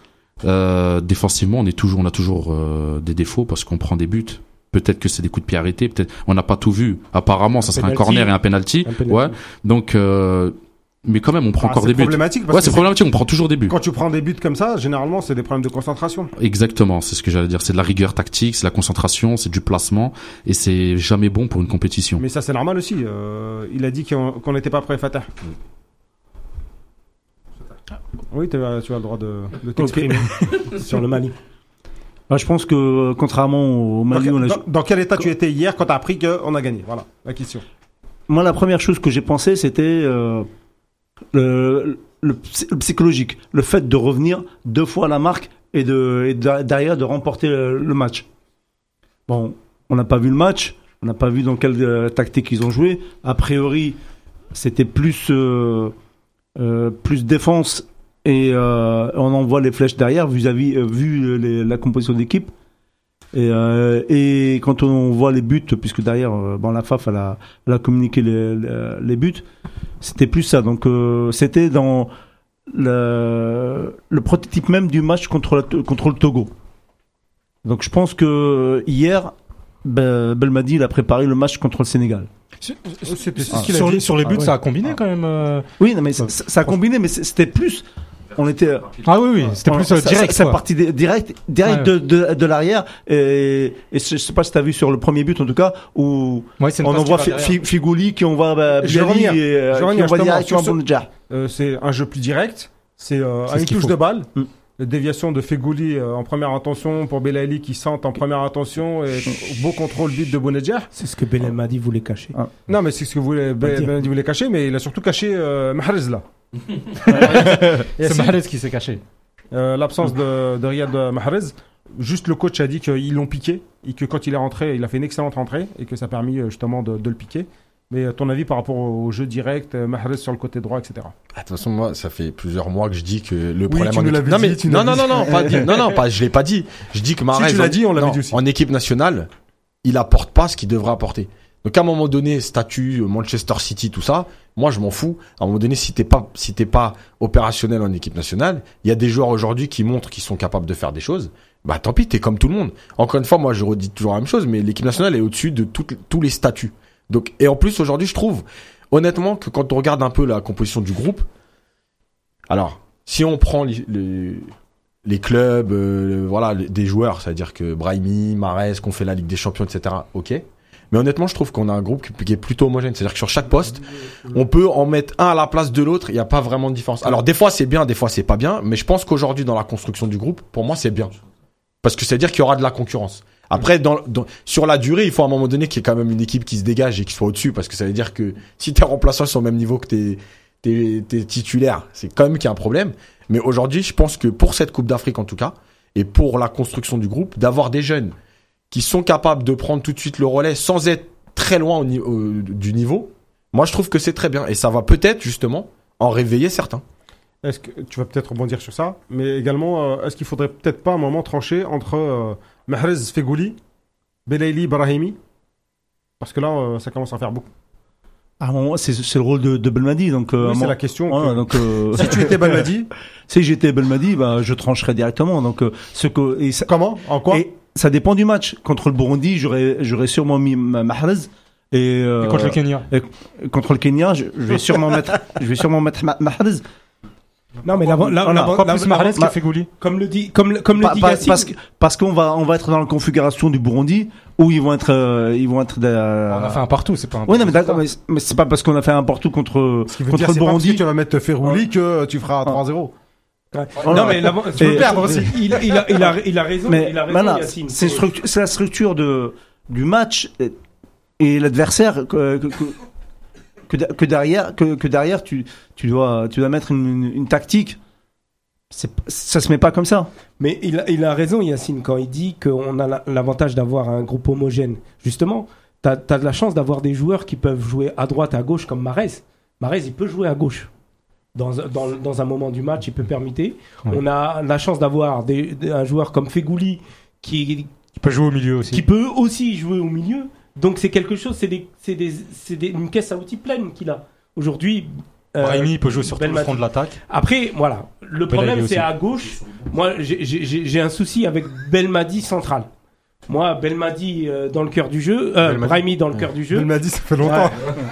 S4: euh, défensivement, on est toujours, on a toujours euh, des défauts parce qu'on prend des buts. Peut-être que c'est des coups de pied arrêtés. Peut-être, on n'a pas tout vu. Apparemment, ça serait un corner et un penalty.
S5: Un penalty.
S4: Ouais. Donc, euh, mais quand même, on prend
S1: Ah,
S4: encore
S1: c'est
S4: des buts.
S1: problématique parce
S4: Ouais, c'est problématique. On prend toujours des buts.
S1: Quand tu prends des buts comme ça, généralement, c'est des problèmes de concentration.
S4: Exactement, c'est ce que j'allais dire. C'est de la rigueur tactique, c'est de la concentration, c'est du placement, et c'est jamais bon pour une compétition.
S1: Mais ça, c'est normal aussi. Euh, il a dit qu'on n'était pas prêt, Fatah. Oui, t'as- tu as le droit de, de t'exprimer.
S5: sur le Mali.
S8: Bah, je pense que euh, contrairement au Mali,
S1: dans,
S8: on a...
S1: dans- dans quel état tu étais hier quand tu as appris qu'on a gagné? Voilà la question.
S8: moi la première chose que j'ai pensé c'était euh, le, le psy- le psychologique, le fait de revenir deux fois à la marque et de et de- derrière de remporter le, le match. Bon, on n'a pas vu le match. On n'a pas vu dans quelle euh, tactique ils ont joué. A priori, c'était plus euh, plus défense et euh, on envoie les flèches derrière vis-à-vis euh, vu les- la composition d'équipe. Et, euh, et quand on voit les buts, puisque derrière, euh, bon, la FAF elle a, elle a communiqué les, les, les buts, c'était plus ça. Donc euh, c'était dans le, le prototype même du match contre, la- contre le Togo. Donc je pense que hier, Be- Belmadi il a préparé le match contre le Sénégal.
S6: Ah.
S1: qu'il a
S6: Sur,
S1: dit.
S6: les- sur les buts,
S8: Ah ouais.
S6: ça a combiné quand même. euh.
S8: Oui, non, mais ça, ça a combiné, mais c'était plus. On était.
S6: Ah oui, oui, c'était plus euh,
S8: ça-
S6: direct.
S8: Ça, ça
S6: quoi.
S8: parti di- direct, direct de, de, de l'arrière. Et, et je sais pas si t'as vu sur le premier but en tout cas où
S6: Ouais,
S8: on envoie Fi-. Figouli qui envoie bah, et euh, qui envoie directement
S1: sur
S8: Bounedjah.
S1: Euh, c'est un jeu plus direct. C'est euh, une
S6: qu'il
S1: touche
S6: faut.
S1: de balle.
S8: Mm.
S1: La déviation de Fegouli euh, en première intention pour Belali qui sente en première intention et beau contrôle vite de Bounedjah.
S5: C'est ce que Belmadi voulait cacher.
S1: Non, mais c'est ce que voulait, voulait cacher, mais il a surtout caché euh, Mahrez là.
S6: C'est
S1: si-
S6: Mahrez qui s'est caché.
S1: euh, L'absence de, de Riyad Mahrez. Juste le coach a dit qu'ils l'ont piqué et que quand il est rentré, il a fait une excellente rentrée et que ça a permis euh, justement de, de le piquer. Mais euh, ton avis par rapport au jeu direct, Mahrez sur le côté droit, etc.
S2: Ah, De toute façon, moi, ça fait plusieurs mois que je dis que le
S1: Oui,
S2: problème
S1: tu
S2: en
S1: nous
S2: équipe... non,
S1: dit,
S2: mais...
S1: tu
S2: non,
S1: nous
S2: non, non, non, pas dit... non, non, pas, je l'ai pas dit. Je dis que Mahrez,
S1: tu l'as
S2: en-
S1: dit, on l'avait
S2: non,
S1: dit aussi.
S2: En équipe nationale, il apporte pas ce qu'il devrait apporter. Donc à un moment donné, statut euh, Manchester City, tout ça, moi je m'en fous. À un moment donné, si t'es pas, si t'es pas opérationnel en équipe nationale, il y a des joueurs aujourd'hui qui montrent qu'ils sont capables de faire des choses. Bah tant pis, t'es comme tout le monde. Encore une fois, moi je redis toujours la même chose, mais l'équipe nationale est au-dessus de toutes- tous les statuts. Donc et en plus aujourd'hui, je trouve honnêtement que quand on regarde un peu la composition du groupe, alors si on prend les, clubs, euh, voilà, des joueurs, c'est-à-dire que Brahimi, Mahrez, qu'on fait la Ligue des Champions, etc. Ok. Mais honnêtement, je trouve qu'on a un groupe qui, est plutôt homogène. C'est-à-dire que sur chaque poste, on peut en mettre un à la place de l'autre. Il n'y a pas vraiment de différence. Alors des fois c'est bien, des fois c'est pas bien. Mais je pense qu'aujourd'hui dans la construction du groupe, pour moi c'est bien. Parce que c'est-à-dire qu'il y aura de la concurrence. Après, sur la durée, il faut à un moment donné qu'il y ait quand même une équipe qui se dégage et qui soit au-dessus. Parce que ça veut dire que si tes remplaçants sont au même niveau que tes, tes titulaires, c'est quand même qu'il y a un problème. Mais aujourd'hui, je pense que pour cette Coupe d'Afrique en tout cas, et pour la construction du groupe, d'avoir des jeunes qui sont capables de prendre tout de suite le relais sans être très loin au ni- au- du niveau, moi je trouve que c'est très bien. Et ça va peut-être justement en réveiller certains.
S1: Est-ce que tu vas peut-être rebondir sur ça, mais également, euh, est-ce qu'il faudrait peut-être pas un moment trancher entre euh, Mahrez Fegouli, Belaili Brahimi Parce que là, euh, ça commence à faire beaucoup.
S8: À un moment, c'est c'est le rôle de, de Belmadi. Donc, euh,
S1: Oui, c'est la question.
S8: Voilà,
S1: que-
S8: donc, euh,
S1: Si tu étais Belmadi,
S8: si j'étais Belmadi, bah, je trancherais directement. Donc, euh, ce que, et ça,
S1: comment? En quoi?
S8: et ça dépend du match. Contre le Burundi, j'aurais, j'aurais sûrement mis Ma- Mahrez. Et, euh,
S6: Et contre le Kenya.
S8: et contre le Kenya, je, je vais sûrement mettre, je vais sûrement mettre Ma- Mahrez.
S5: Non, mais l'avant-
S6: Mahrez
S8: ma-
S6: que Fegouli.
S5: comme le dit, comme, le- comme le
S8: Pa-
S5: dit
S8: pa- parce que, parce qu'on va, on va être dans la configuration du Burundi où ils vont être, euh, ils vont être. de-
S6: On a fait un partout, c'est pas un
S8: Oui, non, mais d'accord, mais, mais c'est pas parce qu'on a fait un partout contre,
S1: Ce qui veut
S8: contre
S1: dire,
S8: le
S1: c'est pas parce que
S8: Burundi.
S1: tu vas mettre Ferrouli que tu feras 3-0.
S5: Ouais.
S8: Voilà.
S5: Non, mais
S8: Tu peux perdre
S5: aussi. Il, il a, il, a, il a raison.
S8: Mais
S5: il a raison,
S8: voilà,
S5: Yacine.
S8: c'est la structure de, du match et, et l'adversaire que, que, que, que de- que derrière, que, que derrière tu, tu, dois, tu dois mettre une, une, une tactique. Ça se met pas comme ça.
S5: Mais il a, il a raison, Yacine, quand il dit qu'on a la- l'avantage d'avoir un groupe homogène. Justement, tu as, de la chance d'avoir des joueurs qui peuvent jouer à droite, à gauche, comme Marez. Marez, il peut jouer à gauche. Dans, dans, dans un moment du match, il peut permettre. On a la chance d'avoir un joueur comme Fegouli qui,
S6: Tu peux jouer au milieu aussi.
S5: qui peut aussi jouer au milieu. Donc c'est quelque chose, c'est des, c'est des, c'est des- une caisse à outils pleine qu'il a. Aujourd'hui, euh,
S6: Brahimi peut jouer sur tout le front de l'attaque.
S5: après, voilà. Le problème, c'est à gauche. Moi, j'ai- un souci avec Belmadi central. Moi, Belmadi euh, dans le cœur du jeu, euh. Brahimi dans le cœur du jeu.
S1: Belmadi, ça fait longtemps.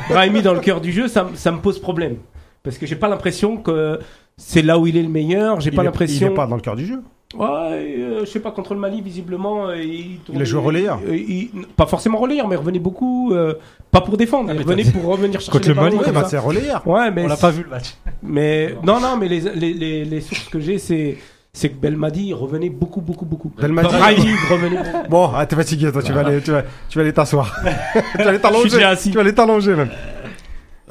S5: Brahimi dans le cœur du jeu, ça me pose problème. Parce que j'ai pas l'impression que c'est là où il est le meilleur. J'ai
S1: Il
S5: pas l'impression.
S1: Il est pas dans le cœur du jeu.
S5: Ouais, euh, je sais pas, contre le Mali, visiblement. euh, il,
S1: Il a joué relayeur.
S5: euh, il- Pas forcément relayeur, mais il revenait beaucoup. euh, pas pour défendre,
S6: Ah,
S5: il
S6: mais
S5: revenait pour revenir chercher
S6: Contre
S5: les
S6: le Mali,
S1: c'est relayeur.
S5: Ouais, mais
S6: On l'a pas vu le match.
S5: mais non, non, mais les, les, les, les sources que j'ai, c'est c'est que Belmadi revenait beaucoup, beaucoup, beaucoup.
S1: Belmadi-
S5: revenait.
S1: Bon, ah, t'es fatigué, toi, tu vas aller, tu vas, tu vas aller t'asseoir. tu vas aller t'allonger. Tu vas aller t'allonger, même.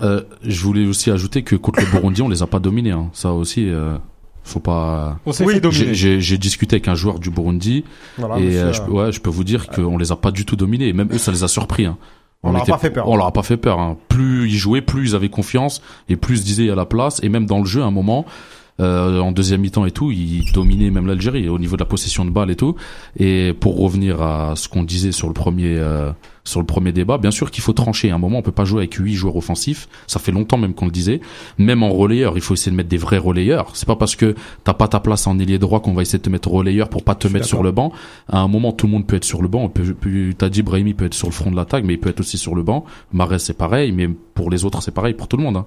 S4: Euh, je voulais aussi ajouter que contre le Burundi, on les a pas dominés. hein. Ça aussi, euh, Faut pas.
S6: On s'est
S1: Oui,
S6: fait dominer.
S4: J'ai- J'ai j'ai discuté avec un joueur du Burundi
S1: Voilà,
S4: et
S1: monsieur,
S4: euh, je, ouais, je peux vous dire qu'on les a pas du tout dominés. Et même eux, ça les a surpris. Hein.
S1: On leur a pas fait peur.
S4: On leur a pas fait peur. Hein. Plus ils jouaient, plus ils avaient confiance et plus ils se disaient il y a la place. Et même dans le jeu, à un moment, euh, en deuxième mi-temps et tout, ils dominaient même l'Algérie au niveau de la possession de balle et tout. Et pour revenir à ce qu'on disait sur le premier euh, sur le premier débat, bien sûr qu'il faut trancher. À un moment, on peut pas jouer avec huit joueurs offensifs. Ça fait longtemps même qu'on le disait. Même en relayeur, il faut essayer de mettre des vrais relayeurs. C'est pas parce que t'as pas ta place en ailier droit qu'on va essayer de te mettre relayeur pour pas te mettre sur le banc. À un moment, tout le monde peut être sur le banc. On peut, peut- t'as dit Brahimi peut être sur le front de l'attaque, mais il peut être aussi sur le banc. Marais, c'est pareil, mais pour les autres, c'est pareil pour tout le monde. hein.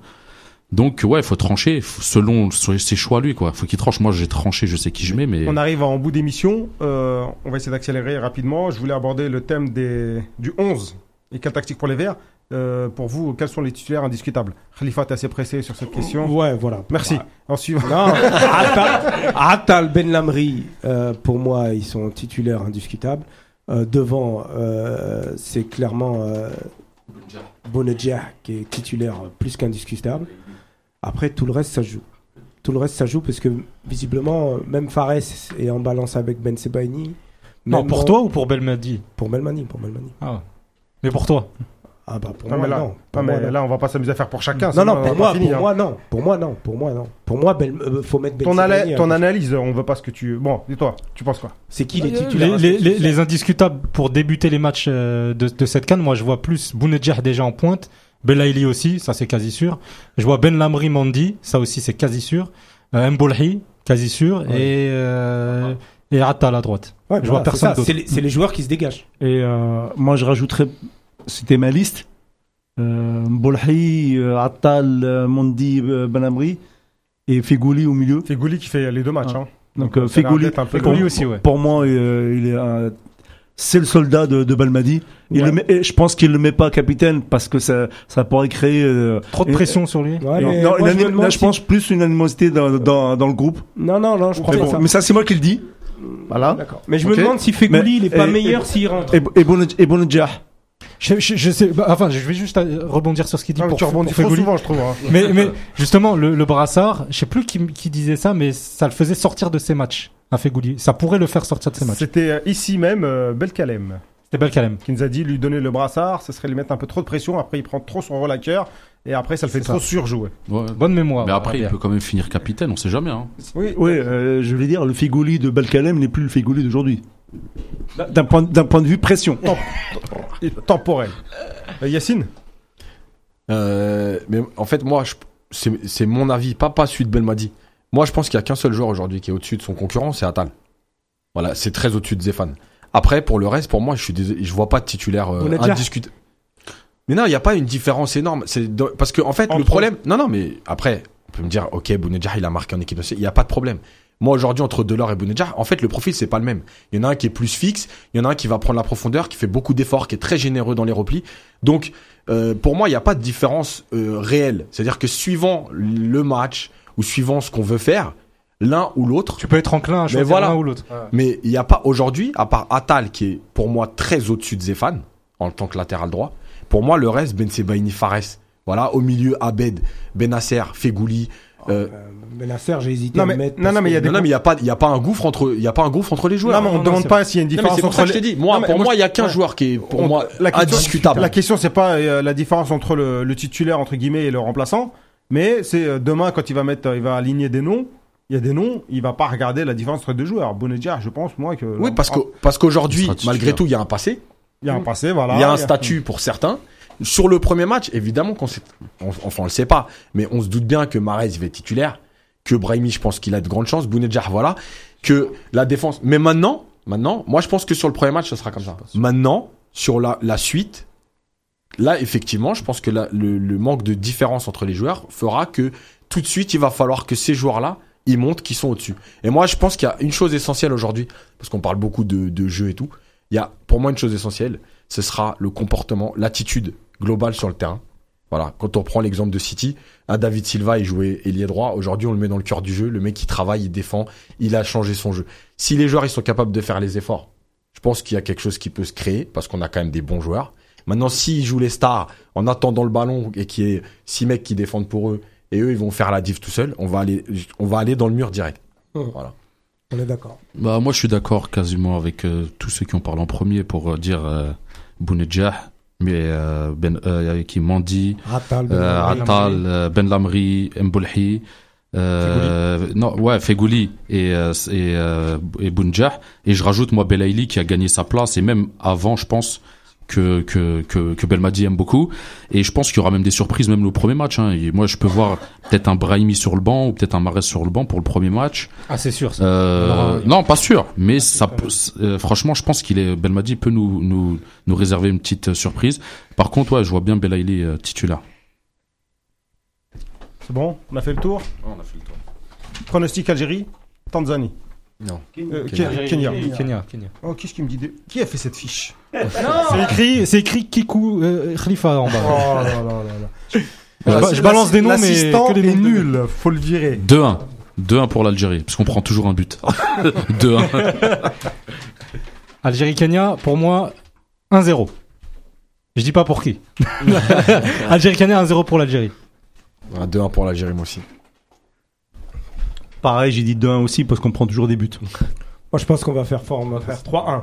S4: Donc ouais, il faut trancher selon ses choix lui quoi. Faut qu'il tranche. Moi, j'ai tranché, je sais qui je mets, mais
S1: On arrive en bout d'émission. Euh, on va essayer d'accélérer rapidement. Je voulais aborder le thème des, du 11 et quelle tactique pour les Verts. Euh, pour vous, quels sont les titulaires indiscutables? Khalifa, t'es assez pressé sur cette question?
S5: Ouais, voilà.
S1: Merci.
S5: Ouais.
S1: En suivant.
S5: Non, Attal, Attal, Ben Lamri, euh, pour moi, ils sont titulaires indiscutables. Euh, devant, euh, c'est clairement euh, Bonedja qui est titulaire plus qu'indiscutable. Après, tout le reste, ça joue. Tout le reste, ça joue parce que visiblement, euh, même Fares est en balance avec Ben Sebaini.
S6: Non, pour toi ou pour Belmadi?
S5: Pour Belmani, pour Belmani.
S6: Ah. Mais pour toi
S5: Ah bah pour
S1: Non,
S5: moi,
S1: mais là,
S5: non.
S1: mais
S5: moi, non.
S1: là, on va pas s'amuser à faire pour chacun.
S5: Non, non,
S1: on
S5: pour moi, pour
S1: hein.
S5: moi, non. Pour moi, non. Pour moi, non. Pour moi, Bel- euh, faut mettre Ben
S1: Ton,
S5: Sebaini
S1: ala-
S5: à
S1: ton analyse, on veut pas ce que tu. Bon, dis-toi, tu penses quoi?
S5: C'est qui les
S6: les,
S5: titulaires?
S6: Les, les- les indiscutables pour débuter les matchs euh, de, de cette canne, moi je vois plus Bounedjah déjà en pointe, Belaïli aussi, ça c'est quasi sûr. Je vois Ben Lamri Mandi, ça aussi c'est quasi sûr. Euh, Mbolhi, quasi sûr. Et, euh, et à droite.
S5: Ouais,
S6: je
S5: voilà,
S6: vois personne
S5: c'est ça,
S6: d'autre.
S5: C'est les, joueurs qui se dégagent.
S8: Et euh, moi, je rajouterais, c'était ma liste, euh, Bolhi, euh, Attal, euh, Mondi, euh, Benamri et Fegouli au milieu.
S1: Fegouli qui fait les deux matchs.
S8: Ah.
S1: Hein.
S8: Donc,
S1: Donc,
S8: euh, Fegouli,
S1: un Fegouli
S6: aussi, ouais.
S8: pour moi, euh, il est un- c'est le soldat de, de Balmadi. Il
S5: Ouais.
S8: le met- et je pense qu'il le met pas capitaine parce que ça, ça pourrait créer euh,
S6: Trop de
S8: et-
S6: pression sur lui.
S5: Ouais,
S8: non,
S5: mais
S8: non,
S5: moi, je
S8: là, je pense plus une animosité dans, dans, dans le groupe.
S5: Non, non, non, je pas
S8: bon,
S5: ça.
S8: mais ça, c'est moi qui le dis. Voilà.
S5: Mais je me demande si Fegouli, il est pas
S8: et-
S5: meilleur s'il rentre.
S8: Et, et.
S6: Je, je, je sais, bah, enfin, je vais juste euh, rebondir sur ce qu'il dit pour,
S1: tu rebondis
S6: pour
S1: trop souvent, je trouve. hein.
S6: mais, mais justement, le, le brassard, je sais plus qui, qui disait ça, mais ça le faisait sortir de ses matchs. À Fegouli. Ça pourrait le faire sortir de ses matchs.
S1: C'était euh, ici même euh, Belkalem
S6: C'était Belkalem.
S1: qui nous a dit lui donner le brassard, ce serait lui mettre un peu trop de pression. Après, il prend trop son rôle à cœur et après, ça le fait trop
S6: ça.
S1: surjouer.
S4: Ouais.
S6: Bonne mémoire.
S4: Mais après, il peut quand même finir capitaine, on sait jamais. Hein.
S1: Oui,
S8: Oui, euh, je voulais dire, le Fegouli de Balkalem n'est plus le Fegouli d'aujourd'hui. D'un point, d'un point de vue pression.
S1: et temporel. Euh, Yacine
S2: Euh, mais en fait, moi, c'est mon avis, pas, pas celui de Belmadi. Moi, je pense qu'il y a qu'un seul joueur aujourd'hui qui est au-dessus de son concurrent, c'est Atal. Voilà, c'est très au-dessus de Zéphane. Après, pour le reste, pour moi, je suis désolé, je vois pas de titulaire euh, indiscutable. Mais non, il n'y a pas une différence énorme. C'est de- parce que en fait, le problème. Non, non, mais après, on peut me dire, ok, Bounedjah, il a marqué en équipe nationale. Il n'y a pas de problème. Moi, aujourd'hui, entre Delors et Bounedjah, en fait, le profil, c'est pas le même. Il y en a un qui est plus fixe, il y en a un qui va prendre la profondeur, qui fait beaucoup d'efforts, qui est très généreux dans les replis. Donc, euh, pour moi, il n'y a pas de différence euh, réelle. C'est-à-dire que suivant le match ou suivant ce qu'on veut faire, l'un ou l'autre,
S6: Tu peux être enclin à choisir
S2: voilà.
S6: l'un ou l'autre.
S2: mais il n'y a pas aujourd'hui, à part Atal qui est pour moi très au-dessus de Zéphane en tant que latéral droit. Pour moi, le reste, Ben Sebaini, Fares. Voilà, au milieu, Abed, Benasser, Fegouli. euh,
S5: Euh, Benasser, j'ai hésité
S1: Non,
S5: à
S1: mais-
S5: mettre.
S1: non, non, mais il y a
S5: que-
S1: des
S2: non, non, mais il n'y a pas, il y a pas un gouffre entre, il y a pas un gouffre entre les joueurs.
S1: Non, mais on ne
S6: non,
S1: demande pas s'il y a une
S2: Non, mais
S1: différence
S2: c'est pour
S1: entre
S2: ça que je
S1: les-
S2: t'ai dit. Moi, pour
S1: moi,
S2: il y a qu'un
S1: ouais.
S2: joueur qui est, pour
S1: On-
S2: moi,
S1: la question-
S2: indiscutable.
S1: La question, c'est pas euh, la différence entre le, le titulaire entre guillemets et le remplaçant, mais c'est euh, demain quand il va mettre, euh, il va aligner des noms. Il y a des noms, il va pas regarder la différence entre deux joueurs. Bonedja, je pense moi que.
S2: Oui, parce que, parce qu'aujourd'hui, malgré tout, il y a un passé.
S1: il y a un passé, voilà.
S2: Il y a un statut pour certains. Sur le premier match, évidemment qu'on sait, on- enfin on le sait pas, mais on se doute bien que Marez va être titulaire, que Brahimi je pense qu'il a de grandes chances, Bounedjah voilà, que la défense. Mais maintenant, maintenant, moi je pense que sur le premier match ce sera comme ça. Maintenant, sur la, la suite, là effectivement, je pense que le, le manque de différence entre les joueurs fera que tout de suite il va falloir que ces joueurs-là ils montrent qu'ils sont au-dessus. Et moi je pense qu'il y a une chose essentielle aujourd'hui, parce qu'on parle beaucoup de, de jeu et tout. Il y a pour moi une chose essentielle, ce sera le comportement, l'attitude globale sur le terrain. Voilà, quand on prend l'exemple de City, un David Silva, il jouait ailier droit. Aujourd'hui, on le met dans le cœur du jeu. Le mec, il travaille, il défend, il a changé son jeu. Si les joueurs, ils sont capables de faire les efforts, je pense qu'il y a quelque chose qui peut se créer parce qu'on a quand même des bons joueurs. Maintenant, s'ils jouent les stars en attendant le ballon et qu'il y ait six mecs qui défendent pour eux et eux, ils vont faire la div tout seuls, on va aller, on va aller dans le mur direct.
S5: Voilà. On est d'accord.
S4: Bah, moi, je suis d'accord quasiment avec euh, tous ceux qui ont parlé en premier pour euh, dire euh, Bounedjah, mais euh, ben, euh, avec qui Mandi,
S5: Attal, Ben
S4: euh,
S5: Lamri.
S4: Attal, Ben Lamri, Mboulhi, euh, non, ouais, Fegouli et, et, et Bounedjah. Et je rajoute, moi, Belaïli qui a gagné sa place et même avant, je pense, que, que, que, que Belmadi aime beaucoup. Et je pense qu'il y aura même des surprises, même le premier match. Hein. Et moi, je peux voir peut-être un Brahimi sur le banc ou peut-être un Mares sur le banc pour le premier match.
S6: Ah, c'est sûr. ça.
S4: Euh,
S6: aura-
S4: non, pas sûr, mais ça, peut- euh, franchement, je pense qu'il est Belmadi peut nous, nous nous réserver une petite euh, surprise. Par contre, ouais, je vois bien Belaïli euh, titulaire.
S1: C'est bon? On a fait le tour?
S4: On a fait le tour.
S1: Pronostic Algérie, Tanzanie.
S2: Non.
S1: Euh,
S2: Kenya.
S1: Ke- Kenya.
S6: Kenya, Kenya.
S1: Oh, qu'est-ce qui me dit des- Qui a fait cette fiche
S6: C'est écrit, c'est écrit Kikou euh, Khalifa en
S1: Oh
S6: bas.
S1: là là là là.
S6: Je ba- je balance des noms, mais
S1: L'assistant
S6: que des
S1: est
S6: noms de-
S1: nul, faut le virer.
S4: 2-1. 2-1 pour l'Algérie, parce qu'on prend toujours un but. 2-1.
S6: Algérie-Kenya, pour moi, 1-0. Je dis pas pour qui. Algérie-Kenya, 1-0 pour l'Algérie.
S2: Un 2-1 pour l'Algérie, moi aussi.
S8: Pareil, j'ai dit 2-1 aussi parce qu'on prend toujours des buts.
S5: Moi, je pense qu'on va faire fort. On va faire 3-1.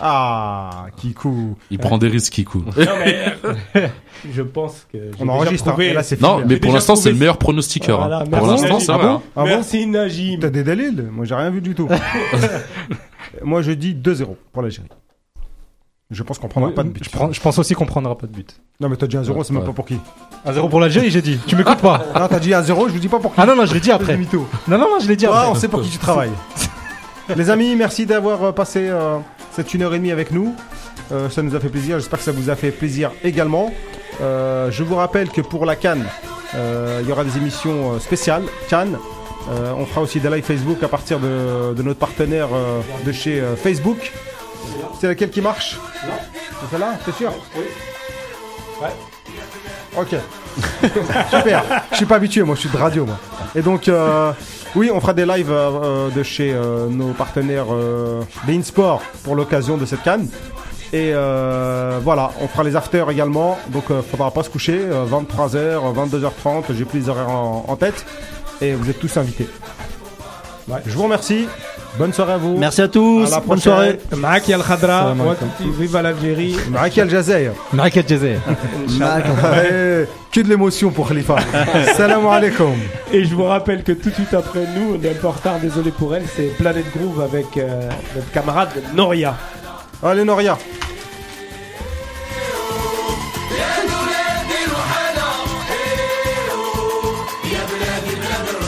S1: Ah, Kikou.
S4: Il prend des risques, Kikou.
S5: Non, mais je pense que.
S1: On enregistre, hein,
S5: prouvé-
S1: et là c'est
S4: Non,
S1: fini.
S4: mais pour l'instant, c'est le meilleur pronostiqueur.
S5: Voilà,
S4: hein. Pour l'instant,
S5: Najim.
S4: ça va.
S1: bon
S4: hein.
S1: Ah bon
S5: Merci Najim.
S1: T'as des délits Moi j'ai rien vu du tout. Moi je dis 2-0 pour l'Algérie. Je pense qu'on prendra pas de but.
S6: je, prends- je pense aussi qu'on prendra pas de but.
S1: Non mais t'as dit 1-0, c'est même pas pour qui
S6: 1-0 pour l'Algérie, j'ai dit. Tu m'écoutes pas
S1: Non, t'as dit 1-0, je vous dis pas pour qui.
S6: Ah non, non, je l'ai dit après. Non, non, non, je l'ai dit
S1: Ah,
S6: après.
S1: on sait pour qui tu travailles. Les amis, merci d'avoir euh, passé euh, cette une heure et demie avec nous. Euh, ça nous a fait plaisir. J'espère que ça vous a fait plaisir également. Euh, je vous rappelle que pour la Cannes, euh, il y aura des émissions spéciales Cannes. Euh, on fera aussi des lives Facebook à partir de, de notre partenaire euh, de chez euh, Facebook. C'est laquelle qui marche C'est celle-là C'est sûr Oui. Ouais. Ok. Super. Je suis pas habitué, moi, je suis de radio, moi. Et donc, euh, oui, on fera des lives euh, euh, de chez euh, nos partenaires euh, Beansport pour l'occasion de cette canne. Et voilà, on fera les afters également. Donc, euh, faudra pas se coucher. 23h, 22h30, j'ai plus les horaires en, en tête. Et vous êtes tous invités. Je vous remercie. Bonne soirée à vous.
S8: Merci à tous.
S1: À la
S8: Bonne soirée.
S5: Al-Khadra.
S6: Salam alaikum.
S5: Vive l'Algérie.
S1: Al Jazeer.
S6: Marrakech Jazzy.
S1: Ouais, que de l'émotion pour Khalifa. Salam alaikum.
S5: Et je vous rappelle que tout de suite après nous, on est un peu en retard, désolé pour elle, c'est Planet Groove avec euh, notre camarade Noria.
S1: Allez, Noria.